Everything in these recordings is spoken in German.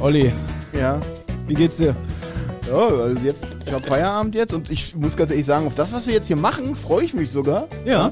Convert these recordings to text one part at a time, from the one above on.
Olli, Ja. wie geht's dir? Ja, also jetzt, ich habe Feierabend jetzt und ich muss ganz ehrlich sagen, auf das, was wir jetzt hier machen, freue ich mich sogar. Ja.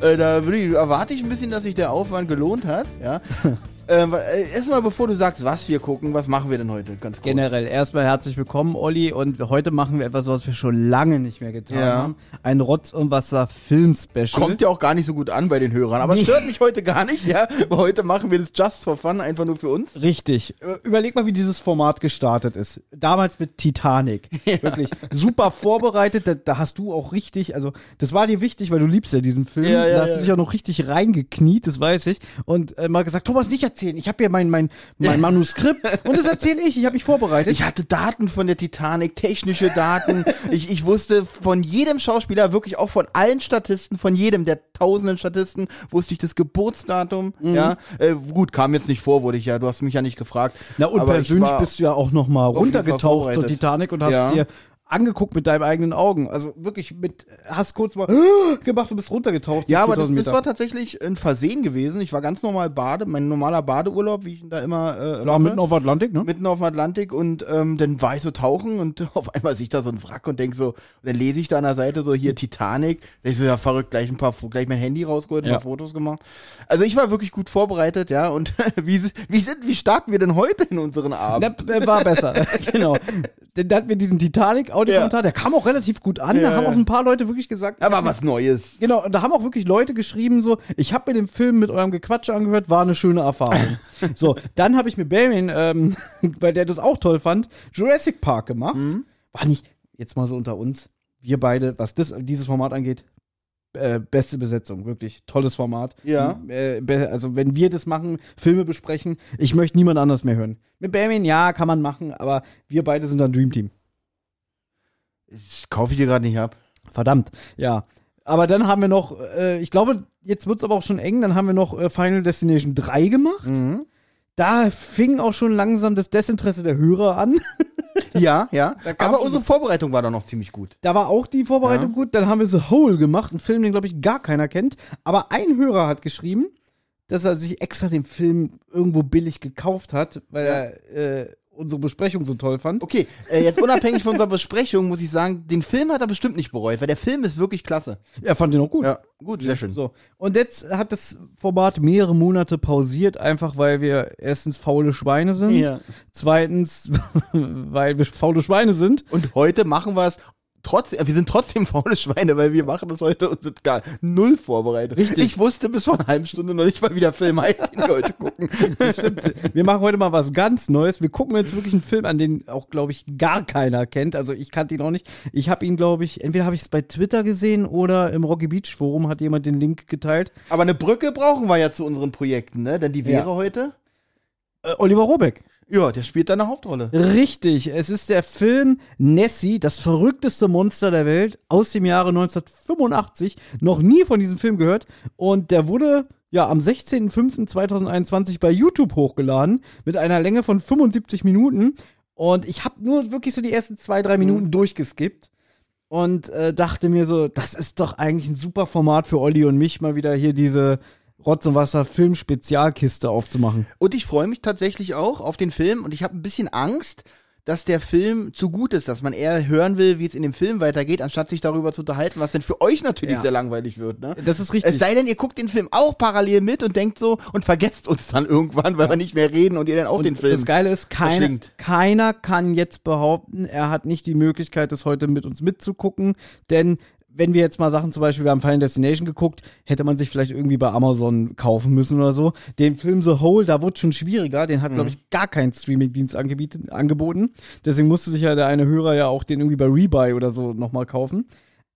Äh, da ich, erwarte ich ein bisschen, dass sich der Aufwand gelohnt hat. Ja. ähm, äh, Erstmal, bevor du sagst, was wir gucken, was machen wir denn heute? Ganz kurz. Generell erstmal herzlich willkommen, Olli. Und heute machen wir etwas, was wir schon lange nicht mehr getan Ja. haben. Ein Rotz- und Wasser-Film-Special. Kommt ja auch gar nicht so gut an bei den Hörern, aber Nee. stört mich heute gar nicht, ja. Heute machen wir das just for fun, einfach nur für uns. Richtig. Überleg mal, wie dieses Format gestartet ist. Damals mit Titanic. Wirklich super vorbereitet. Da, da hast du auch richtig, also das war dir wichtig, weil du liebst ja diesen Film. Ja, ja, da hast ja. du dich auch noch richtig reingekniet, das weiß ich. Und äh, mal gesagt, Thomas, nicht erzählen. Ich habe hier mein, mein, mein Manuskript und das erzähle ich. Ich habe mich vorbereitet. Ich hatte Daten von der Titanic, technische Daten. ich, ich wusste von jedem Schauspieler, wirklich auch von allen Statisten, von jedem der tausenden Statisten, wusste ich das Geburtsdatum. Mhm. Ja, äh, gut, kam jetzt nicht vor, wurde ich ja. Du hast mich ja nicht gefragt. Na und persönlich bist du ja auch noch mal jeden Fall runtergetaucht zur. Titanic und hast Ja. dir angeguckt mit deinen eigenen Augen. Also wirklich mit, hast kurz mal gemacht und bist runtergetaucht. Ja, aber das, 4000 das war tatsächlich ein Versehen gewesen. Ich war ganz normal Bade, mein normaler Badeurlaub, wie ich ihn da immer äh, Klar, mitten auf Atlantik, ne? mitten auf dem Atlantik und ähm, dann war ich so tauchen und auf einmal sehe ich da so ein Wrack und denk so, und dann lese ich da an der Seite so hier Titanic. Da ist ja verrückt, gleich ein paar, gleich mein Handy rausgeholt, ein Ja. paar Fotos gemacht. Also ich war wirklich gut vorbereitet, ja. Und wie, wie sind, wie starten wir denn heute in unseren Abend? Na, äh, war besser, genau. Dann hatten wir diesen Titanic-Audiokommentar, der kam auch relativ gut an. da Ja, haben auch ja. ein paar Leute wirklich gesagt. Aber was Neues. Genau, und da haben auch wirklich Leute geschrieben, so, ich habe mir den Film mit eurem Gequatsche angehört, war eine schöne Erfahrung. so, dann habe ich mit Benjamin, ähm, weil der das auch toll fand, Jurassic Park gemacht. Mhm. War nicht, jetzt mal so unter uns, wir beide, was das, dieses Format angeht, äh, beste Besetzung, wirklich tolles Format. Ja. Äh, be- also wenn wir das machen, Filme besprechen, ich möchte niemand anders mehr hören. Mit Benjamin, ja, kann man machen, aber wir beide sind ein Dreamteam. Das kaufe ich dir gerade nicht ab. Verdammt, ja. Aber dann haben wir noch, äh, ich glaube, jetzt wird's aber auch schon eng, dann haben wir noch äh, Final Destination 3 gemacht. Mhm. Da fing auch schon langsam das Desinteresse der Hörer an. Ja, ja. Aber unsere Vorbereitung war doch noch ziemlich gut. Da war auch die Vorbereitung Ja. gut. Dann haben wir The Hole gemacht, einen Film, den, glaube ich, gar keiner kennt. Aber ein Hörer hat geschrieben, dass er sich extra den Film irgendwo billig gekauft hat, weil er äh, unsere Besprechung so toll fand. Okay, äh, jetzt unabhängig von unserer Besprechung muss ich sagen, den Film hat er bestimmt nicht bereut, weil der Film ist wirklich klasse. Er fand den auch gut. Ja, gut, sehr schön. So. Und jetzt hat das Format mehrere Monate pausiert, einfach weil wir erstens faule Schweine sind. Ja. Zweitens, weil wir faule Schweine sind. Und heute machen wir es trotzdem, wir sind trotzdem faule Schweine, weil wir machen das heute und sind gar null vorbereitet. Richtig. Ich wusste bis vor einer halben Stunde noch nicht mal, wie der Film heißt, den wir heute gucken. Stimmt. Wir machen heute mal was ganz Neues. Wir gucken jetzt wirklich einen Film an, den auch, glaube ich, gar keiner kennt. Also ich kannte ihn auch nicht. Ich habe ihn, glaube ich, entweder habe ich es bei Twitter gesehen oder im Rocky Beach Forum hat jemand den Link geteilt. Aber eine Brücke brauchen wir ja zu unseren Projekten, ne? Denn die wäre Ja. heute. Äh, Oliver Robeck. Ja, der spielt da eine Hauptrolle. Richtig, es ist der Film Nessie, das verrückteste Monster der Welt aus dem Jahre 1985. Noch nie von diesem Film gehört und der wurde ja am 16.05.2021 bei YouTube hochgeladen mit einer Länge von 75 Minuten und ich habe nur wirklich so die ersten zwei, drei Minuten durchgeskippt und äh, dachte mir so, das ist doch eigentlich ein super Format für Olli und mich, mal wieder hier diese Rotz und Wasser Film-Spezialkiste aufzumachen. Und ich freue mich tatsächlich auch auf den Film und ich habe ein bisschen Angst, dass der Film zu gut ist, dass man eher hören will, wie es in dem Film weitergeht, anstatt sich darüber zu unterhalten, was denn für euch natürlich Ja. sehr langweilig wird. Ne? Das ist richtig. Es sei denn, ihr guckt den Film auch parallel mit und denkt so und vergesst uns dann irgendwann, weil wir nicht mehr reden und ihr dann auch Und den Film. Das Geile ist, keine, verschlingt. keiner kann jetzt behaupten, er hat nicht die Möglichkeit, das heute mit uns mitzugucken, denn wenn wir jetzt mal Sachen, zum Beispiel, wir haben Final Destination geguckt, hätte man sich vielleicht irgendwie bei Amazon kaufen müssen oder so. Den Film The Whole, da wurde schon schwieriger. Den hat, glaube ich, gar kein Streamingdienst angeboten. Deswegen musste sich ja der eine Hörer ja auch den irgendwie bei Rebuy oder so nochmal kaufen.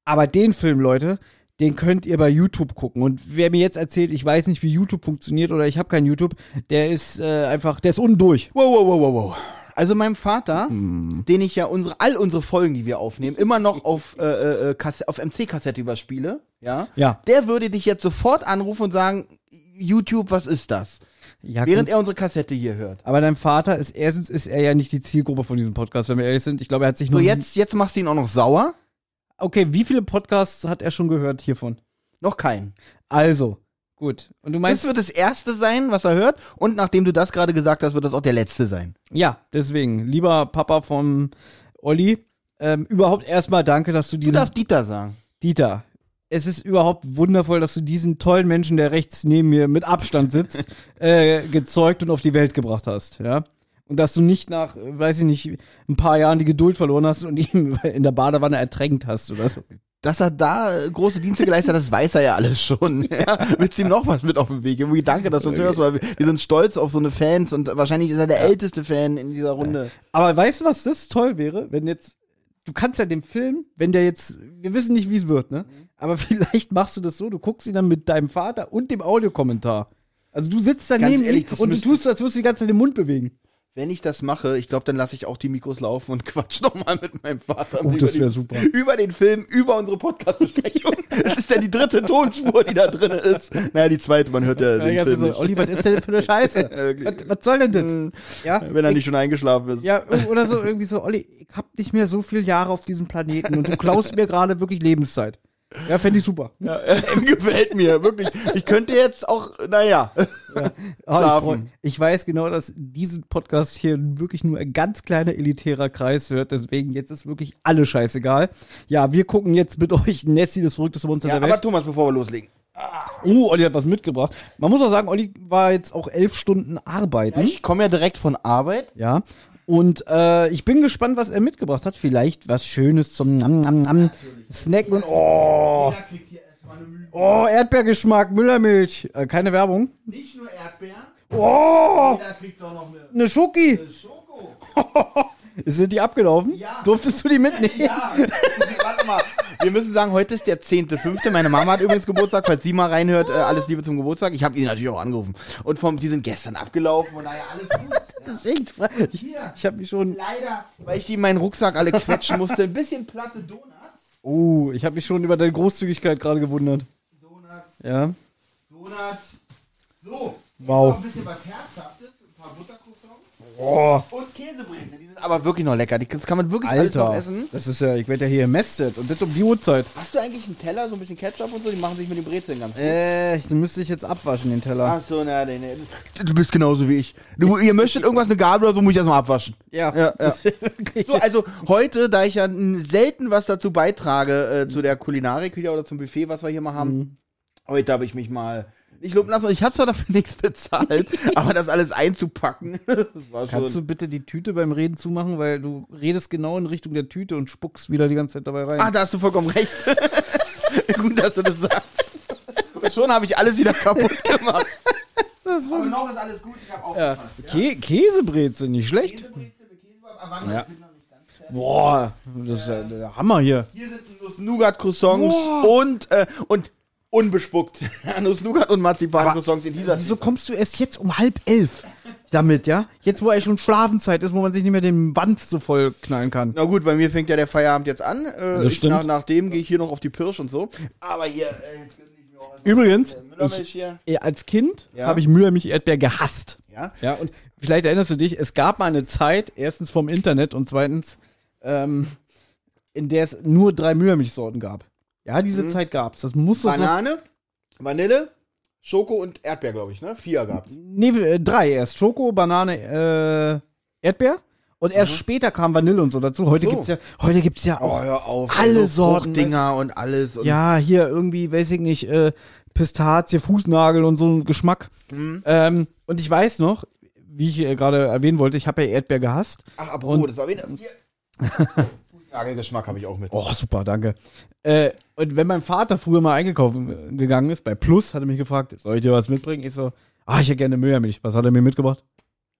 Aber den Film, Leute, den könnt ihr bei YouTube gucken. Und wer mir jetzt erzählt, ich weiß nicht, wie YouTube funktioniert oder ich habe kein YouTube, der ist äh, einfach, der ist undurch. Wow, wow, wow, wow, wow. Also meinem Vater, den ich ja unsere, all unsere Folgen, die wir aufnehmen, immer noch auf, äh, äh, Kasse, auf MC-Kassette überspiele, ja, Ja. der würde dich jetzt sofort anrufen und sagen, YouTube, was ist das? Ja, Während gut. er unsere Kassette hier hört. Aber dein Vater ist erstens ist er ja nicht die Zielgruppe von diesem Podcast, wenn wir ehrlich sind. Ich glaube, er hat sich So, nur jetzt, jetzt machst du ihn auch noch sauer? Okay, wie viele Podcasts hat er schon gehört hiervon? Noch keinen. Also, gut. Und du Das meinst wird das erste sein, was er hört. Und nachdem du das gerade gesagt hast, wird das auch der letzte sein. ja, deswegen, lieber Papa vom Olli, ähm, überhaupt erstmal danke, dass du Du diesen darfst Dieter sagen. Dieter. Es ist überhaupt wundervoll, dass du diesen tollen Menschen, der rechts neben mir mit Abstand sitzt, äh, gezeugt und auf die Welt gebracht hast, ja. Und dass du nicht nach, äh, weiß ich nicht, ein paar Jahren die Geduld verloren hast und ihn in der Badewanne ertränkt hast oder so. Dass er da äh, große Dienste geleistet hat, das weiß er ja alles schon. Ja, willst du ihm noch was mit auf den Weg? geben? Danke, dass du uns hörst, weil wir, sind stolz auf so eine Fans und wahrscheinlich ist er der älteste Fan in dieser Runde. Aber weißt du, was das toll wäre, wenn jetzt, du kannst ja den Film, wenn der jetzt, wir wissen nicht, wie es wird, ne? Aber vielleicht machst du das so, du guckst ihn dann mit deinem Vater und dem Audiokommentar. Also du sitzt daneben ehrlich, und du tust, als würdest du die ganze Zeit den Mund bewegen. Wenn ich das mache, ich glaube, dann lasse ich auch die Mikros laufen und quatsch nochmal mit meinem Vater. Oh, über super. Über den Film, über unsere Podcast-Besprechung. Es ist ja die dritte Tonspur, die da drin ist. Naja, die zweite, man hört ja Ja, den Film so, nicht. Olli, was ist denn für eine Scheiße? Was, was soll denn das? Ja, Wenn er nicht schon eingeschlafen ist. ja, oder so irgendwie so, Olli, ich hab nicht mehr so viele Jahre auf diesem Planeten und du klaust mir gerade wirklich Lebenszeit. Ja, fände ich super. Ja, gefällt mir, wirklich. Ich könnte jetzt auch, naja. Ah, ich, Schlafen. freu, ich weiß genau, dass diesen Podcast hier wirklich nur ein ganz kleiner elitärer Kreis hört. Deswegen jetzt ist wirklich alles scheißegal. Ja, wir gucken jetzt mit euch Nessie, das verrückteste Monster Ja, der aber Welt. Thomas, bevor wir loslegen. Oh, Olli hat was mitgebracht. Man muss auch sagen, Olli war jetzt auch elf Stunden arbeiten. Ich komme ja direkt von Arbeit. Ja. Und äh, ich bin gespannt, was er mitgebracht hat. Vielleicht was Schönes zum Nam, Nam, Nam Snacken und oh, oh Erdbeergeschmack, Müllermilch. Äh, keine Werbung. Nicht nur Erdbeeren, Oh, jeder kriegt auch noch eine eine Schoki. Schoko. Sind die abgelaufen? Ja. Durftest du die mitnehmen? Ja, warte mal. Wir müssen sagen, heute ist der 10.5. Meine Mama hat übrigens Geburtstag, falls sie mal reinhört, äh, alles Liebe zum Geburtstag. Ich habe ihn natürlich auch angerufen. Und vom, die sind gestern abgelaufen und naja, alles gut. Deswegen, ich, Hier. ich habe mich schon, Leider, weil ich die in meinen Rucksack alle quetschen musste, ein bisschen platte Donuts. oh, ich habe mich schon über deine Großzügigkeit gerade gewundert. Donuts, Ja. Donuts. So, Wow. ein bisschen was Herzhaftes, ein paar Buttercroissants Oh, und Käsebrezel. Aber wirklich noch lecker. Die, das kann man wirklich alles noch Alter, essen. das ist ja, ich werde ja hier gemästet und das um die Uhrzeit. Hast du eigentlich einen Teller, so ein bisschen Ketchup und so? Die machen sich mit den Brezeln ganz gut. Äh, den müsste ich jetzt abwaschen, den Teller. Ach so, na, nee, nee. Du bist genauso wie ich. Du, ihr möchtet irgendwas, eine Gabel oder so, muss ich erstmal abwaschen. Ja, Ja, ja. So, also heute, da ich ja selten was dazu beitrage, äh, zu der Kulinarik wieder oder zum Buffet, was wir hier mal haben, heute habe ich mich mal nicht loben lassen. Ich habe zwar dafür nichts bezahlt, aber das alles einzupacken, das war schon. Kannst du bitte die Tüte beim Reden zumachen, weil du redest genau in Richtung der Tüte und spuckst wieder die ganze Zeit dabei rein. Ah, da hast du vollkommen recht. Gut, dass du das sagst. Und schon habe ich alles wieder kaputt gemacht. das ist Aber noch ist alles gut, ich habe ja. aufgepasst. Kä Käsebrezel, nicht schlecht. Ja. Boah, das ist ja der Hammer hier. Hier sind Nuss-Nougat-Croissants Boah. und, äh, und unbespuckt. Nuss-Nougat und Marzipan-Croissants in dieser Wieso kommst du erst jetzt um halb elf damit, ja? Jetzt, wo eigentlich schon Schlafenszeit ist, wo man sich nicht mehr den Band so voll knallen kann. Na gut, bei mir fängt ja der Feierabend jetzt an. Äh, Das ich, stimmt. nach, nachdem gehe ich hier noch auf die Pirsch und so. Aber hier, äh, jetzt Übrigens, ich, hier. äh, als Kind Ja. habe ich Müllermilch Erdbeer gehasst. Ja. Ja, und vielleicht erinnerst du dich, es gab mal eine Zeit, erstens vom Internet und zweitens, ähm, in der es nur drei Müllermilchsorten gab. Ja, diese Zeit gab's. Das muss doch so. Banane, Vanille, Schoko und Erdbeer, glaube ich, ne? Vier gab's. Nee, äh, drei erst. Schoko, Banane, äh, Erdbeer. Und erst später kam Vanille und so dazu. Heute so. gibt's ja, heute gibt's ja Oh, auch, hör auf. Alle ey, so Sorten, Fruchtdinger und alles. Und ja, hier irgendwie, weiß ich nicht, äh, Pistazie, Fußnagel und so ein Geschmack. Mhm. Ähm, und ich weiß noch, wie ich äh, gerade erwähnen wollte, ich habe ja Erdbeer gehasst. Ach, apropos, Und- das war wieder. Hier. Nagelgeschmack habe ich auch mit. Oh, super, danke. Äh, und wenn mein Vater früher mal einkaufen äh, gegangen ist, bei Plus, hat er mich gefragt, soll ich dir was mitbringen? Ich so, ah, ich hätte gerne Müllermilch. Was hat er mir mitgebracht?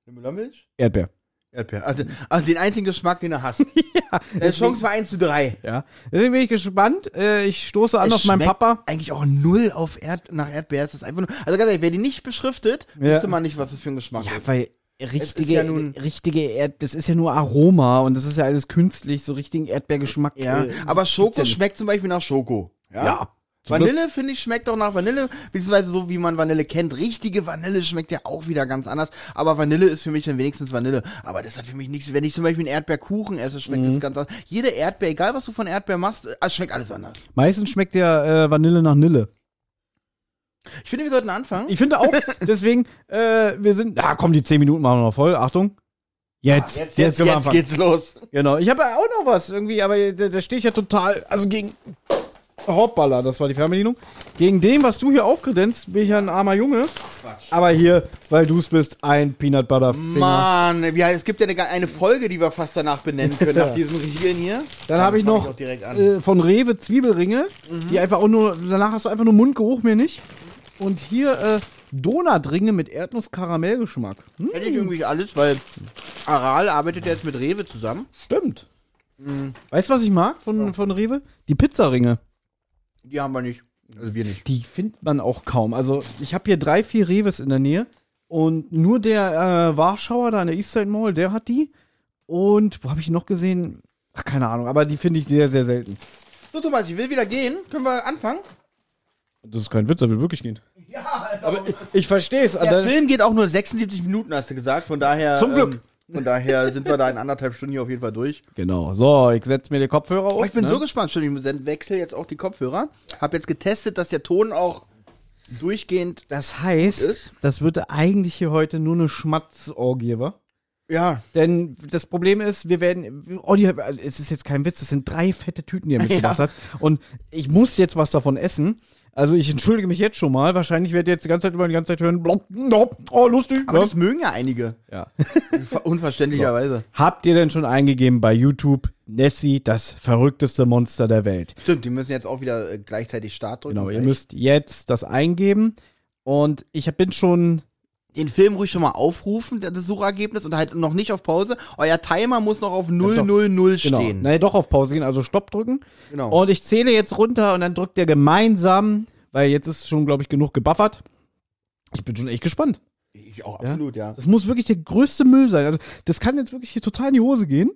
Eine Müllermilch? Erdbeer. Erdbeer. Also, also den einzigen Geschmack, den er hasst. ja. Deine Chance war 1 zu 3. Ja. Deswegen bin ich gespannt. Äh, ich stoße an auf meinen Papa. Eigentlich auch null auf Erd nach Erdbeer. Es ist einfach nur, also ganz ehrlich, wer die nicht beschriftet, Ja. wüsste man nicht, was das für ein Geschmack Ja, ist. weil ist richtige, ja nun- richtige Erd, das ist ja nur Aroma und das ist ja alles künstlich, so richtigen Erdbeergeschmack. Ja, äh, aber Schoko ja schmeckt zum Beispiel nach Schoko. Ja. Ja. Vanille, finde ich, schmeckt auch nach Vanille, beziehungsweise so wie man Vanille kennt. Richtige Vanille schmeckt ja auch wieder ganz anders. Aber Vanille ist für mich dann wenigstens Vanille. Aber das hat für mich nichts, wenn ich zum Beispiel einen Erdbeerkuchen esse, schmeckt Mhm. das ganz anders. Jede Erdbeer, egal was du von Erdbeer machst, äh, schmeckt alles anders. Meistens schmeckt ja äh, Vanille nach Nille. Ich finde, wir sollten anfangen. Ich finde auch, deswegen, äh, wir sind, ja komm, die 10 Minuten machen wir noch voll. Achtung. Jetzt, jetzt, jetzt, jetzt, jetzt anfangen. geht's los. Genau. Ich habe ja auch noch was irgendwie, aber da, da stehe ich ja total, also gegen Hoppala, das war die Fernbedienung. Gegen dem, was du hier aufkredenzt, bin ich ja ein armer Junge. Aber hier, weil du es bist, ein Peanut Butter Finger. Mann, ja, es gibt ja eine, eine Folge, die wir fast danach benennen können, nach diesem Riegeln hier. Dann habe ich noch an. äh, von Rewe Zwiebelringe, die einfach auch nur, danach hast du einfach nur Mundgeruch, mehr nicht. Und hier äh, Donutringe mit Erdnuss-Karamellgeschmack. Hm, Hätte ich irgendwie alles, weil Aral arbeitet ja jetzt mit Rewe zusammen. stimmt. Weißt du, was ich mag von, von Rewe? Die Pizzaringe. Die haben wir nicht. Also wir nicht. Die findet man auch kaum. Also ich habe hier drei, vier Reves in der Nähe und nur der äh, Warschauer da in der Eastside Mall, der hat die. Und wo habe ich noch gesehen? Ach, keine Ahnung, aber die finde ich sehr, sehr selten. So, Thomas, ich will wieder gehen. Können wir anfangen? Das ist kein Witz, er will wirklich gehen. Ja, Aber ich, ich verstehe es. Der Film geht auch nur 76 Minuten, hast du gesagt. Von daher. Zum Glück. Ähm, von daher sind wir da in anderthalb Stunden hier auf jeden Fall durch. Genau. So, ich setze mir die Kopfhörer auf. Oh, ich bin ne? so gespannt. Entschuldigung, ich wechsle jetzt auch die Kopfhörer. Hab jetzt getestet, dass der Ton auch durchgehend. Das heißt, ist. das wird eigentlich hier heute nur eine Schmatzorgie, wa? Ja. Denn das Problem ist, wir werden, Olli, es ist jetzt kein Witz, das sind drei fette Tüten, die er mitgebracht hat. Und ich muss jetzt was davon essen. Also ich entschuldige mich jetzt schon mal. Wahrscheinlich werdet ihr jetzt die ganze Zeit über die ganze Zeit hören, blop, blop, oh, lustig. Aber das mögen ja einige. ja. Ver- Unverständlicherweise. Habt ihr denn schon eingegeben bei YouTube Nessie, das verrückteste Monster der Welt? Stimmt, die müssen jetzt auch wieder äh, gleichzeitig Start drücken. Genau, ihr müsst jetzt das eingeben. Und ich bin schon den Film ruhig schon mal aufrufen, das Suchergebnis, und halt noch nicht auf Pause. Euer Timer muss noch auf 000 Genau. stehen. Naja, doch auf Pause gehen, also Stopp drücken. Genau. Und ich zähle jetzt runter und dann drückt ihr gemeinsam, weil jetzt ist schon, glaube ich, genug gebuffert. Ich bin schon echt gespannt. Ich auch absolut, ja. Das muss wirklich der größte Müll sein. Also, das kann jetzt wirklich hier total in die Hose gehen.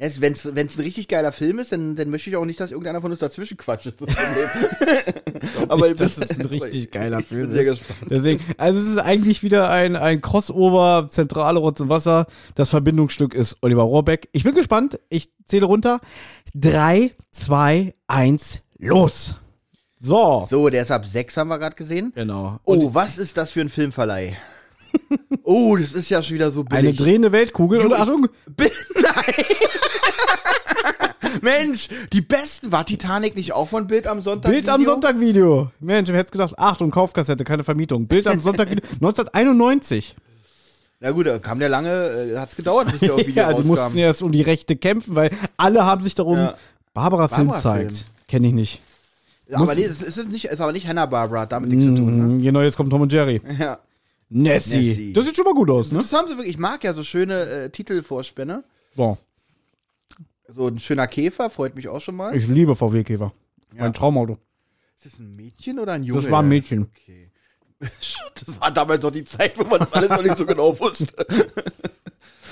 Wenn es ein richtig geiler Film ist, dann, dann möchte ich auch nicht, dass irgendeiner von uns dazwischen quatscht. Das ist das. Aber ist ein richtig geiler Ich Film. bin sehr gespannt. Deswegen, also es ist eigentlich wieder ein, ein Crossover, Zentrale Rotz und Wasser. Das Verbindungsstück ist Oliver Rohrbeck. Ich bin gespannt. Ich zähle runter. Drei, zwei, eins, los. So. So, der ist ab 6, haben wir gerade gesehen. Genau. Oh, was ist das für ein Filmverleih? Oh, das ist ja schon wieder so billig. Eine drehende Weltkugel. Und Achtung, Nein! Mensch, die besten. War Titanic nicht auch von Bild am Sonntag? Bild am? Sonntag Video. Mensch, wer hätte gedacht? Achtung, Kaufkassette, keine Vermietung. Bild am Sonntag Video. 1991. Na gut, da kam der lange, äh, hat's gedauert, bis der auf Video Ja, die rauskam. mussten erst um die Rechte kämpfen, weil alle haben sich darum. Ja. Barbara, Film Barbara zeigt. Film. Kenne ich nicht. aber muss- nee, es ist, nicht, ist aber nicht Hanna-Barbara, hat damit nichts zu tun. Ne? Genau, jetzt kommt Tom und Jerry. Ja. Nessie. Nessie. Das sieht schon mal gut aus, ne? Das haben sie wirklich, ich mag ja so schöne äh, Titelvorspänne. So, So ein schöner Käfer, freut mich auch schon mal. ich liebe VW-Käfer. Ja. Mein Traumauto. Ist das ein Mädchen oder ein Junge? Das war ein Mädchen. Okay. Das war damals noch die Zeit, wo man das alles noch nicht so genau wusste.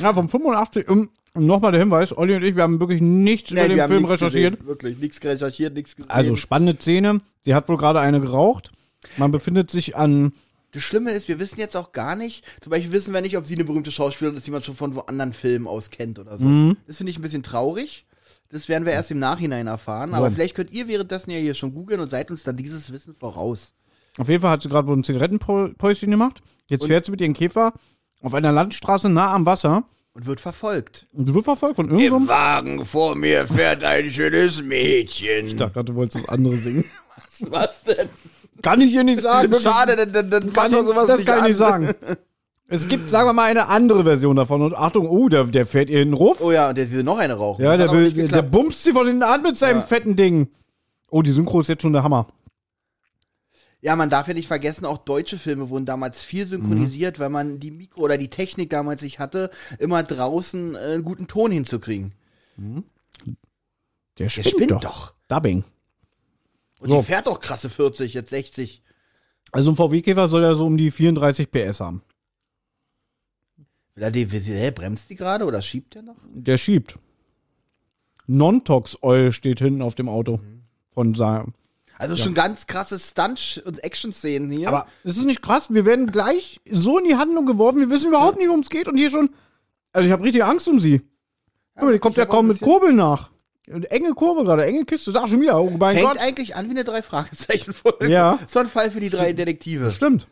Ja, vom 85. Um, nochmal der Hinweis: Olli und ich, wir haben wirklich nichts über Nee, den wir haben Film recherchiert. Gesehen, wirklich, nichts recherchiert, nichts gesehen. Also spannende Szene. Sie hat wohl gerade eine geraucht. Man befindet sich an. Das Schlimme ist, wir wissen jetzt auch gar nicht, zum Beispiel wissen wir nicht, ob sie eine berühmte Schauspielerin ist, die man schon von wo anderen Filmen aus kennt oder so. Mhm. Das finde ich ein bisschen traurig. Das werden wir erst im Nachhinein erfahren. Aber Ja. vielleicht könnt ihr währenddessen ja hier schon googeln und seid uns dann dieses Wissen voraus. Auf jeden Fall hat sie gerade wohl ein Zigarettenpäuschen gemacht. Jetzt Und- fährt sie mit ihrem Käfer auf einer Landstraße nah am Wasser. Und wird verfolgt. Und sie wird verfolgt von irgendeinem. So Wagen vor mir fährt ein schönes Mädchen. ich dachte gerade, du wolltest das andere singen. Was denn? Kann ich hier nicht sagen. Schade, dann, dann, dann Kann ich, doch sowas das nicht kann ich an. nicht sagen. Es gibt, sagen wir mal, eine andere Version davon. Und Achtung, oh, der, der fährt ihr in den Ruf. Oh ja, und der will noch eine rauchen. ja, Das der, will, der bumst sie von hinten an mit seinem Ja. fetten Ding. Oh, die Synchro ist jetzt schon der Hammer. Ja, man darf ja nicht vergessen, auch deutsche Filme wurden damals viel synchronisiert, Mhm. weil man die Mikro oder die Technik damals nicht hatte, immer draußen äh, einen guten Ton hinzukriegen. Der Der spinnt, spinnt doch. doch. Dubbing. Und So. die fährt doch krasse 40, jetzt 60. Also ein VW-Käfer soll ja so um die 34 PS haben. Will er hä, bremst die gerade oder schiebt der noch? Der schiebt. Non-Tox Oil steht hinten auf dem Auto. Von seinem. Also schon ganz krasse Stunt- und Action-Szenen hier. Aber es ist nicht krass, wir werden gleich so in die Handlung geworfen, wir wissen überhaupt nicht, worum es geht und hier schon. Also ich habe richtig Angst um sie. Guck mal, die kommt ja kaum mit Kurbeln nach. Enge Kurve gerade, enge Kiste, da schon wieder. Oh mein Fängt Gott. eigentlich an wie eine drei Fragezeichen Folge. Ja. So ein Fall für die drei Detektive. Stimmt.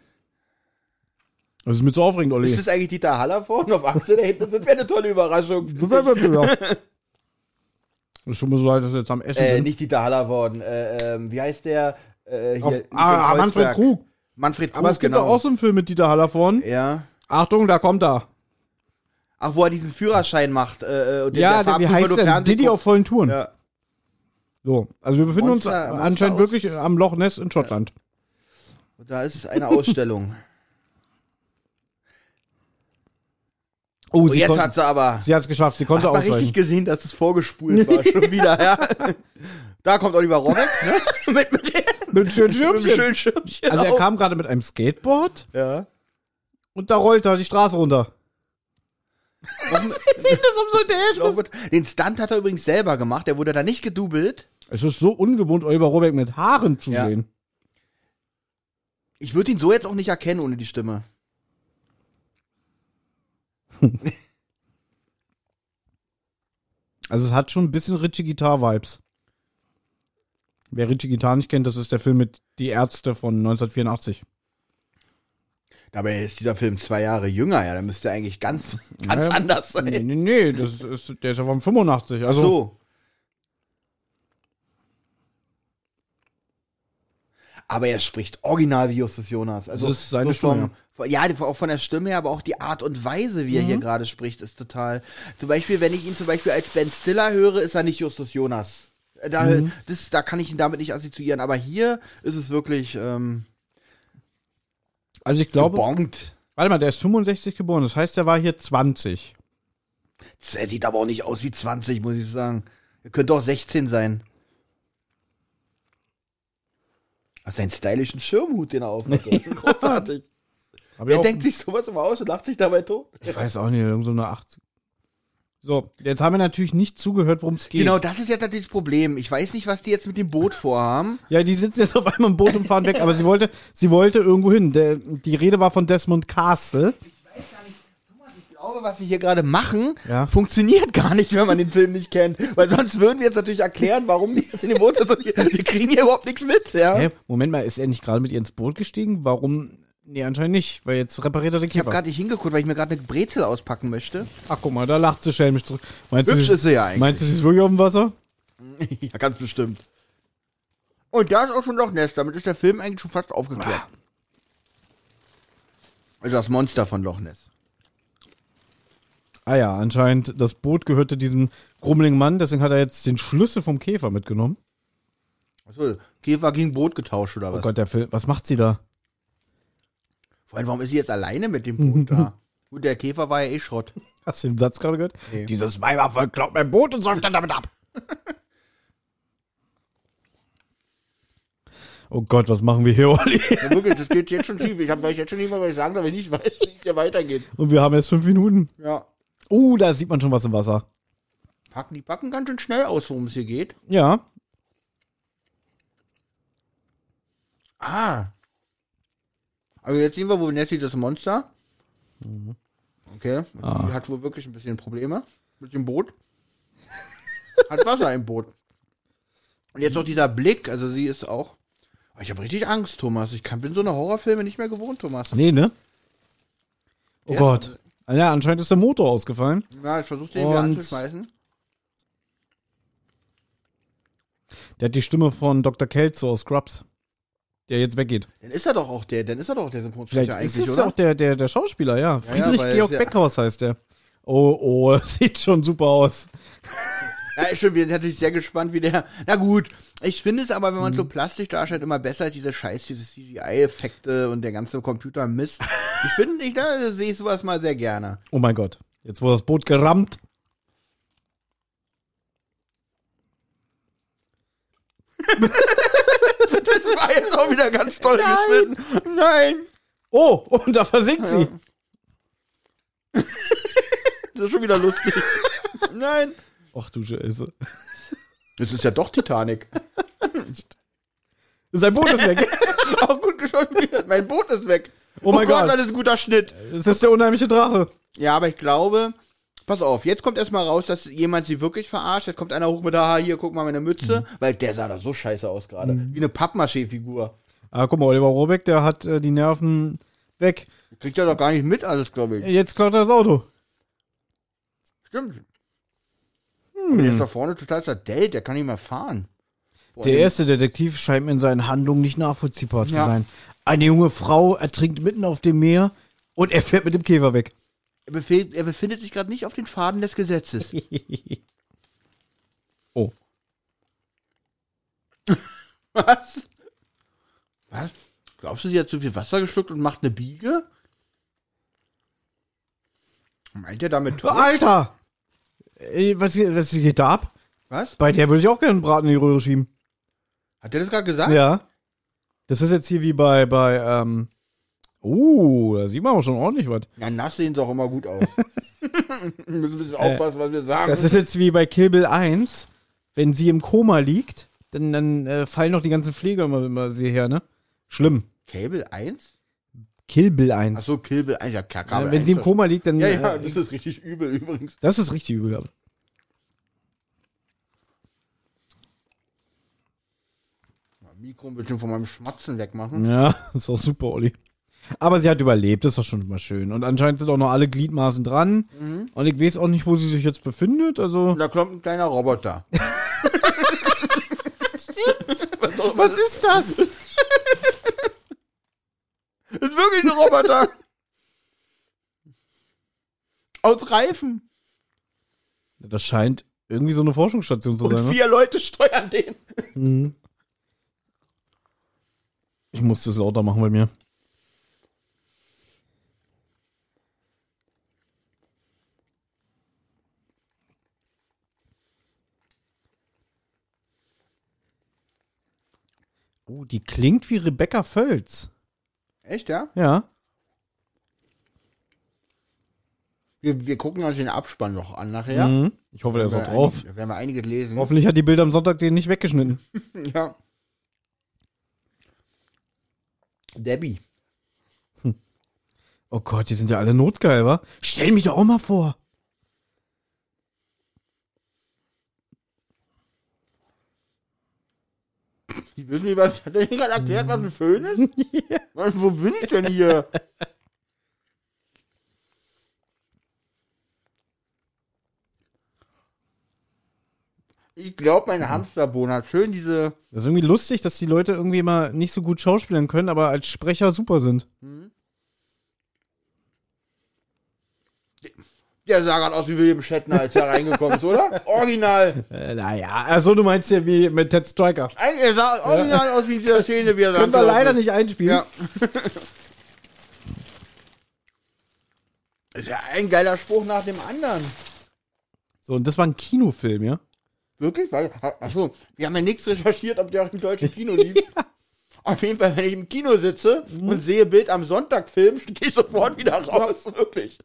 Das ist mir so aufregend, Olli. Ist das eigentlich Dieter Haller vorne auf Achse dahinter? Das wäre eine tolle Überraschung. Wär- Es tut mir so leid, dass wir jetzt am Essen Äh, sind. nicht Dieter Haller worden. Äh, ähm, wie heißt der? Äh, hier, Auf, ah, Manfred. Krug. Manfred Krug, Aber es gibt genau. doch auch so einen Film mit Dieter Haller vorn. Ja. Achtung, da kommt er. Ach, wo er diesen Führerschein macht. Äh, und den Ja, der der, wie heißt der? Diddy auf vollen Touren. Ja. So, also wir befinden Monster- uns Monster anscheinend aus- wirklich am Loch Ness in Schottland. Und da ist eine Ausstellung. Oh, sie, jetzt hat sie aber. sie hat es geschafft, sie konnte Hat man richtig gesehen, dass es vorgespult war. Schon wieder, ja. Da kommt Oliver Robeck, ne? mit, mit, Mit schönen mit einem Schirmchen. schönen Schirmchen. Also er kam gerade mit einem Skateboard Ja. und da rollte er die Straße runter. Sieht das um so der Noch mit- Den Stunt hat er übrigens selber gemacht. Der wurde da nicht gedoubelt. Es ist so ungewohnt, Oliver Robeck mit Haaren zu Ja. sehen. Ich würde ihn so jetzt auch nicht erkennen ohne die Stimme. Also es hat schon ein bisschen Richie Guitar Vibes. Wer Richie Guitar nicht kennt, das ist der Film mit Die Ärzte von 1984. Dabei ist dieser Film zwei Jahre jünger, ja. Da müsste er eigentlich ganz, ganz Ja. anders Nee, sein. nee, nee, das ist, der ist ja von 85. Ach Also, so. Aber er spricht original wie Justus Jonas. Also Das ist seine so Stimme, vom- Ja, auch von der Stimme her, aber auch die Art und Weise, wie er Mhm. hier gerade spricht, ist total. Zum Beispiel, wenn ich ihn zum Beispiel als Ben Stiller höre, ist er nicht Justus Jonas. Da, Mhm. das, da kann ich ihn damit nicht assoziieren. Aber hier ist es wirklich ähm, also ich glaube, gebongt. warte mal, der ist 65 geboren, das heißt, der war hier 20. Er sieht aber auch nicht aus wie 20, muss ich sagen. Er könnte auch 16 sein. Was einen stylischen Schirmhut, den er aufhat. Großartig. Wer auch, denkt sich sowas immer aus und lacht sich dabei tot? ich weiß auch nicht, irgend so eine 80. So, jetzt haben wir natürlich nicht zugehört, worum es geht. Genau, das ist jetzt natürlich das Problem. Ich weiß nicht, was die jetzt mit dem Boot vorhaben. Ja, die sitzen jetzt auf einmal im Boot und fahren weg, aber sie wollte, sie wollte irgendwo hin. Der, die Rede war von Desmond Castle. Ich glaube, was wir hier gerade machen, Ja. funktioniert gar nicht, wenn man den Film nicht kennt. Weil sonst würden wir jetzt natürlich erklären, warum die jetzt in dem Boot Wir, wir kriegen hier überhaupt nichts mit. Ja? Hä? Moment mal, ist er nicht gerade mit ihr ins Boot gestiegen? Warum? Nee, anscheinend nicht, weil jetzt repariert er den Ich habe gerade nicht hingeguckt, weil ich mir gerade eine Brezel auspacken möchte. Ach, guck mal, da lacht sie schelmisch zurück. Meinst Hübsch du, ist sie ja eigentlich. meinst du, sie ist wirklich auf dem Wasser? ja, ganz bestimmt. Und da ist auch schon Loch Ness. Damit ist der Film eigentlich schon fast aufgeklärt. Also das Monster von Loch Ness. Ah ja, anscheinend, das Boot gehörte diesem grummeligen Mann, deswegen hat er jetzt den Schlüssel vom Käfer mitgenommen. Achso, Käfer gegen Boot getauscht oder Oh was? Gott, der Film, was macht sie da? Vor allem, warum ist sie jetzt alleine mit dem Boot da? Gut, der Käfer war ja eh Schrott. Hast du den Satz gerade gehört? Nee. Dieses Weibervolk klaut mein Boot und säuft dann damit ab. oh Gott, was machen wir hier, Olli? Ja, wirklich, das geht jetzt schon tief. Ich hab- weiß jetzt schon nicht mehr, was ich sagen darf, wenn ich nicht weiß, wie es hier weitergeht. Und wir haben jetzt fünf Minuten. Ja. Uh, da sieht man schon was im Wasser. Packen, die packen ganz schön schnell aus, worum es hier geht. Ja. Ah. Also jetzt sehen wir, wo Nessie das Monster. Okay. Die hat wohl wirklich ein bisschen Probleme mit dem Boot. hat Wasser im Boot. Und jetzt noch dieser Blick, also sie ist auch. Oh, Ich habe richtig Angst, Thomas. Ich kann, bin so eine Horrorfilme nicht mehr gewohnt, Thomas. Nee, ne? Oh Der Gott. ist- Ah Ja, anscheinend ist der Motor ausgefallen. Ja, ich versuche den wieder anzuschmeißen. Der hat die Stimme von Dr. Kelso aus Scrubs. Der jetzt weggeht. Dann ist er doch auch der, dann ist er doch der Synchronsprecher Vielleicht ist eigentlich, es oder? auch der, der, der Schauspieler, ja. Friedrich Georg es ja- Beckhaus heißt der. Oh, oh, sieht schon super aus. Ja, wir sind natürlich sehr gespannt, wie der. Na gut, ich finde es aber, wenn man Mhm. so plastisch darstellt, immer besser als diese Scheiß, diese CGI-Effekte und der ganze Computer-Mist. Ich finde, ich, da sehe ich sowas mal sehr gerne. Oh mein Gott. Jetzt wurde das Boot gerammt. Das war jetzt auch wieder ganz toll geschnitten. Nein! Oh, und da versinkt sie. Das ist schon wieder lustig. Nein! Ach du Scheiße. Das ist ja doch Titanic. Sein Boot ist weg. Auch gut geschauspielt. Mein Boot ist weg. Oh mein Gott. das ist ein guter Schnitt. Das ist der unheimliche Drache. Ja, aber ich glaube, pass auf, jetzt kommt erstmal raus, dass jemand sie wirklich verarscht. Jetzt kommt einer hoch mit, aha, hier, guck mal meine Mütze. Mhm. Weil der sah da so scheiße aus gerade. Wie eine Pappmaché-Figur. Ah, guck mal, Oliver Robeck, der hat äh, die Nerven weg. Kriegt er doch gar nicht mit alles, glaube ich. Jetzt klaut er das Auto. Stimmt. Aber der ist da vorne total zerdellt, der kann nicht mehr fahren. Vor Der erste Detektiv scheint mir in seinen Handlungen nicht nachvollziehbar zu Ja. sein. Eine junge Frau ertrinkt mitten auf dem Meer und er fährt mit dem Käfer weg. Er, befehl, er befindet sich gerade nicht auf den Faden des Gesetzes. oh. Was? Was? Glaubst du, sie hat zu viel Wasser geschluckt und macht eine Biege? Meint er damit tot? Alter! Ey, was, was geht da ab? Was? Bei der würde ich auch gerne einen Braten in die Röhre schieben. Hat der das gerade gesagt? Ja. Das ist jetzt hier wie bei, bei, ähm, uh, da sieht man aber schon ordentlich was. Ja, nass sehen sie auch immer gut aus. wir müssen ein bisschen aufpassen, was wir sagen. Das ist jetzt wie bei Kill Bill 1. Wenn sie im Koma liegt, dann, dann äh, fallen noch die ganzen Pfleger immer, immer sie her, ne? Schlimm. Cable 1? Kill Bill 1. Achso, Kill Bill 1. Ja, klar, Ja, Kabel wenn 1 sie im Koma liegt, dann. Ja, ja, äh, das ist richtig übel übrigens. das ist richtig übel. aber- Mikro ein bisschen von meinem Schmatzen wegmachen. Ja, ist auch super, Olli. Aber sie hat überlebt, das ist doch schon immer schön. Und anscheinend sind auch noch alle Gliedmaßen dran. Mhm. Und ich weiß auch nicht, wo sie sich jetzt befindet. Also. Da kommt ein kleiner Roboter. Was ist das? Das ist wirklich ein Roboter. Aus Reifen. Das scheint irgendwie so eine Forschungsstation zu Und sein. Ne? vier Leute steuern den. Mhm. Ich muss das lauter machen bei mir. Oh, die klingt wie Rebecca Völz. Echt, ja? Ja. Wir, wir gucken uns den Abspann noch an nachher. Mhm. Ich hoffe, der ist auch drauf. Da werden wir einiges lesen. Hoffentlich hat die Bild am Sonntag den nicht weggeschnitten. Ja. Debbie. Oh Gott, die sind ja alle notgeil, wa? Stell mich doch auch mal vor. Ich wissen nicht, was hat der gerade erklärt, was ein Föhn ist? Was, wo bin ich denn hier? Ich glaube, mein Hamsterbohnen hat schön diese. Das ist irgendwie lustig, dass die Leute irgendwie mal nicht so gut schauspielen können, aber als Sprecher super sind. Der sah gerade aus wie William Shatner, als er reingekommen ist, oder? Original. Äh, naja, also du meinst ja wie mit Ted Striker. Er sah original aus wie in dieser Szene, wie er da Können wir leider ist. nicht einspielen. Ja. ist ja ein geiler Spruch nach dem anderen. So, und das war ein Kinofilm, ja? Wirklich? Achso, wir haben ja nichts recherchiert, ob der auch im deutschen Kino lief. Auf jeden Fall, wenn ich im Kino sitze und sehe Bild am Sonntag Film, gehe ich sofort wieder raus, wirklich.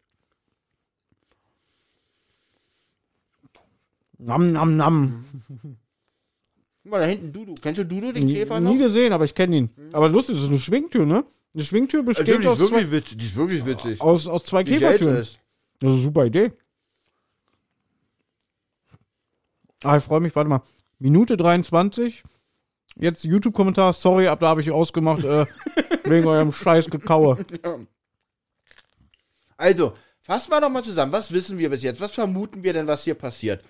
Nam, nam, nam. Guck mal, da hinten Dudu. Kennst du Dudu, den Nie, Käfer nie noch? gesehen, aber ich kenne ihn. Aber lustig, das ist eine Schwingtür, ne? Eine Schwingtür besteht Stimmt, die aus, ist zwei, wirklich witzig. Die ist wirklich witzig. aus, aus zwei hält Käfertüren. Das ist eine super Idee. Ah, ich freue mich, warte mal. Minute 23. Jetzt YouTube-Kommentar. Sorry, ab da habe ich ausgemacht, äh, wegen eurem scheiß Gekaue. Also, fassen wir doch mal zusammen. Was wissen wir bis jetzt? Was vermuten wir denn, was hier passiert?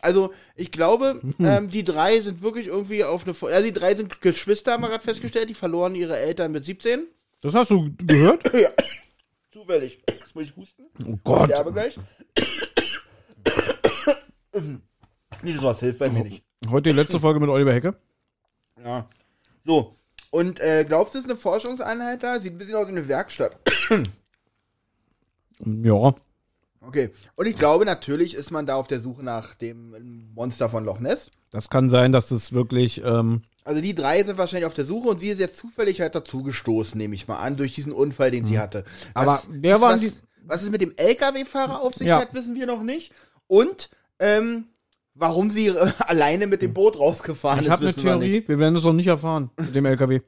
Also, ich glaube, ähm, die drei sind wirklich irgendwie auf eine. Ja, die drei sind Geschwister, haben wir gerade festgestellt. Die verloren ihre Eltern mit 17. Das hast du gehört? Ja. Zufällig. Jetzt muss ich husten. Oh Gott. Sterbe gleich. nee, das was hilft bei mir nicht. Heute die letzte Folge mit Oliver Hecke. Ja. So. Und äh, glaubst du, es ist eine Forschungseinheit da? Sieht ein bisschen aus wie eine Werkstatt. Ja. Okay. Und ich glaube, natürlich ist man da auf der Suche nach dem Monster von Loch Ness. Das kann sein, dass das wirklich. Ähm, Also die drei sind wahrscheinlich auf der Suche und sie ist jetzt zufällig halt dazugestoßen, nehme ich mal an, durch diesen Unfall, den sie hatte. Aber wer waren was, die- was es mit dem LKW-Fahrer auf sich Ja. hat, wissen wir noch nicht. Und ähm, warum sie äh, alleine mit dem Boot rausgefahren ich ist, habe eine wissen wir. Theorie. Wir werden es noch nicht erfahren mit dem LKW.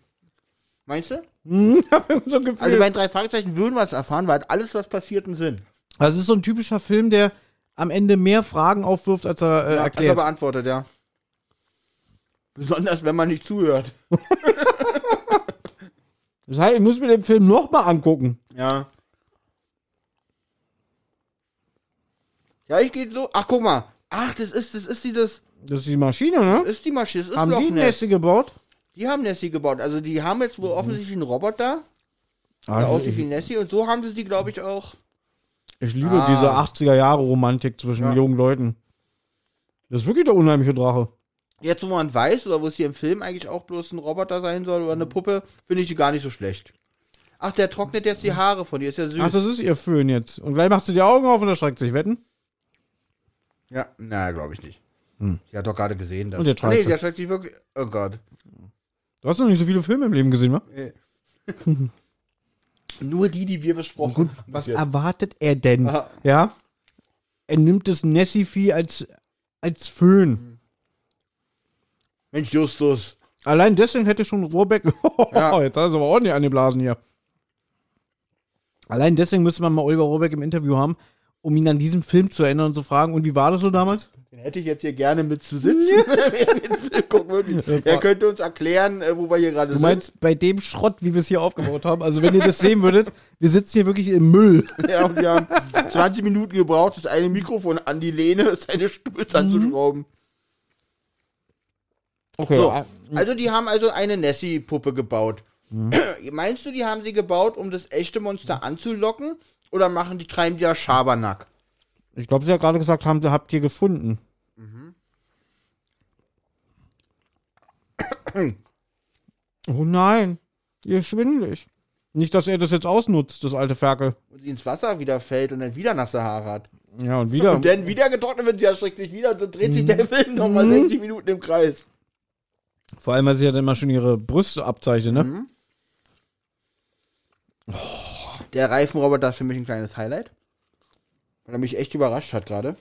Meinst du? Hm, hab ich so ein Gefühl. Also bei den drei Fragezeichen würden wir es erfahren, weil alles, was passiert, einen Sinn. Das ist so ein typischer Film, der am Ende mehr Fragen aufwirft, als er äh, Ja, erklärt. Hat er beantwortet, ja. Besonders, wenn man nicht zuhört. Das heißt, ich muss mir den Film noch mal angucken. Ja. Ja, ich gehe so. Ach, guck mal. Ach, das ist, das ist dieses, Das ist die Maschine, ne? das ist die Maschine, das ist Haben Loch die Ness. Nessie gebaut? Die haben Nessie gebaut. Also die haben jetzt wohl offensichtlich einen Roboter, der Also aussieht wie Nessie. Und so haben sie die, glaube ich, auch. Ich liebe Ah. diese 80er-Jahre-Romantik zwischen Ja. jungen Leuten. Das ist wirklich der unheimliche Drache. Jetzt, wo man weiß, oder wo es hier im Film eigentlich auch bloß ein Roboter sein soll oder eine Puppe, finde ich die gar nicht so schlecht. Ach, der trocknet jetzt die Haare von dir, ist ja süß. Ach, das ist ihr Föhn jetzt. Und gleich machst du die Augen auf und erschreckt sich, wetten? ja, na, glaube ich nicht. Hm. Die hat doch gerade gesehen, dass. Und jetzt Ah, nee, der schreckt sich wirklich. Oh Gott. Du hast noch nicht so viele Filme im Leben gesehen, wa? Nur die, die wir besprochen Gut, haben. was erwartet er denn? Aha. Ja? Er nimmt das Nessie-Vieh als, als Föhn. Mensch, Justus. Allein deswegen hätte schon Rohrbeck. Ja. Jetzt hast du aber ordentlich angeblasen hier. Allein deswegen müsste man mal Oliver Rohrbeck im Interview haben, um ihn an diesen Film zu erinnern und zu fragen, und wie war das so damals? Den hätte ich jetzt hier gerne mit zu sitzen. Er könnte uns erklären, äh, wo wir hier gerade Du sind. meinst, bei dem Schrott, wie wir es hier aufgebaut haben, also wenn ihr das sehen würdet, wir sitzen hier wirklich im Müll. Ja, und wir haben 20 Minuten gebraucht, das eine Mikrofon an die Lehne seines Stuhls anzuschrauben. Okay. So, äh, also die haben also eine Nessie-Puppe gebaut. Meinst du, die haben sie gebaut, um das echte Monster anzulocken? Oder machen die, treiben die da Schabernack? Ich glaube, sie hat gerade gesagt, haben, habt ihr gefunden. Oh nein, ihr ist schwindelig. Nicht, dass er das jetzt ausnutzt, das alte Ferkel. Und sie ins Wasser wieder fällt und dann wieder nasse Haare hat. Ja, und wieder. Und dann wieder getrocknet wird, sie erschreckt sich wieder und dann dreht sich der Film nochmal 60 Minuten im Kreis. Vor allem, weil sie ja dann immer schon ihre Brüste abzeichnet, ne? Mhm. Der Reifenroboter ist für mich ein kleines Highlight. Weil er mich echt überrascht hat gerade.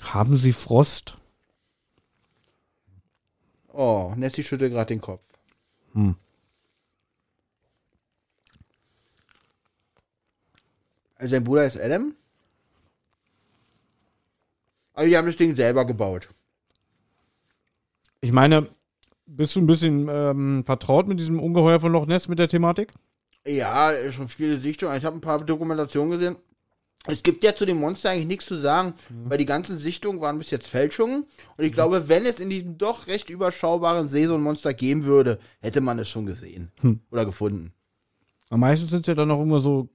Haben sie Frost? Oh, Nessie schüttelt gerade den Kopf. Hm. Also sein Bruder ist Adam. Also die haben das Ding selber gebaut. Ich meine, bist du ein bisschen ähm, vertraut mit diesem Ungeheuer von Loch Ness, mit der Thematik? Ja, schon viele Sichtungen. Ich habe ein paar Dokumentationen gesehen. Es gibt ja zu dem Monster eigentlich nichts zu sagen, weil die ganzen Sichtungen waren bis jetzt Fälschungen. Und ich glaube, wenn es in diesem doch recht überschaubaren See so ein Monster geben würde, hätte man es schon gesehen. Oder gefunden. Am meisten sind es ja dann auch immer so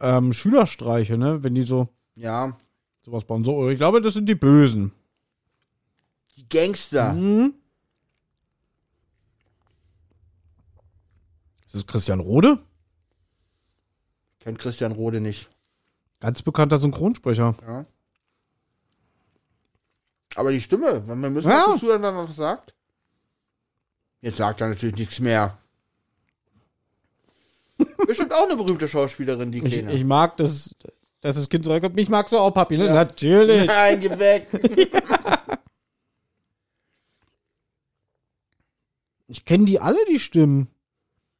ähm, Schülerstreiche, ne? Wenn die so Ja. sowas bauen. So, ich glaube, das sind die Bösen. Die Gangster. Hm? Ist das Christian Rode? Kennt Christian Rode nicht. Ganz bekannter Synchronsprecher. Ja. Aber die Stimme, wir müssen Ja. ja. zuhören, wenn man was sagt. Jetzt sagt er natürlich nichts mehr. Bestimmt auch eine berühmte Schauspielerin, die Ich, Kleine. ich mag das, dass das Kind zurückkommt. Mich magst du auch, Papi, ne? Natürlich. Nein, geh weg. Ich kenne die alle, die Stimmen.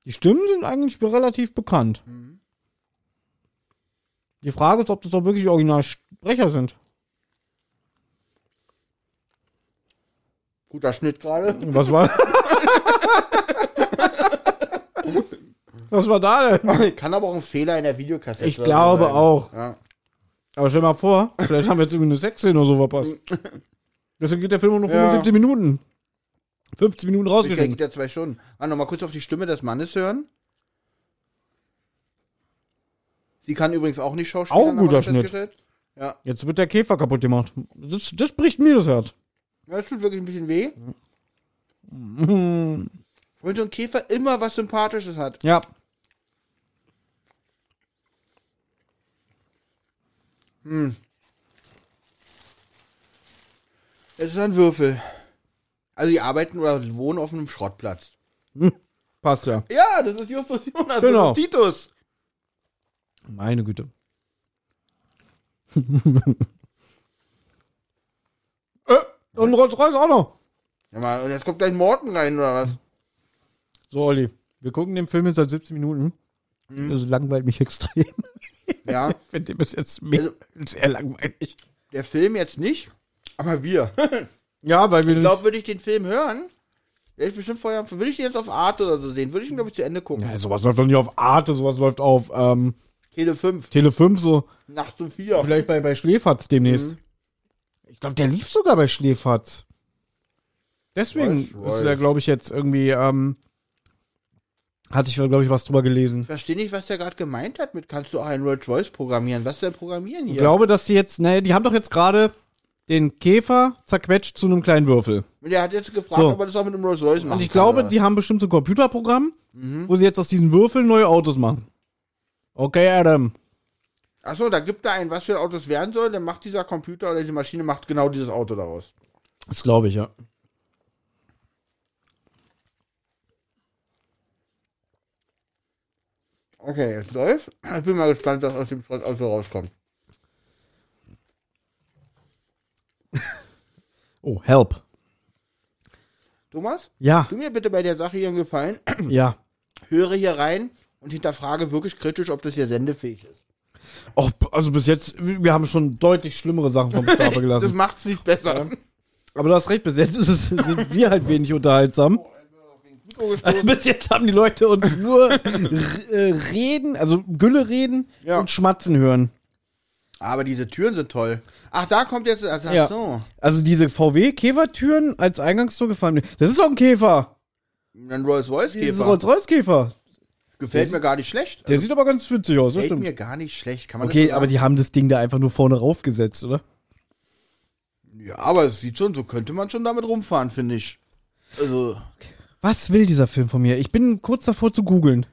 Die Stimmen sind eigentlich relativ bekannt. Die Frage ist, ob das auch wirklich Originalsprecher sind. Guter Schnitt gerade. Was war. Was war da denn? Kann aber auch ein Fehler in der Videokassette Ich oder so glaube sein. auch. Ja. Aber stell mal vor, vielleicht haben wir jetzt irgendwie eine Sexszene oder so verpasst. Deswegen geht der Film nur Ja. 75 Minuten. 15 Minuten Vielleicht geht rausgeschnitten. ja zwei Stunden. Ah, nochmal kurz auf die Stimme des Mannes hören. Sie kann übrigens auch nicht schauspielen. Auch ein guter Schnitt. Ja. Jetzt wird der Käfer kaputt gemacht. Das, das bricht mir das Herz. ja, das tut wirklich ein bisschen weh. Mhm. Wenn so ein Käfer immer was Sympathisches hat. Ja. Es ist ein Würfel. Also die arbeiten oder wohnen auf einem Schrottplatz. Passt ja. Ja, das ist Justus Jonas. Genau. Titus. Meine Güte. äh, und Rolls-Royce auch noch. Ja, mal, und jetzt kommt gleich Morten rein, oder was? So, Olli, wir gucken den Film jetzt seit 17 Minuten. Das langweilt mich extrem. Ja, Ich finde den bis jetzt Also- sehr langweilig. der Film jetzt nicht, aber wir. Ja, weil wir Ich glaube, würde ich den Film hören, wäre ich bestimmt vorher, würde ich den jetzt auf Art oder so sehen, würde ich ihn, glaube ich, zu Ende gucken. ja, sowas läuft doch nicht auf Arte, sowas läuft auf ähm, Tele 5, Tele 5, so Nacht um 4. vielleicht bei, bei Schläferz demnächst. Ich glaube, der lief sogar bei Schläferz. Deswegen Rolls-Royce. ist er, glaube ich, jetzt irgendwie, ähm, hatte ich, glaube ich, was drüber gelesen. Ich verstehe nicht, was der gerade gemeint hat mit, kannst du auch einen Rolls Royce programmieren? Was denn programmieren Ich hier? glaube, dass sie jetzt, naja, die haben doch jetzt gerade den Käfer zerquetscht zu einem kleinen Würfel. der hat jetzt gefragt, So. ob er das auch mit einem Rolls Royce machen Und ich kann, glaube, oder? die haben bestimmt so ein Computerprogramm, Mhm. wo sie jetzt aus diesen Würfeln neue Autos machen. Okay, Adam. Achso, da gibt er ein, was für Autos werden soll, dann macht dieser Computer oder diese Maschine macht genau dieses Auto daraus. Das glaube ich, ja. Okay, jetzt läuft. Ich bin mal gespannt, was aus dem Auto rauskommt. Oh, help. Thomas, Ja, tu mir bitte bei der Sache hier einen Gefallen. ja. Höre hier rein und hinterfrage wirklich kritisch, ob das hier sendefähig ist. Och, also bis jetzt, wir haben schon deutlich schlimmere Sachen vom Stapel Das gelassen. macht's nicht besser. Aber du hast recht, bis jetzt ist es, sind wir halt wenig unterhaltsam. bis jetzt haben die Leute uns nur äh, reden, also Gülle reden Ja. und schmatzen hören. Aber diese Türen sind toll. Ach, da kommt jetzt. Ach, Ja. so. Also diese VW-Käfertüren als Eingangstor gefallen mir. Das ist doch ein Käfer. Ein Rolls Royce Das ist ein Käfer. Rolls-Royce-Käfer. Gefällt mir gar nicht schlecht. Der sieht aber ganz witzig aus, das Gefällt stimmt. mir gar nicht schlecht. Kann man Okay, das so aber die haben das Ding da einfach nur vorne raufgesetzt, oder? Ja, aber es sieht schon, so könnte man schon damit rumfahren, finde ich. Also, Was will dieser Film von mir? Ich bin kurz davor zu googeln.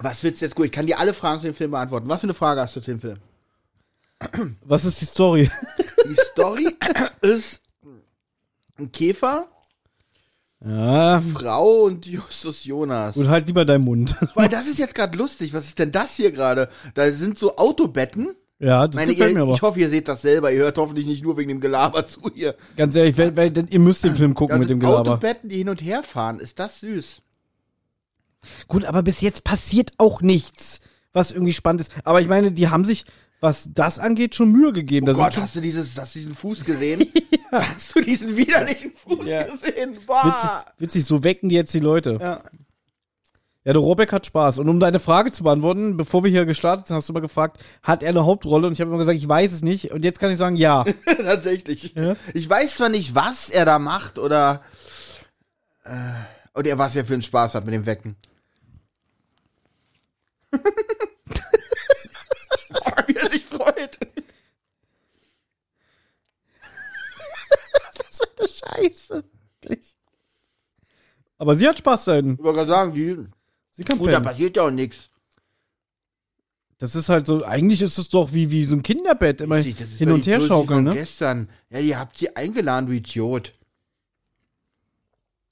was willst du jetzt gut? Ich kann dir alle Fragen zu dem Film beantworten. Was für eine Frage hast du zu dem Film? Was ist die Story? Die Story ist ein Käfer, Ja, Frau und Justus Jonas. und halt lieber deinen Mund. Weil das ist jetzt gerade lustig. Was ist denn das hier gerade? Da sind so Autobetten. Ja, das Meine, gefällt ihr, mir aber. ich hoffe, ihr seht das selber. Ihr hört hoffentlich nicht nur wegen dem Gelaber zu hier. Ganz ehrlich, weil, weil, denn ihr müsst den Film gucken Da mit dem Gelaber. Autobetten, die hin und her fahren. Ist das süß? Gut, aber bis jetzt passiert auch nichts, was irgendwie spannend ist. Aber ich meine, die haben sich, was das angeht, schon Mühe gegeben. Oh Da sind Gott, hast du dieses, hast du diesen Fuß gesehen? Hast du diesen widerlichen Fuß Ja. gesehen? witzig, Boah! witzig, so wecken die jetzt die Leute. Ja. Ja, der Robeck hat Spaß. Und um deine Frage zu beantworten, bevor wir hier gestartet sind, hast du mal gefragt, hat er eine Hauptrolle? Und ich habe immer gesagt, ich weiß es nicht. Und jetzt kann ich sagen, ja. Tatsächlich. Ja? Ich weiß zwar nicht, was er da macht oder äh, oder was er für einen Spaß hat mit dem Wecken. oh, wie er sich freut. So eine Scheiße. Wirklich. Aber sie hat Spaß da hinten. Ich wollte gerade sagen, die, Sie kann gut, da pennen. passiert ja auch nichts. Das ist halt so, eigentlich ist es doch wie, wie so ein Kinderbett, immer Witzig, das ist hin doch und die her Tussi schaukeln, von ne? gestern. Ja, ihr habt sie eingeladen, du Idiot.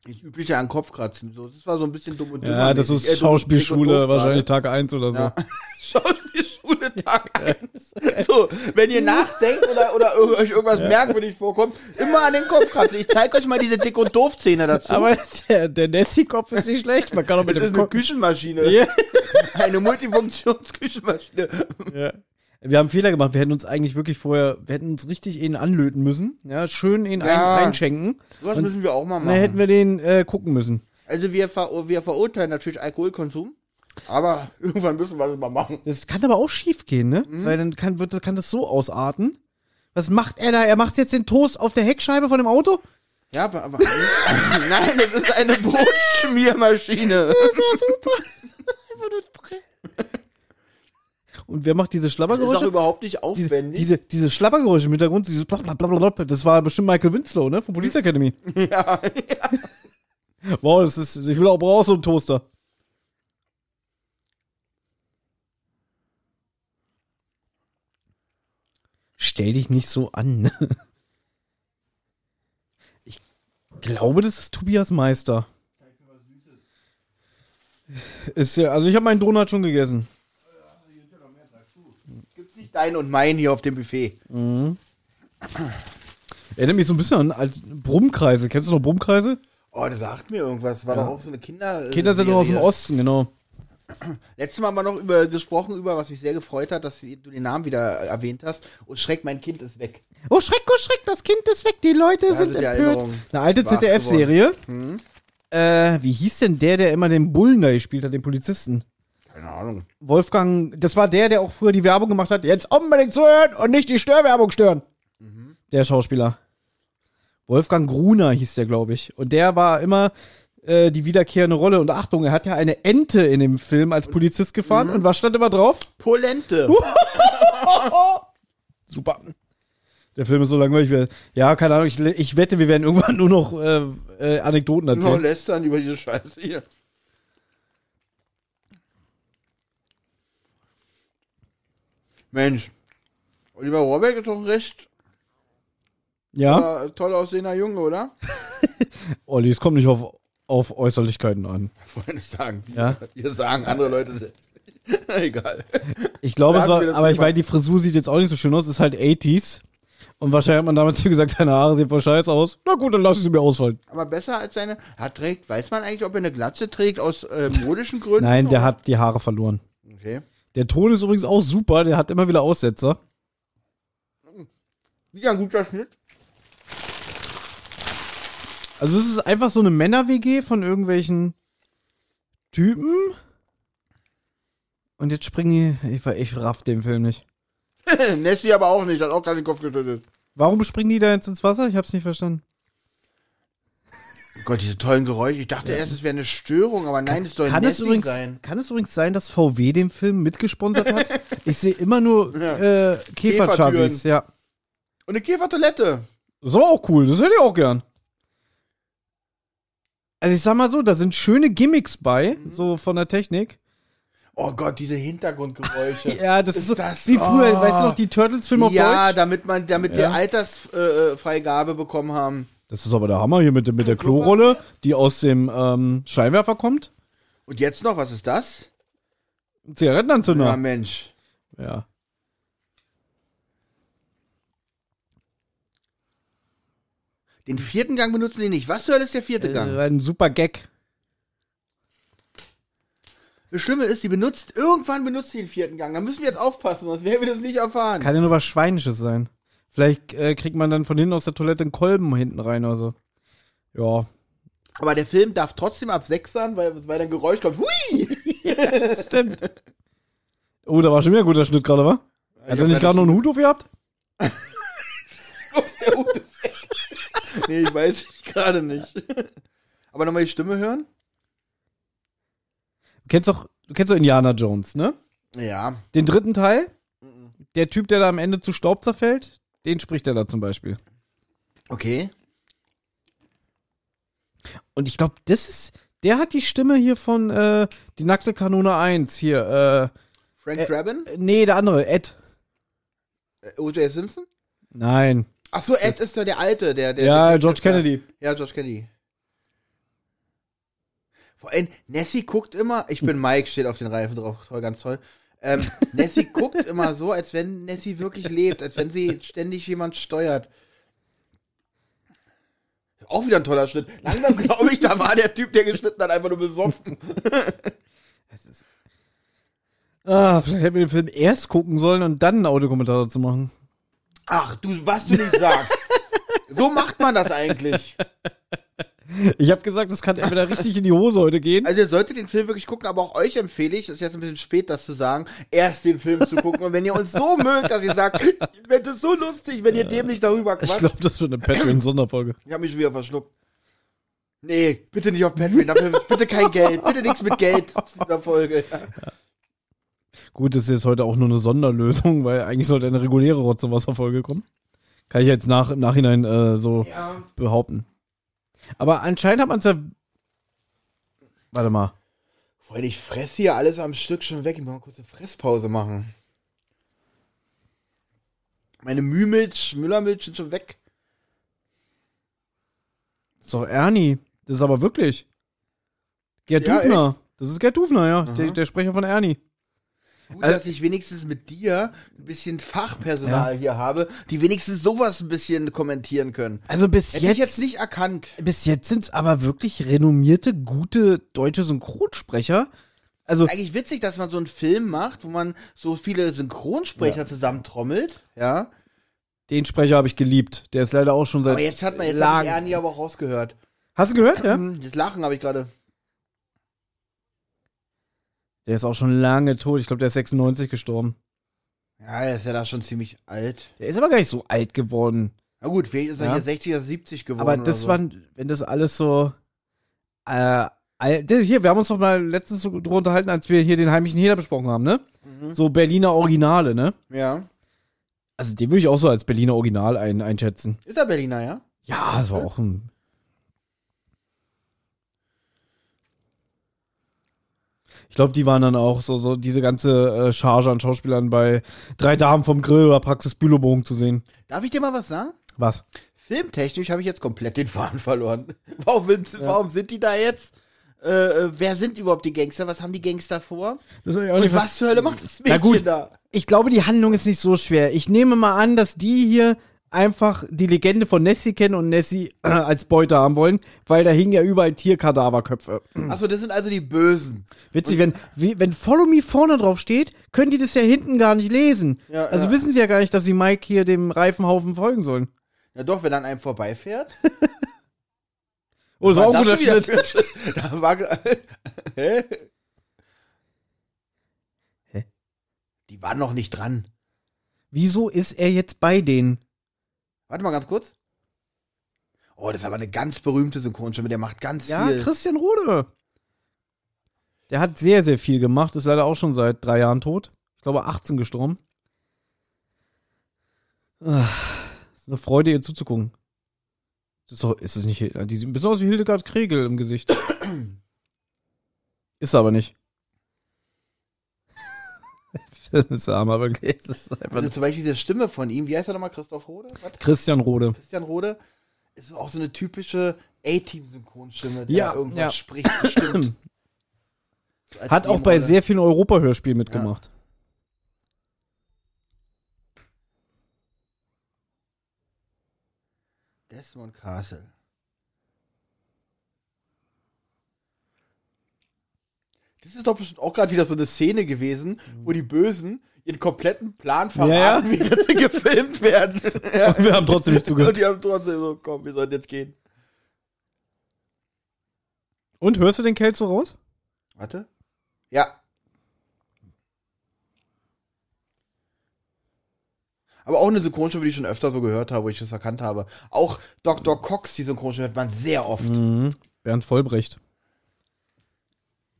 Das übliche an Kopfkratzen. So, das war so ein bisschen dumm und Ja, dümmer das ist dumm- Schauspielschule, wahrscheinlich. Tag 1 oder so. Ja. Schauspielschule Tag 1. So, wenn ihr nachdenkt oder, oder euch irgendwas merkwürdig vorkommt, immer an den Kopf kratzen. Ich zeige euch mal diese Dick- und Doof-Szene dazu. Aber der, der Nessie-Kopf ist nicht schlecht. Man kann auch mit das dem ist eine Kopf. Küchenmaschine. Ja. Eine Multifunktionsküchenmaschine. Ja. Wir haben Fehler gemacht. Wir hätten uns eigentlich wirklich vorher, wir hätten uns richtig ihn anlöten müssen. Ja, schön ihn Ja. ein, einschenken. Was Und müssen wir auch mal Dann hätten machen. wir den äh, gucken müssen. Also wir, ver wir verurteilen natürlich Alkoholkonsum. Aber irgendwann müssen wir das mal machen. Das kann aber auch schief gehen, ne? Weil dann kann, wird, kann das so ausarten. Was macht er da? Er macht jetzt den Toast auf der Heckscheibe von dem Auto? Ja, aber, aber nein, das ist eine Brotschmiermaschine. Und wer macht diese Das ist auch überhaupt nicht Diese, aufwendig. diese, diese Schlabbergeräusche im Hintergrund, dieses blablabla, das war bestimmt Michael Winslow, ne? Von Police Academy. ja, Wow, das ist, ich will auch, brauche auch so einen Toaster. Stell dich nicht so an. Ich glaube, das ist Tobias Meister. Ist ja, also ich habe meinen Donut schon gegessen. gibt's nicht dein und mein hier auf dem Buffet. Erinnert mich so ein bisschen an als Brummkreise. Kennst du noch Brummkreise? Oh, das sagt mir irgendwas. War doch auch so eine Kinder. äh, Kinder sind nur aus dem. Osten, genau. Letztes Mal haben wir noch über, gesprochen über, was mich sehr gefreut hat, dass du den Namen wieder erwähnt hast. Und Schreck, mein Kind ist weg. Oh Schreck, oh Schreck, das Kind ist weg, die Leute Da sind die empört. Eine alte ZDF-Serie. Äh, wie hieß denn der, der immer den Bullen da gespielt hat, den Polizisten? Keine Ahnung. Wolfgang, das war der, der auch früher die Werbung gemacht hat. Jetzt unbedingt zuhören und nicht die Störwerbung stören. Der Schauspieler. Wolfgang Gruner hieß der, glaube ich. Und der war immer äh, die wiederkehrende Rolle. Und Achtung, er hat ja eine Ente in dem Film als Polizist gefahren. Und was stand immer drauf? Polente. Super. Der Film ist so langweilig. wir- Ja, keine Ahnung. Ich, ich wette, wir werden irgendwann nur noch äh, äh, Anekdoten Nur erzählen. lästern über diese Scheiße hier. Mensch. Oliver Rohrbeck ist doch recht Ja, äh, toll aussehender Junge, oder? Olli, es kommt nicht auf, auf Äußerlichkeiten an. Wollen sagen. Wir, Ja. wir sagen, andere Leute sind. Egal. Ich glaube, es war, aber ich meine, die Frisur sieht jetzt auch nicht so schön aus. Ist halt 80s. Und wahrscheinlich hat man damals gesagt, deine Haare sehen voll scheiße aus. Na gut, dann lass ich sie mir ausfallen. Aber besser als seine. Hat trägt, weiß man eigentlich, ob er eine Glatze trägt aus äh, modischen Gründen? Nein, der oder? hat die Haare verloren. Okay. Der Ton ist übrigens auch super. Der hat immer wieder Aussetzer. Wieder ein guter Schnitt. Also es ist einfach so eine Männer-WG von irgendwelchen Typen. Und jetzt springen die. Ich, ich raff den Film nicht. Nessie aber auch nicht, hat auch gerade den Kopf geschüttelt. Warum springen die da jetzt ins Wasser? Ich hab's nicht verstanden. Oh Gott, diese tollen Geräusche. Ich dachte erst, es wäre eine Störung, aber nein, es soll Kann es, Nessie übrigens, sein. kann es übrigens sein, dass VW den Film mitgesponsert hat? ich sehe immer nur äh, Käferchassis, ja. Und eine Käfertoilette. Das ist aber auch cool, das hätte ich auch gern. Also ich sag mal so, da sind schöne Gimmicks bei, so von der Technik. Oh Gott, diese Hintergrundgeräusche. Ja, das ist, Ist so das- wie früher, oh. weißt du noch, die Turtles-Filme auf ja, Deutsch? damit man, damit Ja. wir Altersfreigabe äh, bekommen haben. Das ist aber der Hammer hier mit, mit der Klorolle, die aus dem ähm, Scheinwerfer kommt. Und jetzt noch, was ist das? Ja, Zigarettenanzünder. Mensch. Ja. Den vierten Gang benutzen die nicht. Was zur Hölle ist der vierte Gang? Äh, ein super Gag. Das Schlimme ist, die benutzt, irgendwann benutzt sie den vierten Gang. Da müssen wir jetzt aufpassen, sonst werden wir das nicht erfahren. Kann ja nur was Schweinisches sein. Vielleicht äh, kriegt man dann von hinten aus der Toilette einen Kolben hinten rein oder so. Ja. Aber der Film darf trotzdem ab sechs sein, weil, weil ein Geräusch kommt. Hui! Stimmt. Oh, da war schon wieder ein guter Schnitt gerade, wa? Hat er nicht gerade noch einen Hut auf gehabt? Der Hut. Nee, ich weiß gerade nicht. Aber nochmal die Stimme hören? Du kennst doch, du kennst doch Indiana Jones, ne? Ja. Den dritten Teil? Der Typ, der da am Ende zu Staub zerfällt, den spricht er da zum Beispiel. Okay. Und ich glaube, das ist, der hat die Stimme hier von äh, Die nackte Kanone 1 hier, Frank Äh, Drabin? äh, nee, der andere, Ed. Äh, O.J. Simpson? Nein. Ach so, Ed ist doch der Alte, der, der ja, der- George Kennedy. Ja, George Kennedy. Vor allem, Nessie guckt immer, ich bin Mike, steht auf den Reifen drauf, toll, ganz toll. Ähm, Nessie guckt immer so, als wenn Nessie wirklich lebt, als wenn sie ständig jemand steuert. Auch wieder ein toller Schnitt. Langsam glaube ich, da war der Typ, der geschnitten hat, einfach nur besoffen. Ah, vielleicht hätten wir den Film erst gucken sollen und dann einen Audiokommentar dazu machen. Ach, du, was du nicht sagst. So macht man das eigentlich. Ich habe gesagt, das kann entweder richtig in die Hose heute gehen. Also ihr solltet den Film wirklich gucken, aber auch euch empfehle ich, das ist jetzt ein bisschen spät, das zu sagen, erst den Film zu gucken. Und wenn ihr uns so mögt, dass ihr sagt, ich finde es so lustig, wenn ihr dem nicht darüber Ich quatscht. glaube, das wird eine Patreon-Sonderfolge. Ich habe mich schon wieder verschluckt. Nee, bitte nicht auf Patreon, dafür bitte kein Geld, bitte nichts mit Geld zu dieser Folge. Gut, das ist jetzt heute auch nur eine Sonderlösung, weil eigentlich sollte eine reguläre Rotze Wasserfolge kommen. Kann ich jetzt nach, im Nachhinein äh, so Ja. behaupten. Aber anscheinend hat man es ja. Warte mal. Allem, ich fress hier alles am Stück schon weg. Ich muss mal kurz eine Fresspause machen. Meine Mühmilch, Müllermilch sind schon weg. Das ist doch Ernie. Das ist aber wirklich. Gerd Ja, Dufner. Das ist Gerd Dufner, ja. Der, der Sprecher von Ernie. Gut, Also- dass ich wenigstens mit dir ein bisschen Fachpersonal hier habe, die wenigstens sowas ein bisschen kommentieren können. Also bis Hätte jetzt, ich jetzt nicht erkannt. bis jetzt sind es aber wirklich renommierte, gute deutsche Synchronsprecher. Also, Eigentlich witzig, dass man so einen Film macht, wo man so viele Synchronsprecher zusammentrommelt. Ja. den Sprecher habe ich geliebt. Der ist leider auch schon seit. Aber jetzt hat man jetzt hat Ernie aber auch rausgehört. Hast du gehört, ja? Hm, Das Lachen habe ich gerade. Der ist auch schon lange tot. Ich glaube, der ist 96 gestorben. Ja, er ist ja da schon ziemlich alt. Der ist aber gar nicht so alt geworden. Na gut, vielleicht ist er Ja. hier 60 oder 70 geworden. Aber das so. waren, wenn das alles so. Äh, der- hier, wir haben uns doch mal letztens so drüber unterhalten, als wir hier den heimlichen Heder besprochen haben, ne? Mhm. So Berliner Originale, ne? Ja. Also den würde ich auch so als Berliner Original ein, einschätzen. Ist er Berliner, ja? Ja, das war auch ein. Ich glaube, die waren dann auch so, so diese ganze äh, Charge an Schauspielern bei Drei Damen vom Grill oder Praxis Bülowbogen zu sehen. Darf ich dir mal was sagen? Was? Filmtechnisch habe ich jetzt komplett den Faden verloren. Warum, sind- warum sind die da jetzt? Äh, äh, wer sind überhaupt die Gangster? Was haben die Gangster vor? Und was zur Hölle macht das Na Mädchen gut. da? Ich glaube, die Handlung ist nicht so schwer. Ich nehme mal an, dass die hier einfach die Legende von Nessie kennen und Nessie äh, als Beute haben wollen, weil da hingen ja überall Tierkadaverköpfe. Achso, das sind also die Bösen. Witzig, wenn, wie, wenn Follow Me vorne drauf steht, können die das ja hinten gar nicht lesen. Ja, also ja. wissen sie ja gar nicht, dass sie Mike hier dem Reifenhaufen folgen sollen. Ja doch, wenn an einem vorbeifährt. Oh, das war auch ein guter Schnitt. da war, Hä? Hä? Die waren noch nicht dran. Wieso ist er jetzt bei denen? Warte mal ganz kurz. Oh, das ist aber eine ganz berühmte Synchronstimme. Der macht ganz Ja, viel. Christian Rode. Der hat sehr, sehr viel gemacht, ist leider auch schon seit drei Jahren tot. Ich glaube 18 gestorben. Ah, ist eine Freude, ihr zuzugucken. Ist, doch, ist es nicht, die sieht ein bisschen aus wie Hildegard Kregel im Gesicht. ist aber nicht. das ist armer wirklich. Ist Also zum Beispiel diese Stimme von ihm, wie heißt er nochmal? Christoph Rode? Was? Christian Rode. Christian Rode? Ist auch so eine typische A-Team-Synchronstimme, der Ja, irgendwas ja. spricht, bestimmt. So Hat auch bei sehr vielen Europa-Hörspielen mitgemacht. Desmond Castle. Das ist doch bestimmt auch gerade wieder so eine Szene gewesen, wo die Bösen ihren kompletten Plan verraten, Ja, wie sie gefilmt werden. ja. Und wir haben trotzdem nicht zugehört. Und die haben trotzdem so, komm, wir sollten jetzt gehen. Und hörst du den Kelch so raus? Warte. Ja. Aber auch eine Synchronstimme, die ich schon öfter so gehört habe, wo ich das erkannt habe. Auch Dr. Cox, die Synchronstimme, hört man sehr oft. Mhm. Bernd Vollbrecht.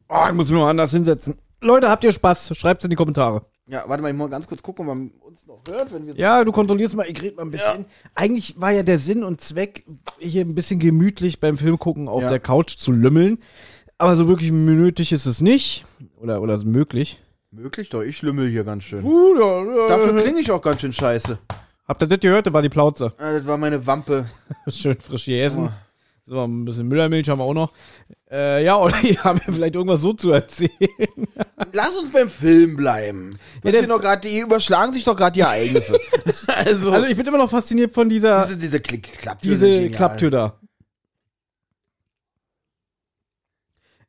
Oh, ich muss mich mal anders hinsetzen. Leute, habt ihr Spaß? Schreibt's in die Kommentare. Ja, warte mal, ich muss mal ganz kurz gucken, ob man uns noch hört, wenn wir so Ja, du kontrollierst mal, ich rede mal ein bisschen. Eigentlich war ja der Sinn und Zweck, hier ein bisschen gemütlich beim Film gucken auf Ja. der Couch zu lümmeln. Aber so wirklich nötig ist es nicht. Oder, oder möglich. möglich, doch ich lümmel hier ganz schön. Uh, ja, ja. Dafür klinge ich auch ganz schön scheiße. Habt ihr das gehört? Das war die Plauze. Ah, das war meine Wampe. Schön frisch gegessen. Oh. So, ein bisschen Müllermilch haben wir auch noch. Äh, ja, oder hier haben wir vielleicht irgendwas so zu erzählen. Lass uns beim Film bleiben. Ja, der- noch grad, die überschlagen sich doch gerade die Ereignisse. also, Also ich bin immer noch fasziniert von dieser, diese, diese Klick Klapptür. diese. Klapptür da.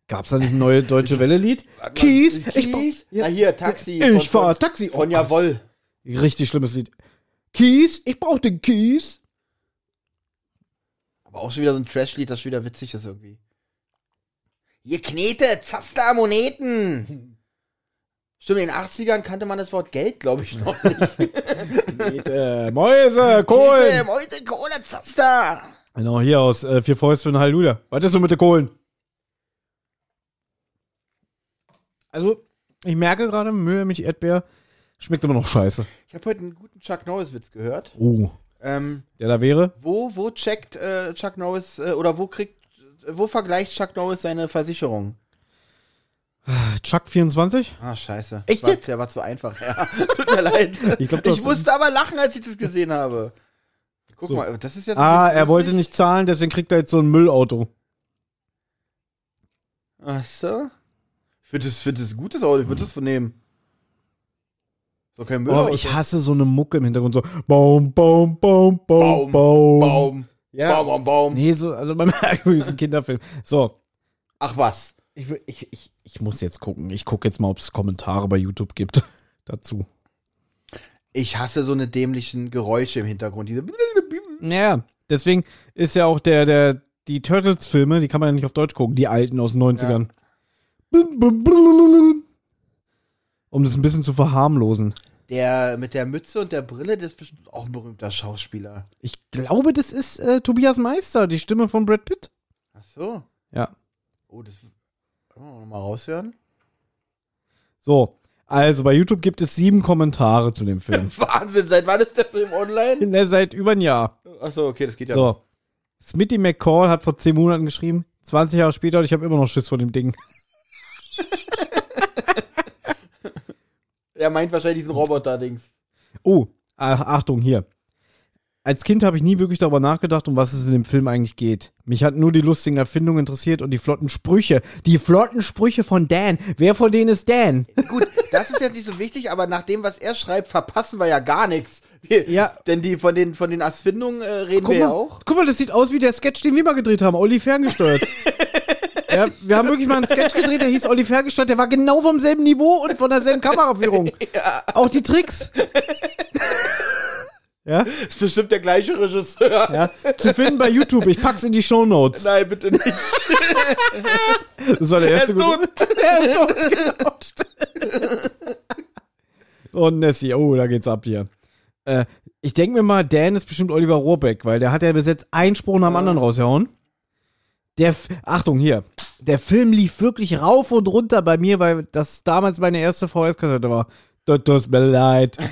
Gab's da nicht ein neues deutsche Welle-Lied? Kies, ich Kies. ja. Ah, hier, Taxi. Ich von- fahr von- Taxi. Von Oh Jawoll. Richtig schlimmes Lied. Kies, ich brauch den Kies. Auch schon wieder so ein Trash-Lied, das schon wieder witzig ist irgendwie. Ihr Knete, Zaster, Moneten. Stimmt, in den 80ern kannte man das Wort Geld, glaube ich, noch nicht. Knete, Mäuse, Kohlen. Knete, Mäuse, Kohle, Zaster. Genau, hier aus äh, Vier Fäuste für ein Halleluja. Was ist so mit den Kohlen? Also, ich merke gerade, Mühe mich Erdbeer schmeckt immer noch scheiße. Ich habe heute einen guten Chuck Norris-Witz gehört. Oh, Ähm, der da wäre? wo, wo checkt äh, Chuck Norris, äh, oder wo kriegt, wo vergleicht Chuck Norris seine Versicherung? Chuck 24? Ah, scheiße. Echt war, jetzt? Der war zu einfach, ja. Tut mir leid. Ich glaub, ich musste aber lachen, als ich das gesehen habe. Guck So. mal, das ist jetzt. Ah, er wollte nicht zahlen, deswegen kriegt er jetzt so ein Müllauto. Ach so. Ich finde das, find das ein gutes Auto, ich würde das von nehmen. So kein Müll. Oh, ich hasse so eine Mucke im Hintergrund, so Baum, Baum, Baum, Baum, Baum, Baum. Baum. Ja. Baum, Baum, Baum. Nee, so, also beim ist ein Kinderfilm. So, Ach was. ich, ich, ich, ich muss jetzt gucken. Ich gucke jetzt mal, ob es Kommentare bei YouTube gibt dazu. Ich hasse so eine dämlichen Geräusche im Hintergrund. Diese. Naja, deswegen ist ja auch der, der, die Turtles-Filme, die kann man ja nicht auf Deutsch gucken, die alten aus den 90ern. Um das ein bisschen zu verharmlosen. Der mit der Mütze und der Brille, das ist bestimmt auch ein berühmter Schauspieler. Ich glaube, das ist äh, Tobias Meister, die Stimme von Brad Pitt. Ach so. Ja. Oh, das. Wollen wir noch mal raushören? So, also bei YouTube gibt es sieben Kommentare zu dem Film. Wahnsinn, seit wann ist der Film online? Ne, Seit über ein Jahr. Ach so, okay, das geht ja. So. Smitty McCall hat vor zehn Monaten geschrieben, 20 Jahre später und ich habe immer noch Schiss vor dem Ding. Er meint wahrscheinlich diesen Roboter-Dings. Oh, ach, Achtung, hier. Als Kind habe ich nie wirklich darüber nachgedacht, um was es in dem Film eigentlich geht. Mich hat nur die lustigen Erfindungen interessiert und die flotten Sprüche. Die flotten Sprüche von Dan. Wer von denen ist Dan? Gut, das ist jetzt nicht so wichtig, aber nach dem, was er schreibt, verpassen wir ja gar nichts. Wir, Ja. Denn die von den, von den Erfindungen äh, reden Guck wir ja mal, auch. guck mal, das sieht aus wie der Sketch, den wir mal gedreht haben. Olli ferngesteuert. ja, wir haben wirklich mal einen Sketch gedreht, der hieß Olli ferngesteuert. Der war genau vom selben Niveau und von derselben Kameraführung. Auch die Tricks. ja, Ist bestimmt der gleiche Regisseur. ja. Zu finden bei YouTube. Ich pack's in die Show Notes. Nein, bitte nicht. Das war der erste. ist tot. Er ist tot, genau. Und Nessie, oh, da geht's ab hier. Äh, ich denke mir mal, Dan ist bestimmt Oliver Rohrbeck, weil der hat ja bis jetzt einen Spruch nach dem anderen rausgehauen. Der, F Achtung, hier. Der Film lief wirklich rauf und runter bei mir, weil das damals meine erste VS-Kassette war. Das tut mir leid.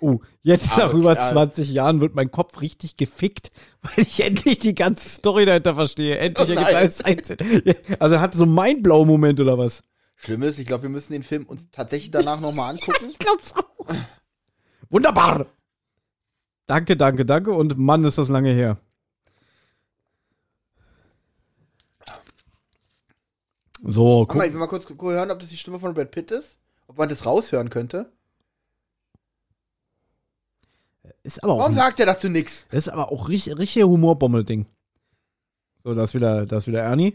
Uh, jetzt nach Arme über Kerl. 20 Jahren wird mein Kopf richtig gefickt, weil ich endlich die ganze Story dahinter verstehe. Endlich Oh ergibt alles einzeln. Also er hatte so einen Mindblow-Moment oder was? Schlimm ist, ich glaube, wir müssen den Film uns tatsächlich danach nochmal angucken. Ich glaub's auch. Wunderbar. Danke, danke, danke. Und Mann, ist das lange her. So, Warte mal, guck. ich will mal kurz hören, ob das die Stimme von Brad Pitt ist. Ob man das raushören könnte. Ist aber auch, Warum sagt er dazu nichts? das ist aber auch richtig, richtig Humorbommel-Ding. So, da ist wieder, da ist wieder Ernie.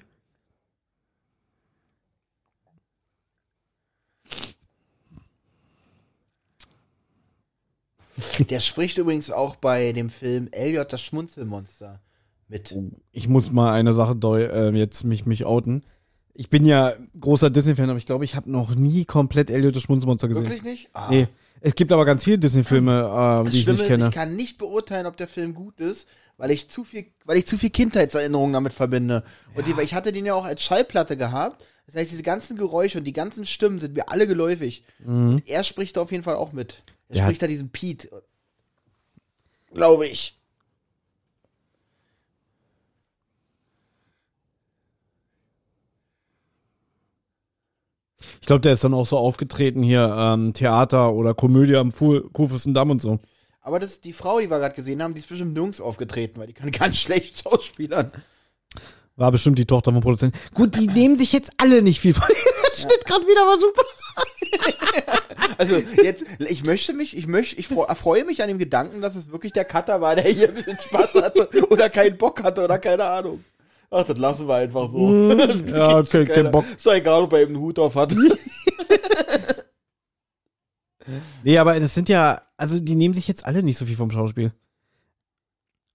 Der spricht übrigens auch bei dem Film Elliot das Schmunzelmonster mit. Ich muss mal eine Sache äh, jetzt mich, mich outen. Ich bin ja großer Disney-Fan, aber ich glaube, ich habe noch nie komplett Elliot das Schmunzelmonster gesehen. Wirklich nicht? Ah. Nee. Es gibt aber ganz viele Disney-Filme, äh, die ich nicht ist, kenne. ich kann nicht beurteilen, ob der Film gut ist, weil ich zu viel, weil ich zu viel Kindheitserinnerungen damit verbinde. Und die, ich hatte den ja auch als Schallplatte gehabt. Das heißt, diese ganzen Geräusche und die ganzen Stimmen sind mir alle geläufig. Und er spricht da auf jeden Fall auch mit. Er Mhm. Ja. spricht da diesen Pete. Glaube ich. Ich glaube, der ist dann auch so aufgetreten hier, ähm, Theater oder Komödie am Kurfürstendamm und so. Aber das die Frau, die wir gerade gesehen haben, die ist bestimmt nirgends aufgetreten, weil die kann ganz schlecht schauspielern. War bestimmt die Tochter vom Produzenten. Gut, die nehmen sich jetzt alle nicht viel von. Der Schnitt gerade wieder war super. Also jetzt, ich möchte mich, ich möchte, ich freu- erfreue mich an dem Gedanken, dass es wirklich der Cutter war, der hier ein bisschen Spaß hatte oder keinen Bock hatte oder keine Ahnung. Ach, das lassen wir einfach so. Das Mhm. ja, kriegt schon kein-. Bock. Ist doch egal, ob er eben einen Hut auf hat. Nee, aber das sind ja, also die nehmen sich jetzt alle nicht so viel vom Schauspiel.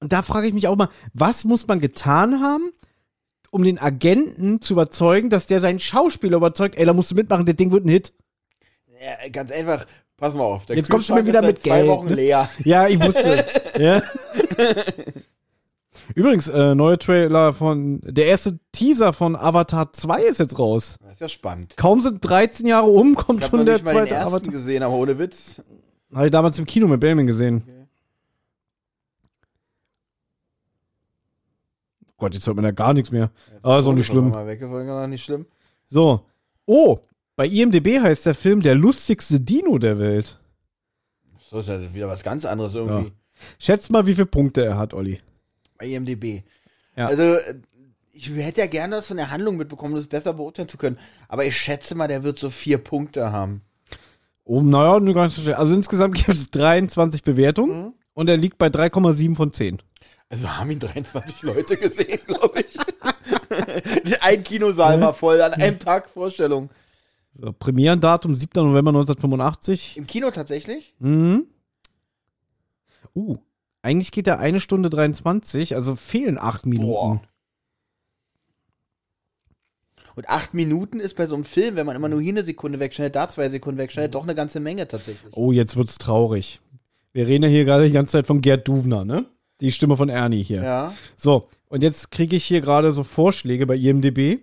Und da frage ich mich auch mal, was muss man getan haben, um den Agenten zu überzeugen, dass der seinen Schauspieler überzeugt, ey, da musst du mitmachen, das Ding wird ein Hit. Ja, ganz einfach, pass mal auf. Der Jetzt kommst du mir wieder mit zwei Geld, Wochen ne? leer. Ja, ich wusste es. ja. Übrigens, äh, neue Trailer von, der erste Teaser von Avatar 2 ist jetzt raus. Das ist ja spannend. Kaum sind 13 Jahre um, kommt Ich schon noch der nicht mal den zweite ersten Avatar. gesehen, aber ohne Witz. Habe ich damals im Kino mit Bellman gesehen. Okay. Gott, jetzt hört man ja gar nichts mehr. Aber ist auch nicht schlimm. Mal weg, ist auch nicht schlimm. So. Oh, bei IMDB heißt der Film der lustigste Dino der Welt. So ist ja wieder was ganz anderes irgendwie. Schätzt mal, wie viele Punkte er hat, Olli. IMDb. Ja. Also, äh, ich hätte ja gerne was von der Handlung mitbekommen, um das besser beurteilen zu können. Aber ich schätze mal, der wird so vier Punkte haben. Oh, naja, nur ganz so schnell. Also insgesamt gibt es 23 Bewertungen Mhm. und er liegt bei 3,7 von 10. Also haben ihn 23 Leute gesehen, glaube ich. Ein Kinosaal war voll, an einem Tag Vorstellung. So, Premierendatum 7. November 1985. Im Kino tatsächlich? Mhm. Uh, eigentlich geht er eine Stunde 23, also fehlen acht Minuten. Boah. Und acht Minuten ist bei so einem Film, wenn man immer nur hier eine Sekunde wegschneidet, da zwei Sekunden wegschneidet, doch eine ganze Menge tatsächlich. Oh, jetzt wird's traurig. Wir reden ja hier gerade die ganze Zeit von Gerd Duvner, ne? Die Stimme von Ernie hier. Ja. So, und jetzt kriege ich hier gerade so Vorschläge bei IMDb.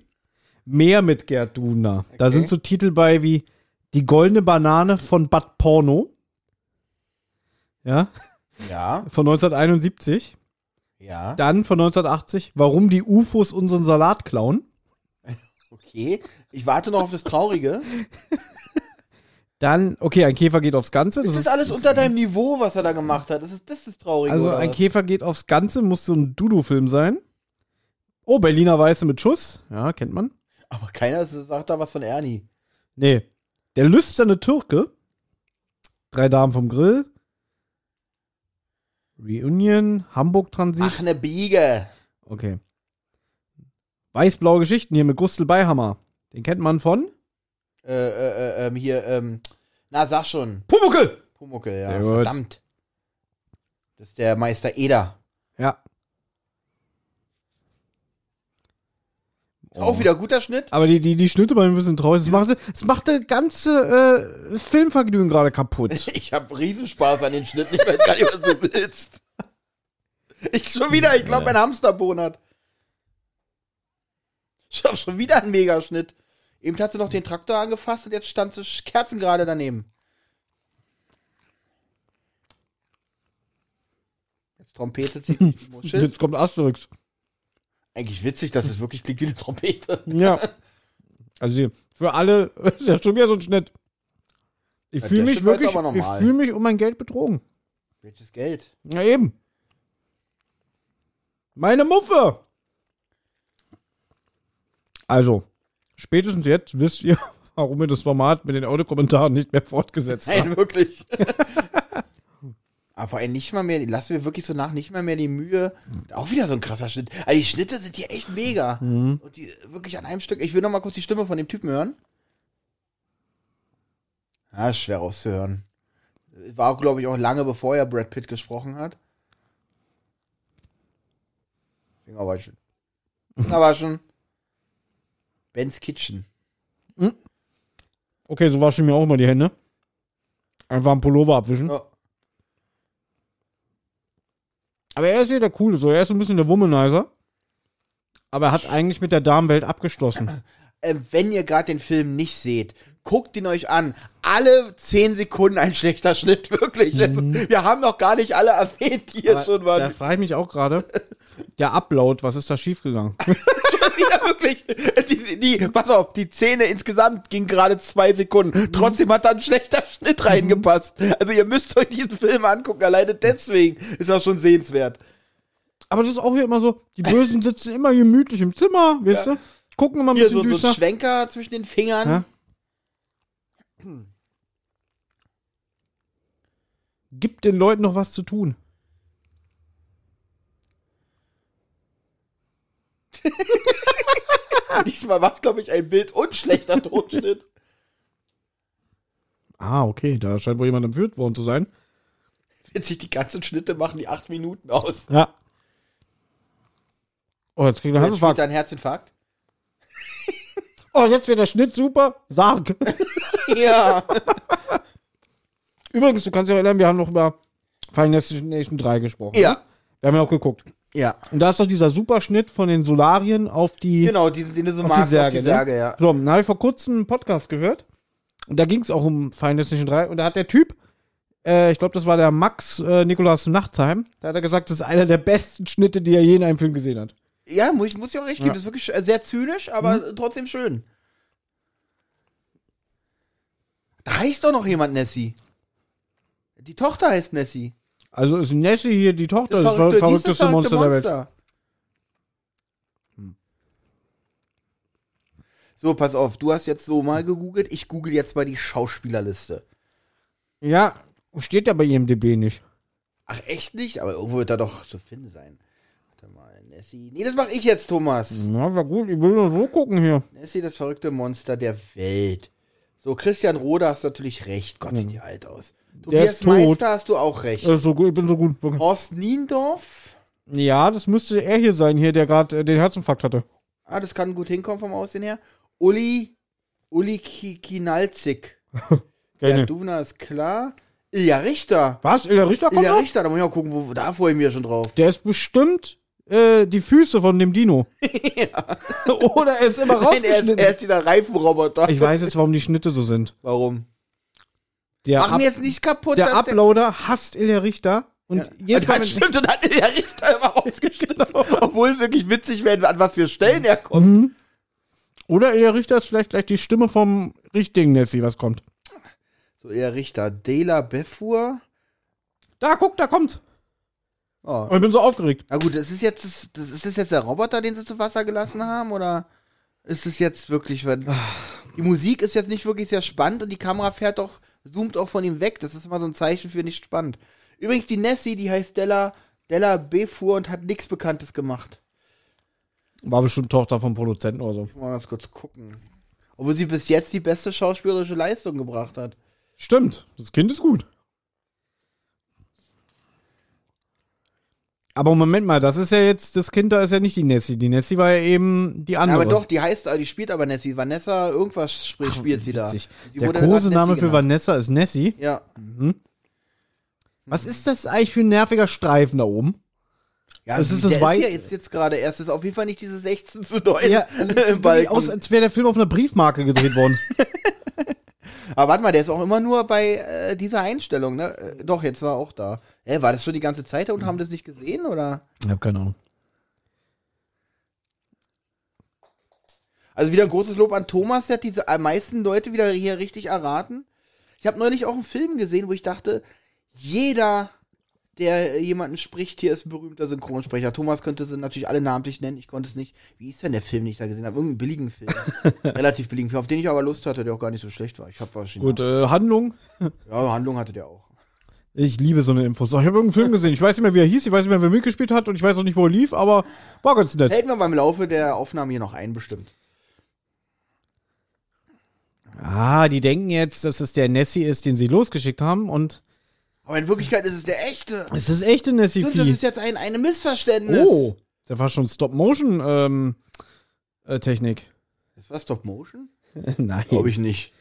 Mehr mit Gerd Duvner. Da Okay. sind so Titel bei wie Die goldene Banane von Bad Porno. Ja, Ja. von 1971. Ja. Dann von 1980 Warum die UFOs unseren Salat klauen. Okay. Ich warte noch auf das Traurige. Dann, okay, ein Käfer geht aufs Ganze. Das ist alles unter deinem Niveau, was er da gemacht hat. Das ist das, ist das Traurige. Also ein? Käfer geht aufs Ganze, muss so ein Dudu-Film sein. Oh, Berliner Weiße mit Schuss. Ja, kennt man. Aber keiner sagt da was von Ernie. Nee. Der lüsterne Türke. Drei Damen vom Grill. Reunion. Hamburg Transit. Ach, ne Biege. Okay. Weiß-blaue Geschichten hier mit Gustl Beihammer. Den kennt man von? Äh, äh, äh, ähm, hier, ähm, na, sag schon. Pumuckel! Pumuckel, ja, Sehr gut. verdammt. Das ist der Meister Eder. Ja. Auch wieder guter Schnitt. Aber die, die, die Schnitte waren ein bisschen traurig. Das macht, das macht das ganze äh, Filmvergnügen gerade kaputt. Ich habe Riesenspaß an den Schnitten. Ich weiß gar nicht, was du willst. Ich schon wieder, ich glaube, mein Hamsterbohnen hat. Ich hab schon wieder einen Megaschnitt. Eben hat sie noch den Traktor angefasst und jetzt stand sie Kerzen gerade daneben. Jetzt Trompete zieht die Muschel. Jetzt kommt Asterix. Eigentlich witzig, dass es wirklich klingt wie eine Trompete. Ja. Also für alle, ist ja schon wieder so ein Schnitt. Ich Ja, fühle mich wirklich, ich fühle mich um mein Geld betrogen. Welches Geld? Na eben. Meine Muffe. Also, spätestens jetzt wisst ihr, warum wir das Format mit den Audiokommentaren nicht mehr fortgesetzt haben. Nein, wirklich. Aber vor allem nicht mal mehr, lassen wir wirklich so nach, nicht mal mehr die Mühe. Auch wieder so ein krasser Schnitt. Also die Schnitte sind hier echt mega. Und die wirklich an einem Stück. Ich will noch mal kurz die Stimme von dem Typen hören. Ja, schwer rauszuhören. War auch, glaube ich, auch lange bevor er Brad Pitt gesprochen hat. Finger waschen. Finger waschen. Ben's Kitchen. Okay, so wasche ich mir auch immer die Hände. Einfach am Pullover abwischen. Ja. Aber er ist hier der Coole, so. Er ist so ein bisschen der Womanizer. Aber er hat eigentlich mit der Damenwelt abgeschlossen. äh, wenn ihr gerade den Film nicht seht, guckt ihn euch an. Alle 10 Sekunden ein schlechter Schnitt, wirklich. Ist- wir haben noch gar nicht alle erwähnt, die hier schon Da waren. frage ich mich auch gerade. Der Upload, was ist da schiefgegangen? ja, wirklich. Die, die, pass auf, die Szene insgesamt ging gerade zwei Sekunden. Trotzdem hat da ein schlechter Schnitt reingepasst. Also ihr müsst euch diesen Film angucken. Alleine deswegen ist er schon sehenswert. Aber das ist auch hier immer so, die Bösen sitzen immer gemütlich im Zimmer, weißt du? Gucken immer ein Hier bisschen so, so ein düster. Schwenker zwischen den Fingern. Ja. Gibt den Leuten noch was zu tun. Diesmal war es, glaube ich, ein Bild und schlechter Tonschnitt. Ah, okay, da scheint wohl jemand entführt worden zu sein. Witzig, die ganzen Schnitte machen die acht Minuten aus. Ja. Oh, jetzt kriegt er einen Jetzt Herzinfarkt. er einen Herzinfarkt. Oh, jetzt wird der Schnitt super. Sarg. ja. Übrigens, du kannst dich erinnern, wir haben noch über Final Destination 3 gesprochen. ne? Ja. Wir haben ja auch geguckt. Ja. Und da ist doch dieser Superschnitt von den Solarien auf die, Genau, diese, den du so auf die Särge. auf die Särge, ne? ja. So, dann habe ich vor kurzem einen Podcast gehört. Und da ging es auch um Final Destination 3. Und da hat der Typ, äh, ich glaube, das war der Max äh, Nikolaus Nachtsheim, da hat er gesagt, das ist einer der besten Schnitte, die er je in einem Film gesehen hat. Ja, muss ich, muss ich auch recht geben. Ja. Das ist wirklich äh, sehr zynisch, aber trotzdem schön. Da heißt doch noch jemand Nessie. Die Tochter heißt Nessie. Also ist Nessie hier die Tochter Das des ver verrückte, das verrückteste verrückte Monster, der Welt. Monster. So, pass auf, du hast jetzt so mal gegoogelt, ich google jetzt mal die Schauspielerliste. Ja, steht ja bei IMDB nicht. Ach, echt nicht? Aber irgendwo wird da doch zu finden sein. Warte mal, Nessie. Nee, das mache ich jetzt, Thomas. Na, war gut, ich will nur so gucken hier. Nessie, das verrückte Monster der Welt. So, Christian Rode hast natürlich recht. Gott, sieht die alt aus. Tobias ist tot. Meister hast du auch recht. Das ist so gut, ich bin so gut. Horst Niendorf. Ja, das müsste er hier sein, hier, der gerade äh, den Herzinfarkt hatte. Ah, das kann gut hinkommen vom Aussehen her. Uli, Uli Ki- Kinalzig. Ja, Gerne. Duvna ist klar. Ilja Richter. Was? Ilja Richter kommt Ilja noch? Richter, da muss ich mal gucken, wo, da freue ich mich ja schon drauf. Der ist bestimmt äh, die Füße von dem Dino. Oder er ist immer Nein, er ist, rausgeschnitten. er ist dieser Reifenroboter. ich weiß jetzt, warum die Schnitte so sind. Warum? Der, Machen Up jetzt nicht kaputt. der Uploader hasst Ilja Richter. Und Ja. das wenn- stimmt, und hat Ilja Richter immer rausgeschnitten. Obwohl es wirklich witzig wäre, an was für Stellen er kommt. Mhm. Oder Ilja Richter ist vielleicht gleich die Stimme vom richtigen Nessie, was kommt. So, Ilja Richter. Dela Befur. Da, guck, da kommt. Oh. Und ich bin so aufgeregt. Na gut, das ist jetzt, das, das ist das jetzt der Roboter, den sie zu Wasser gelassen haben, oder ist es jetzt wirklich, wenn, die Musik ist jetzt nicht wirklich sehr spannend und die Kamera fährt doch, zoomt auch von ihm weg, das ist immer so ein Zeichen für nicht spannend. Übrigens, die Nessie, die heißt Della, Della Befur und hat nichts Bekanntes gemacht. War bestimmt Tochter vom Produzenten oder so. Mal ganz kurz gucken. Obwohl sie bis jetzt die beste schauspielerische Leistung gebracht hat. Stimmt, das Kind ist gut. Aber Moment mal, das ist ja jetzt, das Kind da ist ja nicht die Nessie. Die Nessie war ja eben die Ja, andere. aber doch, die heißt, die spielt aber Nessie. Vanessa, irgendwas spricht, spielt sie da. Sie Der Kosename für genannt. Vanessa ist Nessie. Ja. Was ist das eigentlich für ein nerviger Streifen da oben? Ja, Das ist der das ist Weit- ja jetzt, jetzt gerade erst. Das ist auf jeden Fall nicht diese 16 zu 9 Ja, Balkon. aus, als wäre der Film auf einer Briefmarke gedreht worden. Aber warte mal, der ist auch immer nur bei äh, dieser Einstellung, ne? Äh, doch, jetzt war er auch da. Hä, war das schon die ganze Zeit da und haben das nicht gesehen, oder? ich hab keine Ahnung. Also wieder ein großes Lob an Thomas, der hat diese am meisten Leute wieder hier richtig erraten. Ich habe neulich auch einen Film gesehen, wo ich dachte, jeder, der jemanden spricht, hier ist ein berühmter Synchronsprecher. Thomas könnte sie natürlich alle namentlich nennen, ich konnte es nicht. Wie ist denn der Film, den ich da gesehen habe? Irgendeinen billigen Film. Relativ billigen Film, auf den ich aber Lust hatte, der auch gar nicht so schlecht war. Ich habe wahrscheinlich. Gut, äh, Handlung. Ja, Handlung hatte der auch. Ich liebe so eine Infos. Ich habe irgendeinen Film gesehen. Ich weiß nicht mehr, wie er hieß. Ich weiß nicht mehr, wer mitgespielt hat. Und ich weiß auch nicht, wo er lief. Aber war ganz nett. Hält wir beim Laufe der Aufnahme hier noch ein, bestimmt. Ah, die denken jetzt, dass es der Nessie ist, den sie losgeschickt haben. Und Aber in Wirklichkeit ist es der echte. es ist echte Und das ist jetzt ein, ein Missverständnis. Oh, das war schon Stop-Motion-Technik. Das war Stop Motion? Nein. Glaube ich nicht.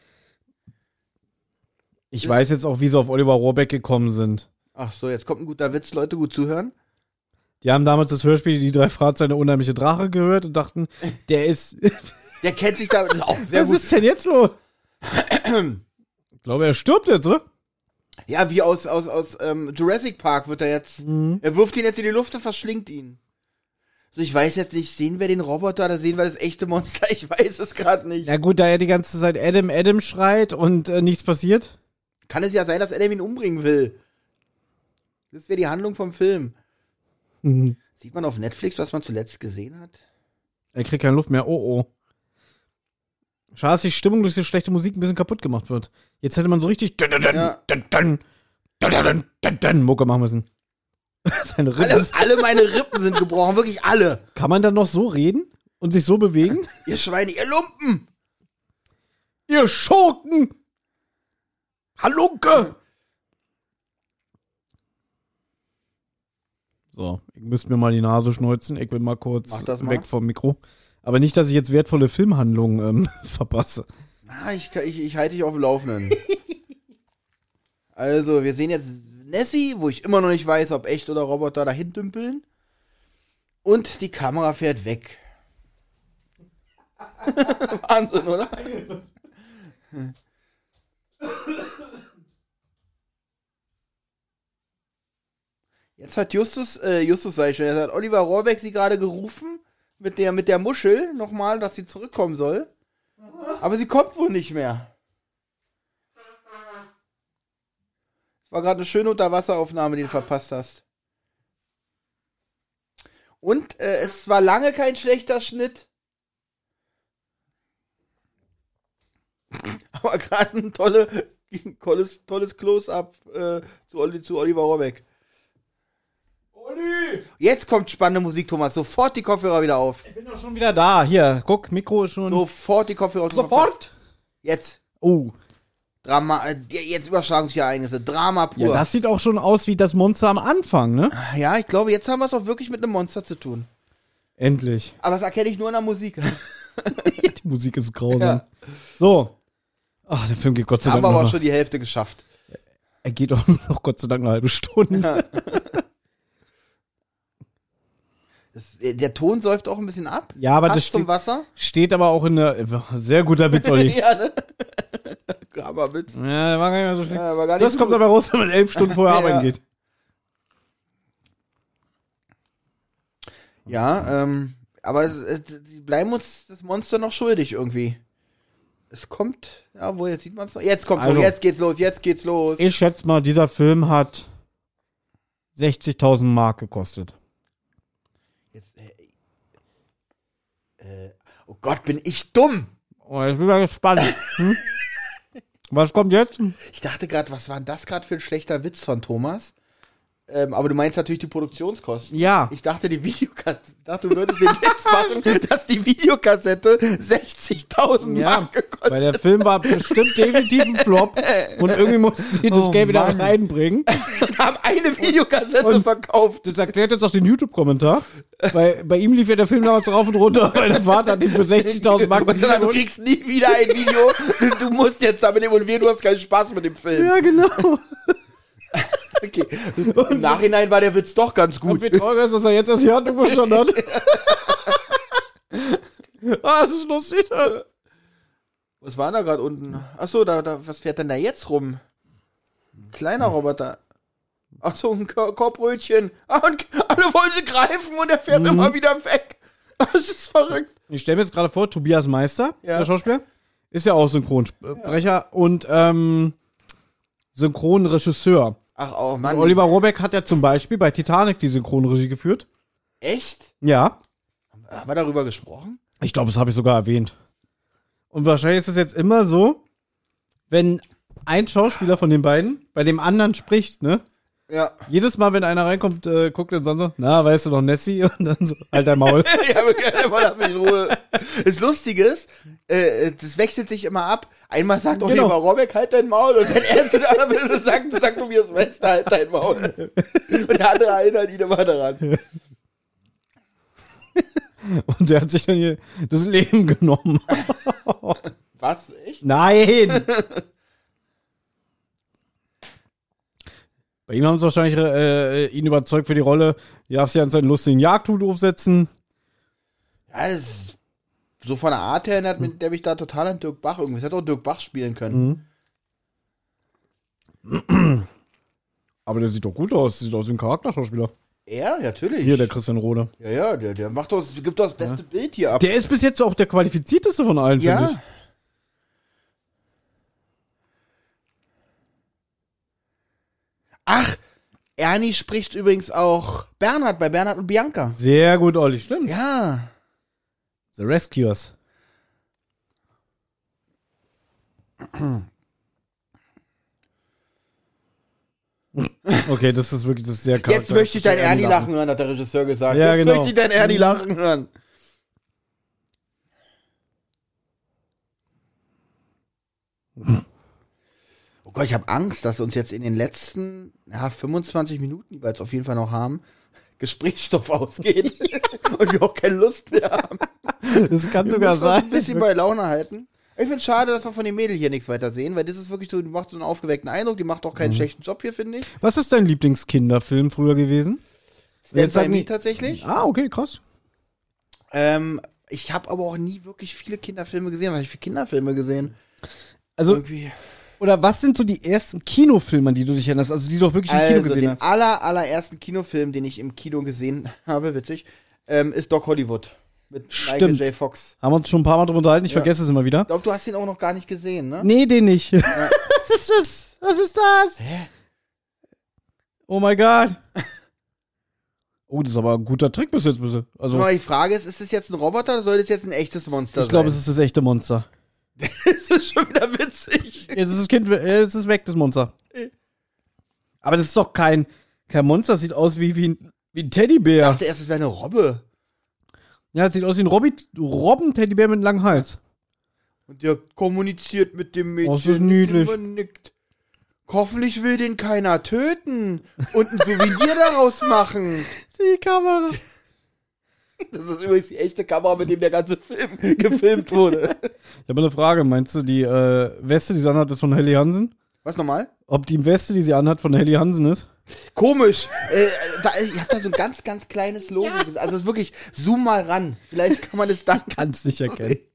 Ich weiß jetzt auch, wie sie auf Oliver Rohrbeck gekommen sind. Ach so, jetzt kommt ein guter Witz, Leute, gut zuhören. Die haben damals das Hörspiel Die drei Fragezeichen der unheimliche Drache gehört und dachten, der ist. Der kennt sich da auch sehr Was gut. ist denn jetzt los? ich glaube, er stirbt jetzt, oder? Ja, wie aus, aus, aus ähm, Jurassic Park wird er jetzt. Mhm. Er wirft ihn jetzt in die Luft und verschlingt ihn. So, ich weiß jetzt nicht, sehen wir den Roboter oder sehen wir das echte Monster? Ich weiß es gerade nicht. Ja gut, da er die ganze Zeit Adam, Adam schreit und äh, nichts passiert. Kann es ja sein, dass Adam ihn umbringen will. Das wäre die Handlung vom Film. Mhm. Sieht man auf Netflix, was man zuletzt gesehen hat? Er kriegt keine Luft mehr. Oh oh. Schade, dass die Stimmung durch die schlechte Musik ein bisschen kaputt gemacht wird. Jetzt hätte man so richtig Ja. Mucke machen müssen. Seine Rippe. Alle, alle meine Rippen sind gebrochen, wirklich alle. Kann man dann noch so reden und sich so bewegen? Ihr Schweine, ihr Lumpen! Ihr Schurken! Halunke! So, ich müsste mir mal die Nase schneuzen. Ich bin mal kurz mal. weg vom Mikro. Aber nicht, dass ich jetzt wertvolle Filmhandlungen ähm, verpasse. Ah, ich, ich, ich halte dich auf dem Laufenden. also, wir sehen jetzt Nessie, wo ich immer noch nicht weiß, ob echt oder Roboter dahin dümpeln. Und die Kamera fährt weg. Wahnsinn, oder? Jetzt hat Justus, äh, Justus sag ich schon, jetzt hat Oliver Rohrbeck sie gerade gerufen mit der, mit der Muschel nochmal, dass sie zurückkommen soll. Aber sie kommt wohl nicht mehr. Es war gerade eine schöne Unterwasseraufnahme, die du verpasst hast. Und äh, es war lange kein schlechter Schnitt. Aber gerade ein tolle, tolles, tolles Close-up äh, zu, zu Oliver Rohrbeck. Jetzt kommt spannende Musik, Thomas. Sofort die Kopfhörer wieder auf. Ich bin doch schon wieder da. Hier, guck, Mikro ist schon. Sofort die Kopfhörer auf. Sofort? Jetzt. Oh. Drama, äh, jetzt Überschlagungsereignisse. Drama pur. Ja, das sieht auch schon aus wie das Monster am Anfang, ne? Ja, ich glaube, jetzt haben wir es auch wirklich mit einem Monster zu tun. Endlich. Aber das erkenne ich nur in der Musik. Die Musik ist grausam. Ja. So. Ach, der Film geht Gott sei haben Dank wir aber auch schon die Hälfte geschafft. Er geht auch nur noch Gott sei Dank eine halbe Stunde. Das, äh, der Ton säuft auch ein bisschen ab. Ja, aber Passt das steht, Wasser. steht aber auch in der. Sehr guter Witz, Olli. ja, ne? Hammerwitz. Ja, war gar nicht mehr so schlecht. Ja, das so kommt gut. aber raus, wenn man elf Stunden vorher Ja. arbeiten geht. Ja, ähm, aber die bleiben uns das Monster noch schuldig irgendwie. Es kommt, ja, wo jetzt sieht man es noch. Jetzt kommt's Also- los, jetzt geht's los, jetzt geht's los. Ich schätze mal, dieser Film hat 60.000 Mark gekostet. Jetzt, äh, äh, oh Gott, bin ich dumm. Oh, ich bin mal gespannt. Hm? Was kommt jetzt? Ich dachte gerade, was war denn das gerade für ein schlechter Witz von Thomas? Ähm, aber du meinst natürlich die Produktionskosten. Ja. Ich dachte, die Videokassette, dachte, du würdest den Witz machen, dass die Videokassette 60.000 Ja, Mark gekostet weil der Film war bestimmt definitiv ein Flop und irgendwie mussten sie das Oh Geld wieder reinbringen. und haben eine Videokassette Und- verkauft. Das erklärt jetzt auch den YouTube-Kommentar. Bei, bei ihm lief ja der Film damals rauf und runter, weil der Vater hat ihn für 60.000 Mark Und dann, du kriegst nie wieder ein Video. Du musst jetzt damit involvieren, du hast keinen Spaß mit dem Film. Ja, genau. Okay. Im Nachhinein war der Witz doch ganz Und gut. wie traurig ist, dass er jetzt erst die Handlung verstanden hat. ah, das ist lustig. Was war da gerade unten? Achso, da, da, was fährt denn da jetzt rum? Ein kleiner Roboter. Achso, ein Ko- Korbbrötchen. Ah, und alle wollen sie greifen und er fährt immer wieder weg. Das ist verrückt. Ich stelle mir jetzt gerade vor, Tobias Meister, Ja. der Schauspieler, ist ja auch Synchronsprecher und ähm, Synchronregisseur. Ach, oh Mann. Oliver Rohrbeck hat ja zum Beispiel bei Titanic die Synchronregie geführt. Echt? Ja. Haben wir darüber gesprochen? Ich glaube, das habe ich sogar erwähnt. Und wahrscheinlich ist es jetzt immer so, wenn ein Schauspieler von den beiden bei dem anderen spricht, ne? Ja. Jedes Mal, wenn einer reinkommt, äh, guckt er dann so, na, weißt du noch Nessie? Und dann so, halt dein Maul. ja, aber gerne mal lass mich in Ruhe. Das Lustige ist, äh, das wechselt sich immer ab. Einmal sagt Genau. Oliver Robeck, halt dein Maul. Und wenn er zu der anderen Person sagt, sagt Tobias Meister, halt dein Maul. Und der andere erinnert ihn immer daran. Und der hat sich dann hier das Leben genommen. Was? Echt? Nein! Bei ihm haben sie wahrscheinlich äh, ihn überzeugt für die Rolle. Ja, darfst ja an seinen lustigen Jagdhut aufsetzen. Ja, das ist so von der Art her erinnert mich- der mich da total an Dirk Bach irgendwie. Es hätte auch Dirk Bach spielen können. Aber der sieht doch gut aus. Sieht aus wie ein Charakterschauspieler. Er? Ja, natürlich. Hier, der Christian Rode. ja, ja, der, der macht doch, gibt doch das beste Bild hier ab. Der ist bis jetzt auch der qualifizierteste von allen, finde ich. Ach, Ernie spricht übrigens auch Bernhard bei Bernhard und Bianca. Sehr gut, Olli, stimmt. Ja. The Rescuers. Okay, das ist wirklich das ist sehr Jetzt möchte ich dein Ernie lachen hören, hat der Regisseur gesagt. Ja, Jetzt genau. möchte ich dein Ernie lachen hören. Oh Gott, ich habe Angst, dass uns jetzt in den letzten ja, 25 Minuten, die wir jetzt auf jeden Fall noch haben, Gesprächsstoff ausgeht und wir auch keine Lust mehr haben. Das kann Wir sogar sein. ein bisschen bei Laune halten. Ich finde schade, dass wir von dem Mädel hier nichts weiter sehen, weil das ist wirklich so, die macht so einen aufgeweckten Eindruck, die macht auch Mhm. keinen schlechten Job hier, finde ich. Was ist dein Lieblingskinderfilm früher gewesen? Stand by Me tatsächlich. Ah, okay, krass. Ähm, ich habe aber auch nie wirklich viele Kinderfilme gesehen. Was habe ich für Kinderfilme gesehen? Also, Irgendwie. Oder was sind so die ersten Kinofilme, an die du dich erinnerst? Also, die du auch wirklich im Kino Also, gesehen den hast? aller, allerersten Kinofilm, den ich im Kino gesehen habe, witzig, ähm, ist Doc Hollywood. Mit Michael Stimmt. J. Fox. Haben wir uns schon ein paar Mal drüber unterhalten, ich Ja. vergesse es immer wieder. Ich glaube, du hast ihn auch noch gar nicht gesehen, ne? Nee, den nicht. Was ist das? Was ist das? Hä? Oh mein Gott. Oh, das ist aber ein guter Trick bis jetzt, bitte. Also, Aber die Frage ist, ist es jetzt ein Roboter oder soll das jetzt ein echtes Monster ich glaube, es sein? ist das echte Monster. es ist schon wieder witzig. Jetzt ist das Kind, es ist weg, das Monster. Aber das ist doch kein, kein Monster, das sieht aus wie, wie, ein, wie ein Ich Teddybär. dachte erst, es wäre eine Robbe. Ja, es sieht aus wie ein Robby, Robben-Teddybär mit einem langen Hals. Und der kommuniziert mit dem Mädchen. Oh, ist das niedlich. und nickt. Hoffentlich will den keiner töten und ein Souvenir daraus machen. Die Kamera. Das ist übrigens die echte Kamera, mit dem der ganze Film gefilmt wurde. Ich habe eine Frage. Meinst du, die äh, Weste, die sie anhat, ist von Helly Hansen? Was nochmal? Ob die Weste, die sie anhat, von Helly Hansen ist? Komisch. Äh, da, ich habe da so ein ganz, ganz kleines Logo. gesehen. Also wirklich, zoom mal ran. Vielleicht kann man es dann. Kannst nicht erkennen.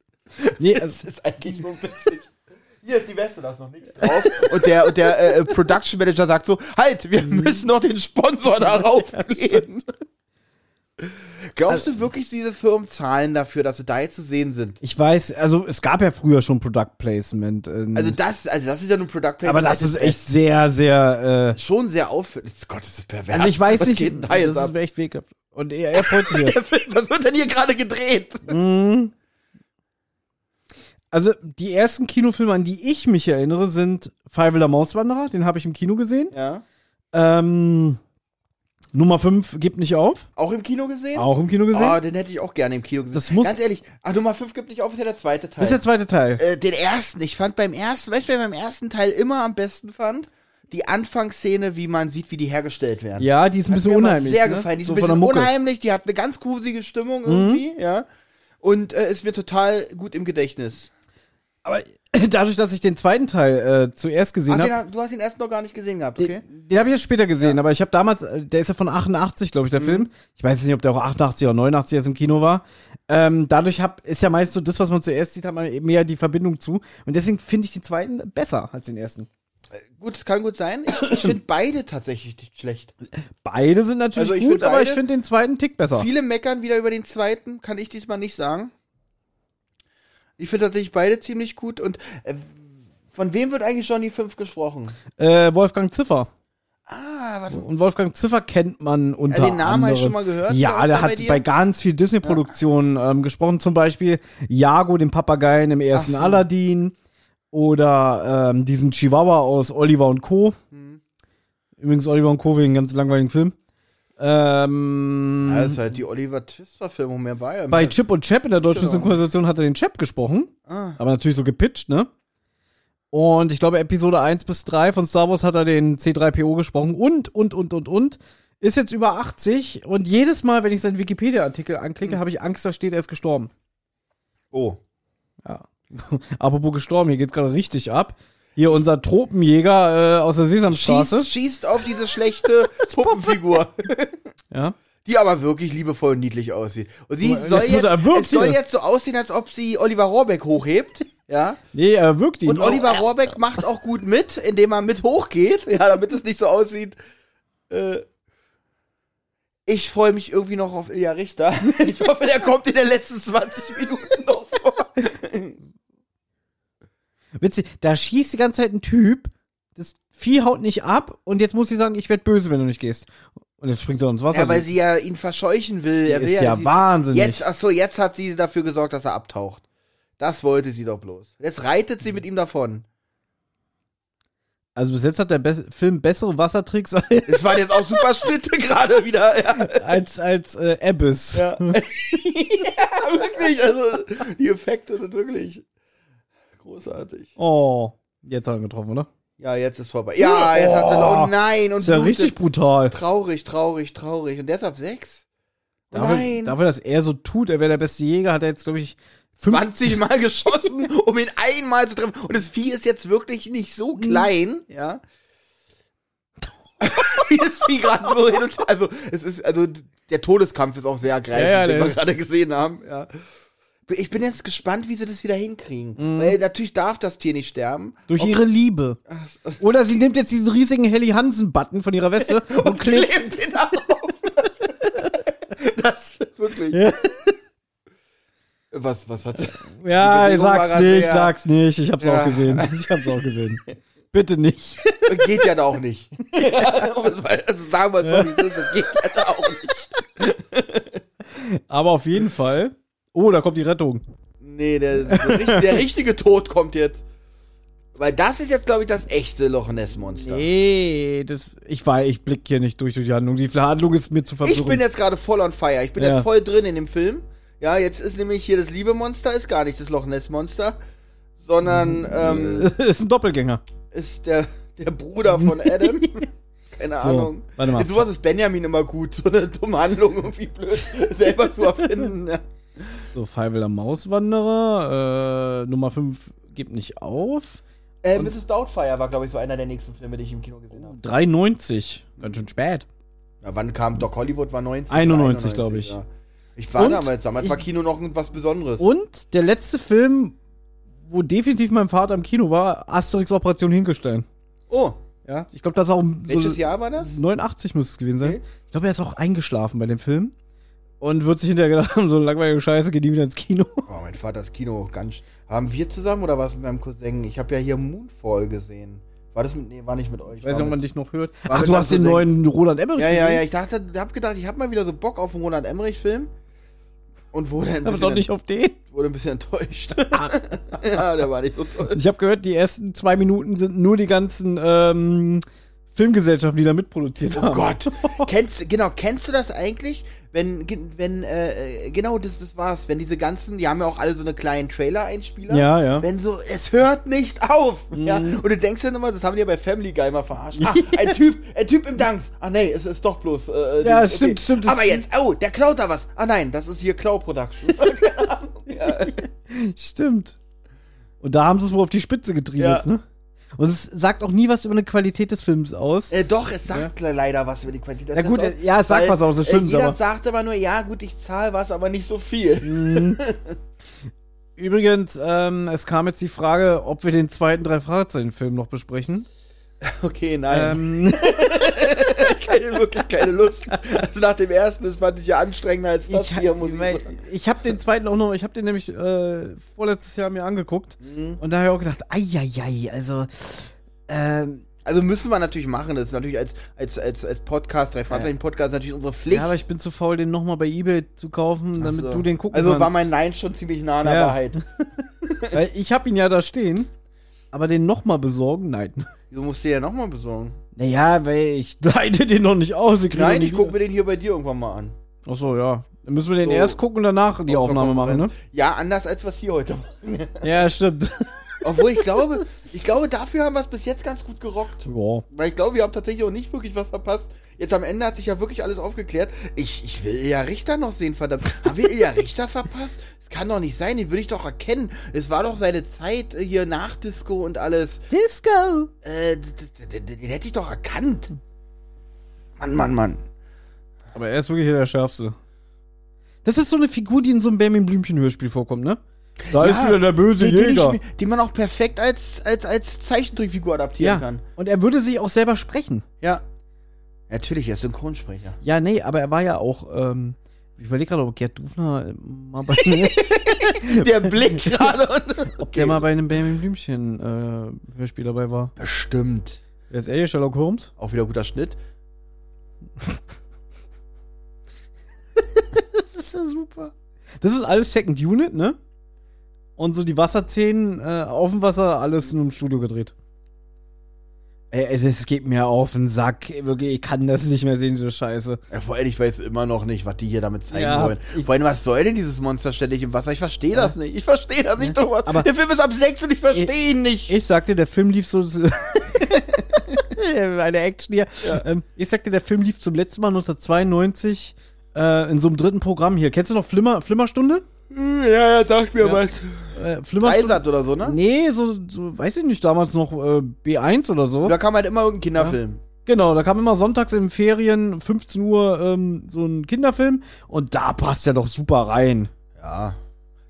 Nee, es, Das ist eigentlich so witzig. Hier ist die Weste, da ist noch nichts drauf. Und der, und der äh, Production Manager sagt so: Halt, wir müssen noch den Sponsor darauf geben. Glaubst du wirklich, diese Firmen zahlen dafür, dass sie da jetzt zu sehen sind? ich weiß, also es gab ja früher schon Product Placement. Also das, also das ist ja nun Product Placement. aber das ist echt sehr, sehr. Äh, schon sehr auffällig. Gott, das ist pervers. also ich weiß Was nicht, geht da jetzt das ab? ist echt weghaft. Und er, er freut sich. Was wird denn hier gerade gedreht? Mhm. Also die ersten Kinofilme, an die ich mich erinnere, sind Five der Mauswanderer, den habe ich im Kino gesehen. Ja. Ähm, Nummer 5 gibt nicht auf, Auch im Kino gesehen? auch im Kino gesehen. Oh, den hätte ich auch gerne im Kino gesehen. Das muss- Ganz ehrlich, ach, Nummer 5 gibt nicht auf, ist ja der zweite Teil. das ist der zweite Teil. äh, den ersten, ich fand beim ersten, weißt du, wer beim ersten Teil immer am besten fand? Die Anfangsszene, wie man sieht, wie die hergestellt werden. ja, die ist ein Hat bisschen mir immer unheimlich. sehr ne? gefallen. Die ist so ein von der bisschen. Mhm. unheimlich, die hat eine ganz gruselige Stimmung irgendwie, ja. Und äh, ist mir total gut im Gedächtnis. Aber dadurch, dass ich den zweiten Teil äh, zuerst gesehen habe, den, ha- du hast ihn erst noch gar nicht gesehen gehabt, okay? Den, den habe ich jetzt später gesehen, aber ich habe damals, äh, der ist ja von 88, glaube ich, Mhm. der Film. Ich weiß nicht, ob der auch 88 oder 89 erst im Kino war. Ähm, dadurch hab, ist ja meist so das, was man zuerst sieht, hat man mehr die Verbindung zu. Und deswegen finde ich den zweiten besser als den ersten. Gut, das kann gut sein. Ich, ich finde beide tatsächlich nicht schlecht. Beide sind natürlich Also gut, aber beide- ich finde den zweiten Tick besser. Viele meckern wieder über den zweiten, kann ich diesmal nicht sagen. Ich finde tatsächlich beide ziemlich gut. Und äh, von wem wird eigentlich Johnny 5 gesprochen? Äh, Wolfgang Ziffer. Ah, warte. Und Wolfgang Ziffer kennt man unter Ja, den Namen habe ich schon mal gehört. Ja, der hat bei bei ganz viel Disney-Produktionen ähm, gesprochen, zum Beispiel Jago, den Papageien im ersten so. Aladdin oder ähm, diesen Chihuahua aus Oliver und Co. Mhm. Übrigens Oliver und Co. wegen ganz langweiligen Film. Ähm, Ja, das ist halt die Oliver Twist-Verfilmung mehr bei. ihm. bei Chip und Chap in der deutschen. Synchronisation hat er den Chap gesprochen, ah, aber natürlich so gepitcht, ne? Und ich glaube, Episode 1 bis 3 von Star Wars hat er den C3PO gesprochen und, und, und, und, und. Ist jetzt über 80 und jedes Mal, wenn ich seinen Wikipedia-Artikel anklicke, habe ich Angst, da steht, er ist gestorben. oh. Ja. Apropos gestorben, hier geht's gerade richtig ab. Hier unser Tropenjäger äh, aus der Sesamstraße. Schießt, schießt auf diese schlechte Puppenfigur, Ja. die aber wirklich liebevoll und niedlich aussieht. Und sie soll jetzt es soll jetzt so aussehen, als ob sie Oliver Rohrbeck hochhebt. Ja. Nee, er wirkt ihn. Und Oliver Rohrbeck macht auch gut mit, indem er mit hochgeht, ja, damit es nicht so aussieht. Äh, ich freue mich irgendwie noch auf Ilja Richter. Ich hoffe, der kommt in den letzten 20 Minuten noch vor. Witzig, da schießt die ganze Zeit ein Typ, das Vieh haut nicht ab und jetzt muss sie sagen, ich werde böse, wenn du nicht gehst. Und jetzt springt sie ins Wasser. Ja, weil sie ja ihn verscheuchen will. Er will ist ja sie, wahnsinnig. Jetzt, ach so, jetzt hat sie dafür gesorgt, dass er abtaucht. Das wollte sie doch bloß. Jetzt reitet sie mit ihm davon. Also bis jetzt hat der Be Film bessere Wassertricks als, Es waren jetzt auch super Schnitte gerade wieder. Ja. als, als äh, Abyss. Ja. ja, wirklich. Also, die Effekte sind wirklich großartig. Oh, jetzt hat er getroffen, oder? Ja, jetzt ist vorbei. Ja, jetzt hat sie. Oh. Oh nein, und ist ja richtig brutal. Traurig, traurig, traurig. Und der ist ab 6? Oh Dafür, nein. dafür, dass er so tut, er wäre der beste Jäger, hat er jetzt, glaube ich, 20 Mal geschossen, um ihn einmal zu treffen. Und das Vieh ist jetzt wirklich nicht Mhm. so klein, ja. Wie das Vieh gerade so hin und Also, es ist, also, der Todeskampf ist auch sehr ergreifend, Ja, ja, den wir gerade gesehen haben, ja. Ich bin jetzt gespannt, wie sie das wieder hinkriegen. Mhm. Weil natürlich darf das Tier nicht sterben. Durch Ob- ihre Liebe. Oder sie nimmt jetzt diesen riesigen Helly Hansen-Button von ihrer Weste und klebt. klebt ihn auf. Das wirklich. Ja. Was, was hat Ja, sag's nicht, sag's nicht. Ich hab's Ja. auch gesehen. Ich hab's auch gesehen. Bitte nicht. Geht ja da auch nicht. mal, also sagen wir es so, wie es ist, es geht ja da auch nicht. Aber auf jeden Fall. Oh, da kommt die Rettung. Nee, der, der, der richtige Tod kommt jetzt. Weil das ist jetzt, glaube ich, das echte Loch Ness Monster. Nee, das. Ich war, ich blick hier nicht durch, durch die Handlung. Die Handlung ist mir zu verwirrend. Ich bin jetzt gerade voll on fire. Ich bin Ja. jetzt voll drin in dem Film. Ja, jetzt ist nämlich hier das liebe Monster, ist gar nicht das Loch Ness Monster, sondern ähm, ist ein Doppelgänger. ist der, der Bruder von Adam. Keine So, Ahnung. warte mal. In sowas ist Benjamin immer gut, so eine dumme Handlung irgendwie blöd selber zu erfinden. Ja. So, Feivel Mauswanderer. Äh, Nummer 5 gibt nicht auf. Äh, Mrs. Doubtfire war, glaube ich, so einer der nächsten Filme, die ich im Kino gesehen habe. 93. Ganz schön spät. Na, wann kam Doc Hollywood? War 90? 91, glaube ich. Ja. Ich war Und damals, damals war Kino noch was Besonderes. Und der letzte Film, wo definitiv mein Vater im Kino war, Asterix Operation Hinkelstein. Oh, Ja, ich glaube, das ist auch welches so Jahr war das? 89 muss es gewesen sein. Okay. Ich glaube, er ist auch eingeschlafen bei dem Film. Und wird sich hinterher gedacht haben, so langweilige Scheiße, geht nie wieder ins Kino. Oh, mein Vater ist Kino ganz. Haben wir zusammen oder war es mit meinem Cousin? Ich habe ja hier Moonfall gesehen. War das mit. Nee, war nicht mit euch. Ich weiß nicht, ob man dich noch hört. Ach, du hast den Cousin. neuen Roland Emmerich Ja, ja, ja. gesehen? Ich dachte, hab gedacht, ich habe mal wieder so Bock auf einen Roland Emmerich-Film. Und wurde ein, Aber bisschen, doch nicht auf den. wurde ein bisschen enttäuscht. ja, der war nicht so toll. Ich habe gehört, die ersten zwei Minuten sind nur die ganzen ähm, Filmgesellschaften, die da mitproduziert Oh haben. Gott. kennst, genau, kennst du das eigentlich? Wenn, wenn, äh, genau, das, das war's. Wenn diese ganzen, die haben ja auch alle so eine kleinen Trailer-Einspieler. Ja, ja. Wenn so, es hört nicht auf. Mhm. Ja? Und du denkst ja immer, das haben die ja bei Family Guy mal verarscht. Ah, ein Typ, ein Typ im Dance. Ah, nee, es ist doch bloß. Äh, Ja, dieses- stimmt, stimmt, das Aber jetzt, oh, der klaut da was. Ah, nein, das ist hier Klau Production. Ja. Stimmt. Und da haben sie es wohl auf die Spitze getrieben Ja. jetzt, ne? Und es sagt auch nie was über eine Qualität des Films aus. Äh, doch, es sagt leider was über die Qualität. des Ja, gut, Films äh, ja, es sagt weil, was aus, das stimmt, Äh, jeder aber- sagt aber nur, ja, gut, ich zahle was, aber nicht so viel. Mhm. Übrigens, ähm, es kam jetzt die Frage, ob wir den zweiten drei Fragezeichen-Film noch besprechen. Okay, nein. Ähm, keine, wirklich keine Lust. Also nach dem ersten, das fand ich ja anstrengender als das ich hier, muss ich sagen. ich habe den zweiten auch noch, ich habe den nämlich äh, vorletztes Jahr mir angeguckt Mhm. und da habe ich auch gedacht, eieiei, also ähm, Also müssen wir natürlich machen. Das ist natürlich als, als, als, als Podcast, drei Fragezeichen Podcast natürlich unsere Pflicht. ja, aber ich bin zu faul, den nochmal bei Ebay zu kaufen, damit so. du den gucken Also kannst. war mein Nein schon ziemlich nah an der Ja. Wahrheit. Weil ich habe ihn ja da stehen, aber den nochmal besorgen, nein. Du musst dir ja nochmal besorgen. Naja, weil ich leite den noch nicht aus. Ich Nein, den ich gucke mir den hier bei dir irgendwann mal an. Ach so, ja. Dann müssen wir den So. erst gucken und danach die Außer Aufnahme machen, ne? Ja, anders als was hier heute machen. Ja, stimmt. Obwohl ich glaube, ich glaube, dafür haben wir es bis jetzt ganz gut gerockt. ja. Weil ich glaube, wir haben tatsächlich auch nicht wirklich was verpasst. Jetzt am Ende hat sich ja wirklich alles aufgeklärt. Ich, ich will Ilja Richter noch sehen, verdammt. Haben wir Ilja Richter verpasst? Das kann doch nicht sein, den würde ich doch erkennen. Es war doch seine Zeit äh, hier nach Disco und alles. Disco. Äh, den hätte ich doch erkannt. Mann, Mann, Mann. Aber er ist wirklich hier der Schärfste. Das ist so eine Figur, die in so einem Benjamin Blümchen-Hörspiel vorkommt, ne? Da ist wieder der böse den, Jäger. mir- den man auch perfekt als, als, als Zeichentrickfigur adaptieren ja. kann. Und er würde sich auch selber sprechen. Ja. Natürlich, er ist Synchronsprecher. Ja, nee, aber er war ja auch, ähm, ich überlege gerade, ob Gerd Dufner äh, mal bei, Der Blick gerade. ob der mal bei einem Benjamin Blümchen äh, Hörspiel dabei war. Bestimmt. Wer ist er hier? Sherlock Holmes? Auch wieder guter Schnitt. Das ist ja super. Das ist alles Second Unit, ne? Und so die Wasserszenen äh, auf dem Wasser, alles in einem Studio gedreht. Das geht mir auf den Sack. Wirklich, ich kann das nicht mehr sehen, diese Scheiße. Ja, vor allem, ich weiß immer noch nicht, was die hier damit zeigen Ja, wollen. Vor allem, was soll denn dieses Monster ständig im Wasser? Ich verstehe das nicht. Ich verstehe das nicht, Thomas. aber- Der Film ist ab 6 und ich verstehe ihn nicht. Ich sagte, der Film lief so Eine Action hier. Ähm, ich sagte, der Film lief zum letzten Mal 1992 äh, in so einem dritten Programm hier. Kennst du noch Flimmer, Flimmerstunde? Ja, ja, sag mir Ja. was. Äh? Dreisat oder so, ne? Nee, so, so, weiß ich nicht, damals noch äh, B1 oder so. Da kam halt immer irgendein Kinderfilm. Genau, da kam immer sonntags in Ferien, 15 Uhr, ähm, so ein Kinderfilm. Und da passt ja doch super rein. Ja.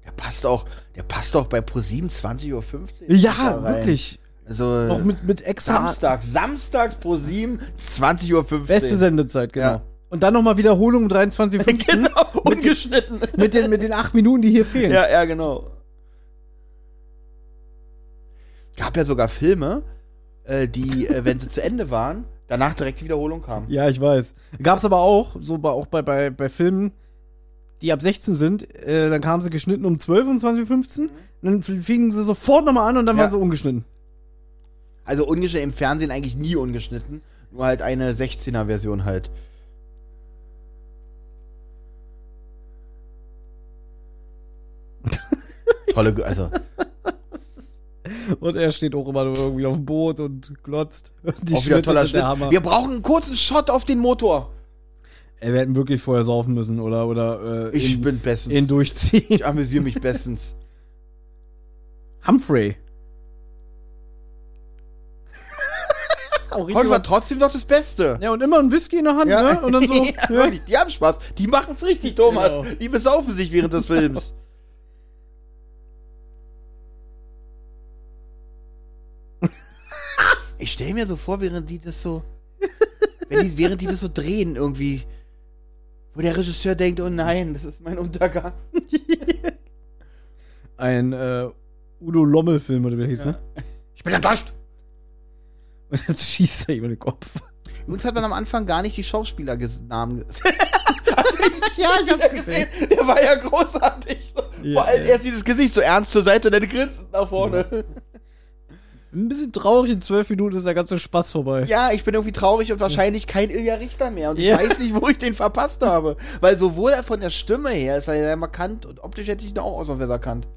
Der passt auch, der passt auch bei Pro7 20.15 Uhr. Ja, wirklich. Also, Auch mit, mit extra Samstag, samstags Pro7, 20.15 Uhr. beste Sendezeit, genau. Ja. Und dann nochmal Wiederholung um 23.15 Genau, ungeschnitten. mit, den, mit den acht Minuten, die hier fehlen. Ja, ja, genau. Gab ja sogar Filme, äh, die, äh, wenn sie zu Ende waren, danach direkt die Wiederholung kamen. Ja, ich weiß. Gab's aber auch, so bei, auch bei, bei, bei Filmen, die ab 16 sind, äh, dann kamen sie geschnitten um 12 und 20.15 und dann fingen sie sofort nochmal an und dann Ja. waren sie ungeschnitten. Also ungeschnitten, im Fernsehen eigentlich nie ungeschnitten. Nur halt eine 16er-Version halt. Tolle, also, Und er steht auch immer nur irgendwie auf dem Boot und glotzt. Die auch wieder toller Schnitt. Hammer. Wir brauchen einen kurzen Shot auf den Motor. Ey, wir hätten wirklich vorher saufen müssen oder, oder äh, Ich ihn, bin bestens. ihn durchziehen. ich amüsiere mich bestens. Humphrey. Heute war was- trotzdem noch das Beste. ja, und immer ein Whisky in der Hand, ne? Und dann so. ja, ja. wirklich, die haben Spaß. Die machen es richtig, Thomas. Genau. Die besaufen sich während des Films. Ich stelle mir so vor, während die das so. die, während die das so drehen, irgendwie. Wo der Regisseur denkt, oh nein, das ist mein Untergang. Ein äh, Udo Lommel-Film, oder wie der hieß, ne? Ich bin enttäuscht! Und jetzt schießt er ihm in den Kopf. Übrigens hat man am Anfang gar nicht die Schauspielernamen. ge- ja, ich hab's gesehen. Der war ja großartig. Ja, Vor allem ja. erst dieses Gesicht so ernst zur Seite und dann grinst nach vorne. Ein bisschen traurig, in zwölf Minuten ist der ganze Spaß vorbei. Ja, ich bin irgendwie traurig und wahrscheinlich kein Ilja Richter mehr. Und ich Ja. weiß nicht, wo ich den verpasst habe. Weil sowohl von der Stimme her ist er sehr markant und optisch hätte ich ihn auch außer erkannt.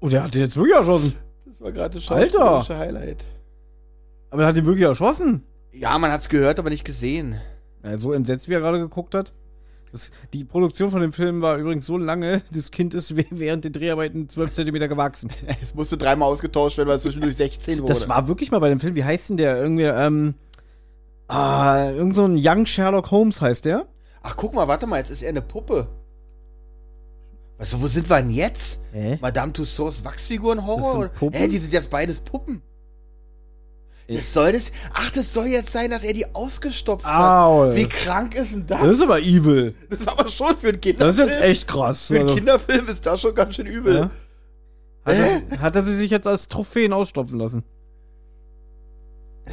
Oh, der hat den jetzt wirklich erschossen. Das war gerade das Alter! schauspielerische Highlight. Aber der hat ihn wirklich erschossen. Ja, man hat's gehört, aber nicht gesehen. Ja, so entsetzt, wie er gerade geguckt hat. Das, die Produktion von dem Film war übrigens so lange, das Kind ist wäh- während der Dreharbeiten 12 Zentimeter gewachsen. Es musste dreimal ausgetauscht werden, weil es zwischendurch 16 wurde. Das war wirklich mal bei dem Film, wie heißt denn der? Irgendwie, ähm, ah, irgend so ein Young Sherlock Holmes heißt der. Ach, guck mal, warte mal, jetzt ist er eine Puppe. Was, wo sind wir denn jetzt? Hä? Madame Tussauds Wachsfiguren-Horror? Hä, die sind jetzt beides Puppen. Das soll das. Ach, das soll jetzt sein, dass er die ausgestopft Au. hat. Wie krank ist denn das? Das ist aber evil. Das ist aber schon für einen Kinderfilm. Das ist jetzt echt krass. Für einen Also, Kinderfilm ist das schon ganz schön übel. ja. hat, er, hat er sie sich jetzt als Trophäen ausstopfen lassen?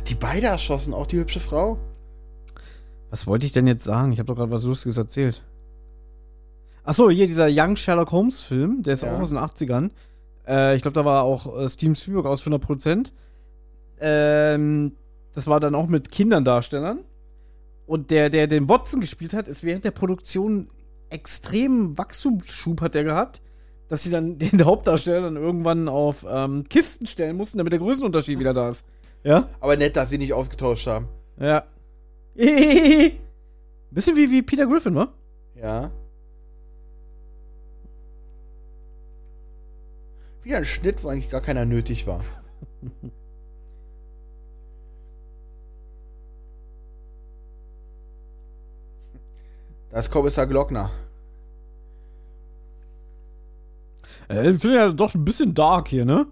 Die beide erschossen, auch die hübsche Frau. Was wollte ich denn jetzt sagen? Ich habe doch gerade was Lustiges erzählt. Achso, hier dieser Young Sherlock Holmes Film, der ist Ja. auch aus den 80ern. Äh, ich glaube, da war auch äh, Steven Spielberg aus 100%. Ähm, das war dann auch mit Kinderndarstellern. Und der, der den Watson gespielt hat, ist während der Produktion extremen Wachstumsschub hat der gehabt, dass sie dann den Hauptdarsteller dann irgendwann auf ähm, Kisten stellen mussten, damit der Größenunterschied wieder da ist. Ja? Aber nett, dass sie nicht ausgetauscht haben. Ja. Bisschen wie, wie Peter Griffin, wa? Ja. Wie ein Schnitt, wo eigentlich gar keiner nötig war. Das ist Kommissar Glockner. Äh, ich finde ja doch ein bisschen dark hier, ne?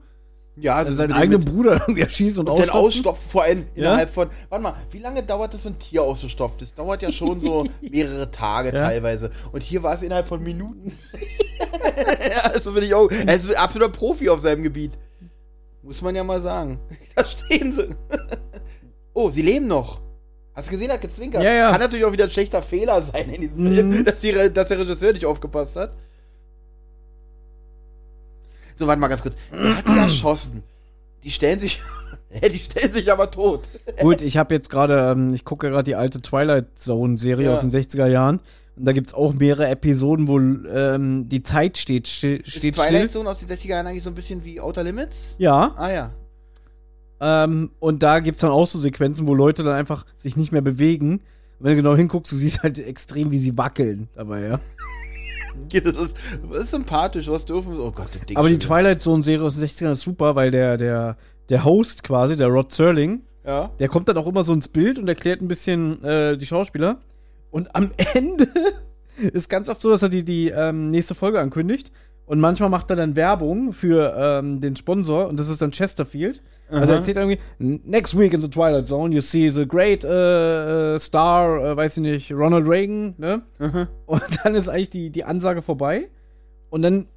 Ja, also seinen eigenen Bruder irgendwie erschießt und, Und ausstopfen. ausstopfen vor allem Ja? innerhalb von. Warte mal, wie lange dauert das, ein Tier auszustopfen? Das dauert ja schon so mehrere Tage Ja. teilweise. Und hier war es innerhalb von Minuten. also bin ich auch. Er ist ein absoluter Profi auf seinem Gebiet. Muss man ja mal sagen. Da stehen sie. oh, sie leben noch. Hast du gesehen, hat gezwinkert. Ja, ja. Kann natürlich auch wieder ein schlechter Fehler sein in diesem Mhm. Film, dass, die, dass der Regisseur nicht aufgepasst hat. So, warte mal ganz kurz. Er hat die erschossen. Die stellen sich. die stellen sich aber tot. Gut, ich habe jetzt gerade, ähm, ich gucke gerade die alte Twilight Zone Serie Ja. aus den 60er Jahren. Und da gibt's auch mehrere Episoden, wo ähm, die Zeit steht, still, Ist steht Twilight still. Zone aus den 60er Jahren eigentlich so ein bisschen wie Outer Limits? Ja. Ah ja. Ähm, und da gibt's dann auch so Sequenzen, wo Leute dann einfach sich nicht mehr bewegen. Und wenn du genau hinguckst, du siehst halt extrem, wie sie wackeln dabei, ja. Das ist, das ist sympathisch, was dürfen wir. Oh Gott, das Ding Aber die. Twilight Zone-Serie aus den 60ern ist super, weil der, der, der Host quasi, der Rod Serling, Ja. der kommt dann auch immer so ins Bild und erklärt ein bisschen äh, die Schauspieler. Und am Ende ist ganz oft so, dass er die, die ähm, nächste Folge ankündigt. Und manchmal macht er dann Werbung für ähm, den Sponsor und das ist dann Chesterfield. Also er Aha. erzählt irgendwie, next week in the Twilight Zone, you see the great äh, star, äh, weiß ich nicht, Ronald Reagan, ne? Und dann ist eigentlich die, die Ansage vorbei. Und dann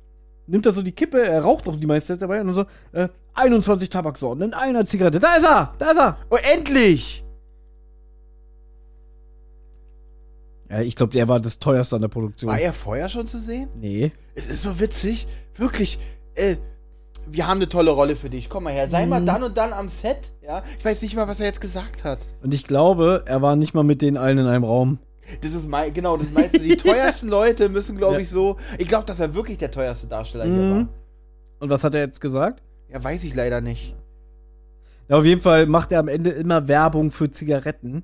nimmt er so die Kippe, er raucht auch die meiste Zeit dabei und dann so, äh, 21 Tabaksorten in einer Zigarette. Da ist er! Da ist er! Oh, endlich! Ja, ich glaube, der war das teuerste an der Produktion. War er vorher schon zu sehen? Nee. Es ist so witzig. Wirklich. Äh, wir haben eine tolle Rolle für dich. Komm mal her. Sei Mhm. mal dann und dann am Set. Ja. Ich weiß nicht mal, was er jetzt gesagt hat. Und ich glaube, er war nicht mal mit denen allen in einem Raum. Das ist mein, genau, das meinst du. Die teuersten Leute müssen, glaube Ja. ich, so. Ich glaube, dass er wirklich der teuerste Darsteller hier war. Mhm. Und was hat er jetzt gesagt? Ja, weiß ich leider nicht. Ja, auf jeden Fall macht er am Ende immer Werbung für Zigaretten.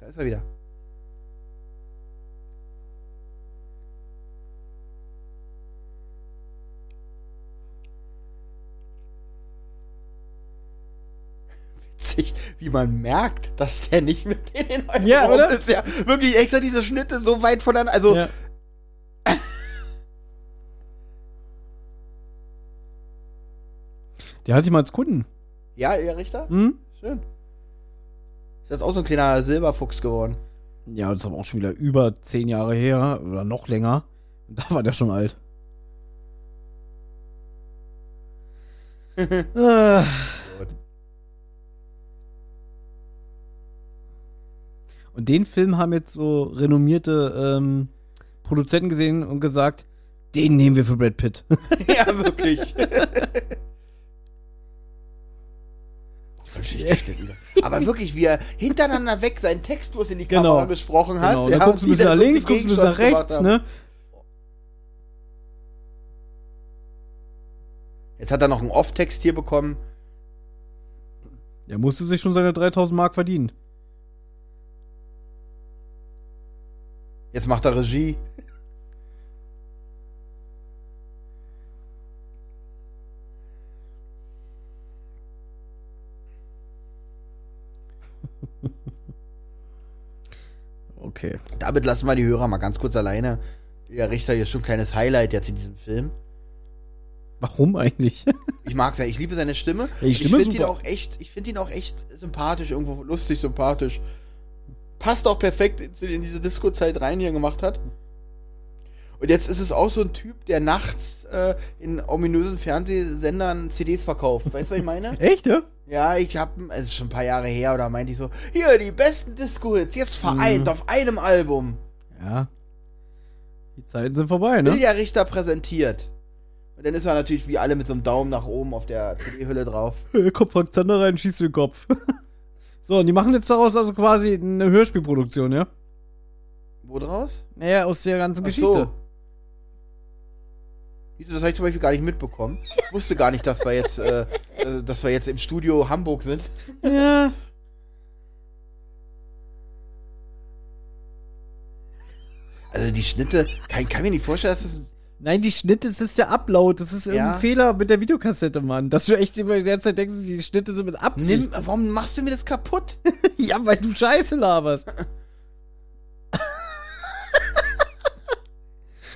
Da ist er wieder. Witzig, wie man merkt, dass der nicht mit denen in Ja, oder? ist. Ja, wirklich extra diese Schnitte so weit voneinander. Also, Ja. Der hatte ich mal als Kunden. ja, Herr Richter? Hm? Schön. Ist jetzt auch so ein kleiner Silberfuchs geworden. Ja, das ist aber auch schon wieder über zehn Jahre her oder noch länger. Da war der schon alt. Und den Film haben jetzt so renommierte ähm, Produzenten gesehen und gesagt, den nehmen wir für Brad Pitt. ja, wirklich. Aber wirklich, wie er hintereinander weg seinen Text bloß in die Genau. Kamera gesprochen hat. genau. Dann ja, guckst du ein bisschen nach links, guckst du ein bisschen nach rechts, ne? Jetzt hat er noch einen Off-Text hier bekommen. Der musste sich schon seine 3000 Mark verdienen. Jetzt macht er Regie. Okay. Damit lassen wir die Hörer mal ganz kurz alleine. Der Richter hier ist schon ein kleines Highlight jetzt in diesem Film. Warum eigentlich? Ich mag's ja, ich liebe seine Stimme. Ja, die ich Stimme ist finde ihn auch echt, ich finde ihn auch echt sympathisch, irgendwo lustig, sympathisch. Passt auch perfekt in, diese Disco-Zeit rein, die er gemacht hat. Und jetzt ist es auch so ein Typ, der nachts äh, in ominösen Fernsehsendern CDs verkauft. Weißt du, was ich meine? Echt, ja? Ja, ich hab, es ist schon ein paar Jahre her, oder meinte ich so, hier, die besten Disco-Hits, jetzt vereint Mhm. auf einem Album. Ja. Die Zeiten sind vorbei, ne? Ilja Richter präsentiert. Und dann ist er natürlich wie alle mit so einem Daumen nach oben auf der CD-Hülle drauf. Kommt Frank Zander rein, schießt den Kopf. so, und die machen jetzt daraus also quasi eine Hörspielproduktion, ja? Wo draus? Naja, aus der ganzen Ach Geschichte. so. Wieso, das habe ich zum Beispiel gar nicht mitbekommen. Ich wusste gar nicht, dass wir jetzt, äh, äh, dass wir jetzt im Studio Hamburg sind. Ja. Also die Schnitte, kann, kann mir nicht vorstellen, dass das. Nein, die Schnitte, das ist der Upload. Das ist irgendein Ja. Fehler mit der Videokassette, Mann. Dass du echt immer die ganze Zeit denkst, die Schnitte sind mit Absicht. Nimm, warum machst du mir das kaputt? Ja, weil du Scheiße laberst.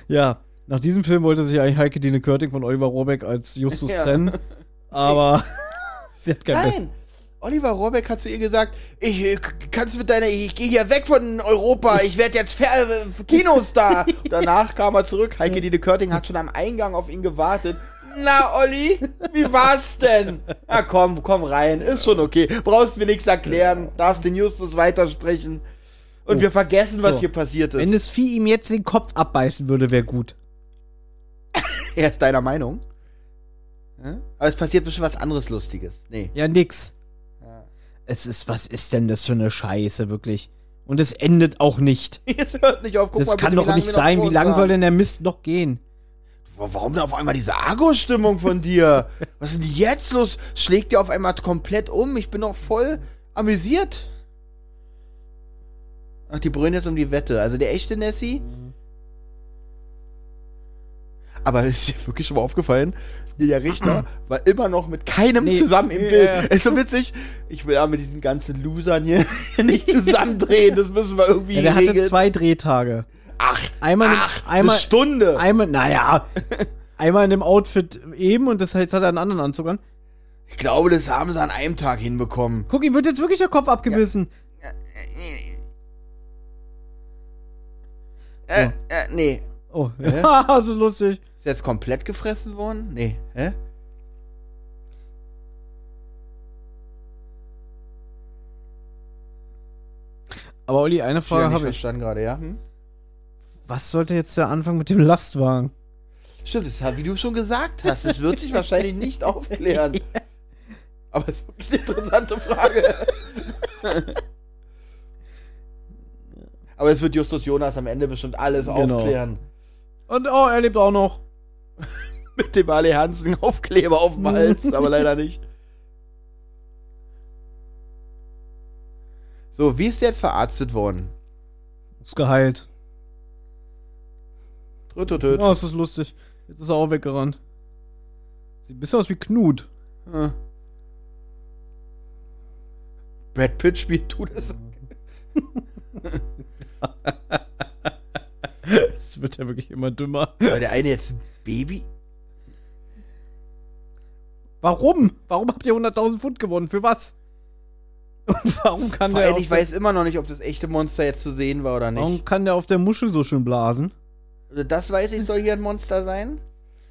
ja, nach diesem Film wollte sich eigentlich Heike Dine Körting von Oliver Rohrbeck als Justus Ja. trennen. Aber sie hat kein Nein! Oliver Rohrbeck hat zu ihr gesagt, ich äh, kannst mit deiner, ich gehe hier weg von Europa, ich werde jetzt Fer äh, Kinostar. Danach kam er zurück, Heike Dine Körting hat schon am Eingang auf ihn gewartet. Na, Olli, wie war's denn? Na komm, komm rein, ist schon okay. Brauchst mir nichts erklären, darfst den Justus weitersprechen. Und Oh. wir vergessen, was So. hier passiert ist. Wenn das Vieh ihm jetzt den Kopf abbeißen würde, wäre gut. er ist deiner Meinung. Aber es passiert bestimmt was anderes Lustiges. Nee. Ja, nix. Es ist, was ist denn das für eine Scheiße, wirklich? Und es endet auch nicht. Es hört nicht auf. Guck das mal, kann bitte, doch nicht sein. Wie lange soll denn der Mist noch gehen? Warum denn auf einmal diese Argo-Stimmung von dir? Was ist denn jetzt los? Schlägt dir auf einmal komplett um? Ich bin doch voll amüsiert. Ach, die brüllen jetzt um die Wette. Also der echte Nessie. Aber ist dir wirklich schon mal aufgefallen? Der Richter war immer noch mit keinem Nee. zusammen im Ja, Bild. ja. Ist so witzig. Ich will ja mit diesen ganzen Losern hier nicht zusammendrehen. Das müssen wir irgendwie Ja, der hatte zwei Drehtage. Ach, Einmal, ach, einmal, eine Stunde. einmal, naja, einmal in dem Outfit eben und das jetzt hat er einen anderen Anzug an. Ich glaube, das haben sie an einem Tag hinbekommen. Guck, ihm wird jetzt wirklich der Kopf abgebissen. Äh, äh, nee. Oh, das ist lustig. Ist jetzt komplett gefressen worden? Nee. Hä? Aber Olli, eine Ich Frage habe ich. verstanden gerade, ja? Hm? Was sollte jetzt der Anfang mit dem Lastwagen? Stimmt, das wie du schon gesagt hast, das wird sich wahrscheinlich nicht aufklären. Aber es ist wirklich eine interessante Frage. Aber es wird Justus Jonas am Ende bestimmt alles Genau. aufklären. Und oh, er lebt auch noch. Mit dem Ali Hansen Aufkleber auf dem Hals, aber leider nicht. So, wie ist der jetzt verarztet worden? Ist geheilt. Tröt, tröt, tröt. Oh, ist das lustig. Jetzt ist er auch weggerannt. Sieht ein bisschen aus wie Knut. Ah. Brad Pitt spielt das. Es wird ja wirklich immer dümmer. War der eine jetzt ein Baby? Warum? Warum habt ihr 100.000 Pfund gewonnen? Für was? Und warum kann Vor der allem, ich weiß immer noch nicht, ob das echte Monster jetzt zu sehen war oder nicht. warum kann der auf der Muschel so schön blasen? Also das weiß ich, soll hier ein Monster sein?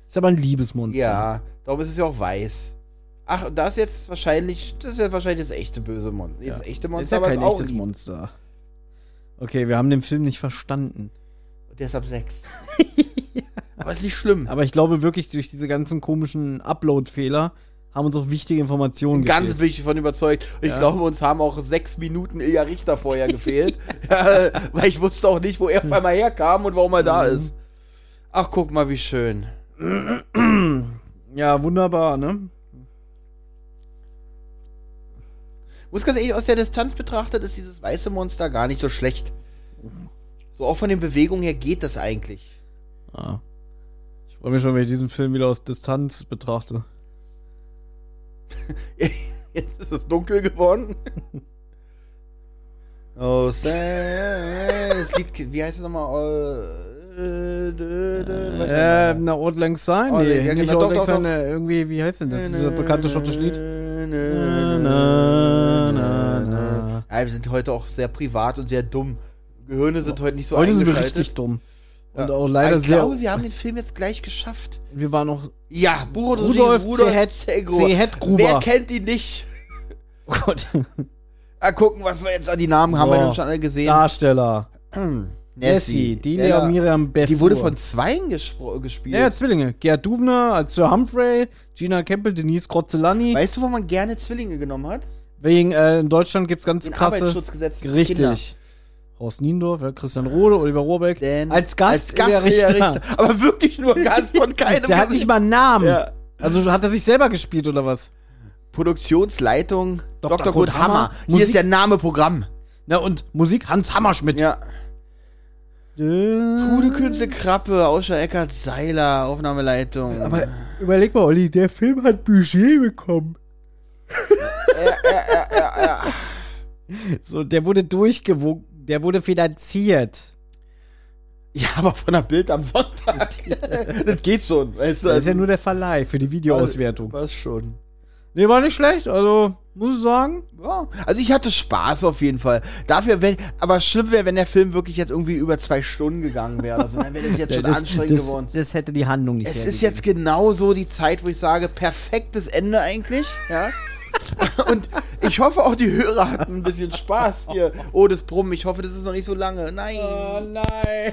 Ist aber ein Liebesmonster. Ja, darum ist es ja auch weiß. Ach, und das ist jetzt wahrscheinlich, das ist jetzt wahrscheinlich das echte böse Monster. Das echte Ist Monster, ja aber kein ist echtes lieb. Monster. Okay, wir haben den Film nicht verstanden. Der ist ab 6. aber ist nicht schlimm. Aber ich glaube wirklich, durch diese ganzen komischen Upload-Fehler haben uns auch wichtige Informationen Ganz gefehlt. bin ich davon überzeugt. Ich Ja. glaube, uns haben auch sechs Minuten Ilja Richter vorher gefehlt. ja, weil ich wusste auch nicht, wo er auf einmal herkam und warum er da Mhm. ist. Ach, guck mal, wie schön. Ja, wunderbar, ne? Muss ganz ehrlich, aus der Distanz betrachtet, ist dieses weiße Monster gar nicht so schlecht. So auch von den Bewegungen her geht das eigentlich. Ja. Ich freue mich schon, wenn ich diesen Film wieder aus Distanz betrachte. Jetzt ist es dunkel geworden. Oh, Sam. Es liegt, wie heißt es nochmal? Äh, weiß Äh, nicht na, Old Lang Syne? Oh, Nee, ja, nicht genau, Old doch, Lang Syne, äh, irgendwie, wie heißt denn mehr. das? Dieses bekannte schottische Lied? Na, na, na, na. Ja, wir sind heute auch sehr privat und sehr dumm. Gehirne sind heute nicht so Heute sind wir richtig dumm. Und Ja. auch leider ich sehr. glaube, wir haben den Film jetzt gleich geschafft. wir waren noch. Ja, Rudolf, Rudolf Rudolf Zehet-. Zehetgruber. Wer kennt ihn nicht? Oh Gott. Ah, gucken, was wir jetzt an die Namen haben, wir haben schon alle gesehen. Darsteller. Nessie, Delia Miriam Beth. Die wurde von Zweien gespielt. Ja, Zwillinge. Gerd Duvner als Sir Humphrey, Gina Campbell, Denise Krotzelani. weißt du, wo man gerne Zwillinge genommen hat? Wegen, äh, in Deutschland gibt's ganz In krasse. Arbeitsschutzgesetz für Kinder. Horst Niendorf, ja, Christian Rohde, Oliver Rohrbeck. Denn als Gast, als Gast Richter. Richter. Aber wirklich nur Gast von keinem. Der hat nicht mal einen Namen. Ja. Also hat er sich selber gespielt oder was? Produktionsleitung Dr. Dr. Kurt Hammer. Hammer. Hier Musik- ist der Name Programm. Na und Musik Hans Hammerschmidt. Ja. Trude Künste Krappe, Auscher Eckert Seiler, Aufnahmeleitung. Aber überleg mal, Olli, der Film hat Budget bekommen. So, der wurde durchgewogen, der wurde finanziert. ja, aber von der Bild am Sonntag. das geht schon, weißt du. Das ist ja nur der Verleih für die Videoauswertung. Was schon. Nee, war nicht schlecht, also muss ich sagen. Ja, also ich hatte Spaß auf jeden Fall. Dafür wäre, aber schlimm wäre, wenn der Film wirklich jetzt irgendwie über zwei Stunden gegangen wäre. Also dann wäre das jetzt schon das, anstrengend das, geworden. das hätte die Handlung nicht Es ist hergegeben. jetzt genau so die Zeit, wo ich sage, perfektes Ende eigentlich, ja. Und ich hoffe auch die Hörer hatten ein bisschen Spaß hier. Oh, das Brummen, ich hoffe, das ist noch nicht so lange. Nein. Oh nein.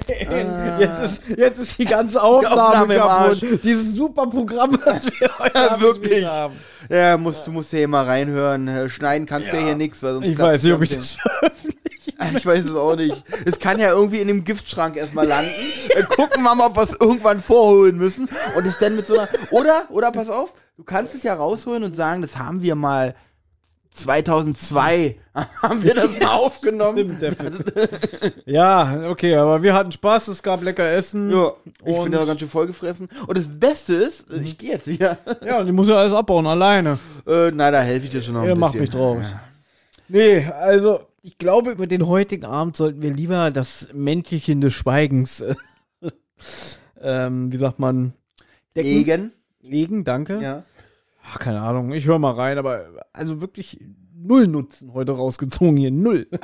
Jetzt, ist, jetzt ist die ganze Aufnahme, Aufnahme im kaputt. Dieses super Programm, das wir heute Ja, wirklich. haben. Ja, musst, du musst ja hier mal reinhören. Äh, Schneiden kannst du ja hier nichts, weil sonst Ich weiß nicht, ob ich das veröffentliche. Ich weiß es auch nicht. Es kann ja irgendwie in dem Giftschrank erstmal landen. Dann gucken wir mal, ob wir es irgendwann vorholen müssen. Und es dann mit so einer. Oder, oder pass auf, du kannst es ja rausholen und sagen, das haben wir mal 2002 haben wir das mal aufgenommen. Stimmt, ja, okay, aber wir hatten Spaß, es gab lecker Essen. Ja, ich Und- bin da ganz schön vollgefressen. Und das Beste ist, Mhm. ich gehe jetzt wieder. Ja, und ich muss ja alles abbauen, alleine. äh, na, da helfe ich dir schon noch ein Ihr bisschen. macht mich drauf. Nee, also, ich glaube, über den heutigen Abend sollten wir lieber das Mäntelchen des Schweigens, äh, ähm, wie sagt man, decken, Legen. Legen, danke. Ja. Ach, keine Ahnung, ich höre mal rein, aber also wirklich null Nutzen heute rausgezogen hier, null.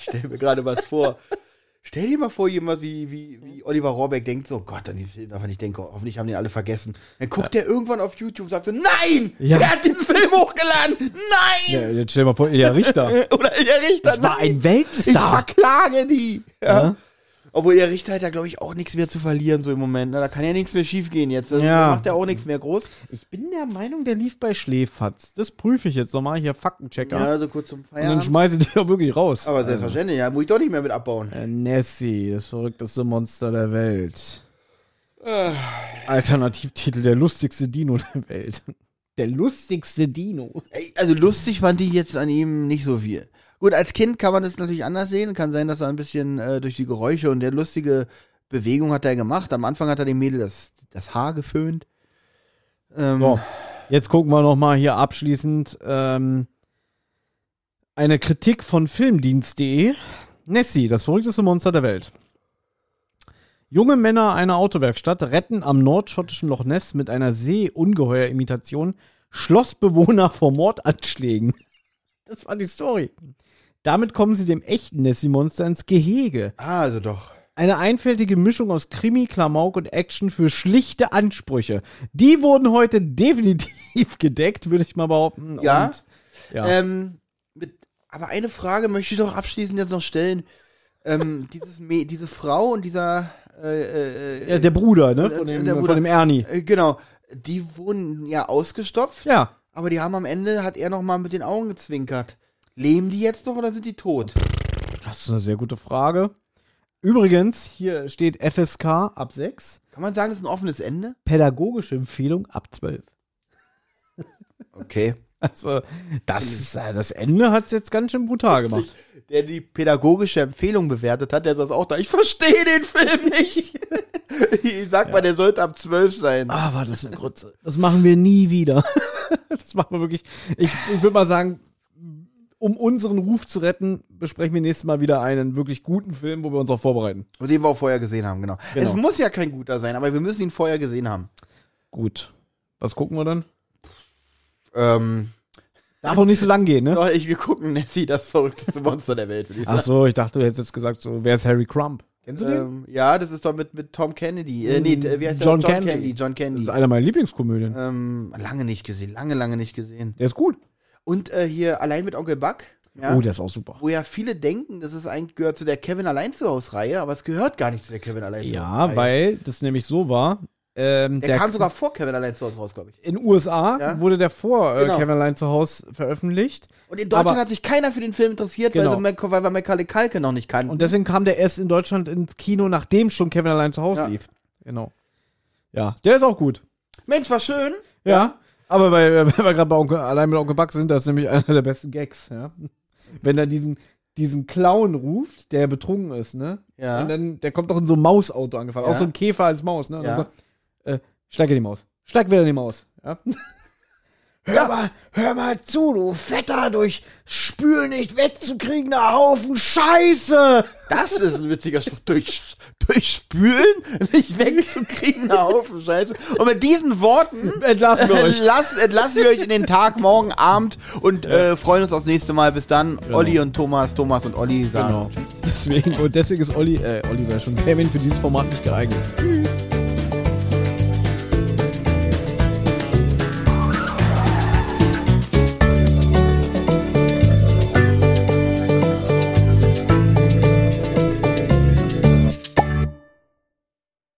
Ich stell mir gerade was vor. Stell dir mal vor, jemand wie, wie, wie Oliver Rohrbeck denkt so, Gott, an den Film darf er nicht denken, hoffentlich haben den alle vergessen. Dann guckt der irgendwann auf YouTube und sagt so, nein, Ja. wer hat den Film hochgeladen? Nein! Ja, jetzt stell dir mal vor, Elia Richter. Oder der Richter, Das war nein. ein Ich Weltstar. verklage die. Ja. Obwohl der Richter hat ja, glaube ich, auch nichts mehr zu verlieren, so im Moment. Na, da kann ja nichts mehr schief gehen jetzt. Also, Ja. macht ja auch nichts mehr groß. Ich bin der Meinung, der lief bei Schläfatz. Das prüfe ich jetzt nochmal hier, Faktenchecker. Ja, so kurz zum Und dann schmeiße ich die auch wirklich raus. Aber selbstverständlich, ja, muss ich doch nicht mehr mit abbauen. Äh, Nessie, das verrückteste Monster der Welt. Äh. Alternativtitel, der lustigste Dino der Welt. Der lustigste Dino. Ey, Also lustig fand ich jetzt an ihm nicht so viel. Gut, als Kind kann man das natürlich anders sehen. Kann sein, dass er ein bisschen äh, durch die Geräusche und der lustige Bewegung hat er gemacht. Am Anfang hat er dem Mädel das, das Haar geföhnt. Ähm, So, jetzt gucken wir nochmal hier abschließend ähm, eine Kritik von Filmdienst.de. Nessie, das verrückteste Monster der Welt. Junge Männer einer Autowerkstatt retten am nordschottischen Loch Ness mit einer Seeungeheuer-Imitation Schlossbewohner vor Mordanschlägen. Das war die Story. Damit kommen sie dem echten Nessie-Monster ins Gehege. Ah, also doch. Eine einfältige Mischung aus Krimi, Klamauk und Action für schlichte Ansprüche. Die wurden heute definitiv gedeckt, würde ich mal behaupten. Ja. Und, ja. Ähm, mit, aber eine Frage möchte ich doch abschließend jetzt noch stellen. Ähm, dieses diese Frau und dieser äh, äh, ja, der Bruder, ne? äh, Von dem, der von Bruder. dem Ernie. äh, genau, die wurden ja ausgestopft, Ja. aber die haben am Ende, hat er noch mal mit den Augen gezwinkert. Leben die jetzt noch oder sind die tot? Das ist eine sehr gute Frage. Übrigens, hier steht FSK ab 6. Kann man sagen, das ist ein offenes Ende? Pädagogische Empfehlung ab 12. Okay. Also, das, äh, das Ende hat es jetzt ganz schön brutal gemacht. Der die pädagogische Empfehlung bewertet hat, der saß auch da. Ich verstehe den Film nicht. ich sag mal, der sollte ab 12 sein. Ah, war das eine Grütze. Das machen wir nie wieder. das machen wir wirklich. Ich, ich würde mal sagen, um unseren Ruf zu retten, besprechen wir nächstes Mal wieder einen wirklich guten Film, wo wir uns auch vorbereiten. Und den wir auch vorher gesehen haben, genau. Genau. Es muss ja kein guter sein, aber wir müssen ihn vorher gesehen haben. Gut. Was gucken wir dann? Ähm, Darf auch nicht so lang gehen, ne? doch, ich, wir gucken Nessie, das verrückteste Monster der Welt, würde ich sagen. Ach so, ich dachte, du hättest jetzt gesagt, so, wer ist Harry Crump? Kennst du den? Ähm, ja, das ist doch mit, mit Tom Kennedy. Äh, nee, äh, wie heißt John der? John Candy. Candy. John Das Candy. ist einer meiner Lieblingskomödien. Ähm, lange nicht gesehen, lange, lange nicht gesehen. Der ist gut. Und äh, hier allein mit Onkel Buck. Ja, Oh, der ist auch super. wo ja viele denken, das ist eigentlich gehört zu der Kevin allein zu Haus Reihe, aber es gehört gar nicht zu der Kevin allein zu Haus Ja, Reihe. weil das nämlich so war. Ähm, der, kam sogar vor Kevin allein zu Haus raus, glaube ich. in den USA Ja. wurde der vor äh, Genau. Kevin allein zu Hause veröffentlicht. Und in Deutschland Aber- hat sich keiner für den Film interessiert, Genau. weil, so weil wir Macaulay Culkin noch nicht kannten. Und deswegen kam der erst in Deutschland ins Kino, nachdem schon Kevin allein zu Hause Ja. lief. Genau. Ja, der ist auch gut. Mensch, war schön. Ja. Aber bei, wenn wir gerade bei Onkel, allein mit Onkel Buck sind, das ist nämlich einer der besten Gags, ja. Wenn er diesen, diesen Clown ruft, der betrunken ist, ne? Ja. Und dann, der kommt doch in so ein Mausauto angefahren. Ja. Auch so ein Käfer als Maus, ne? Und Ja. dann so, äh, steig in die Maus. Steig wieder in die Maus. Ja. Hör mal, hör mal zu, du fetter, durch Spül nicht wegzukriegender Haufen Scheiße! Das ist ein witziger Spruch. Durch, durch Spülen nicht wegzukriegen, ein Haufen Scheiße. Und mit diesen Worten Entlassen wir euch. entlassen, entlassen wir euch in den Tag, morgen Abend und äh, freuen uns aufs nächste Mal. Bis dann, Olli und Thomas, Thomas und Olli sagen. Genau. Deswegen, und deswegen ist Olli, äh, Olli sei schon Kevin für dieses Format nicht geeignet.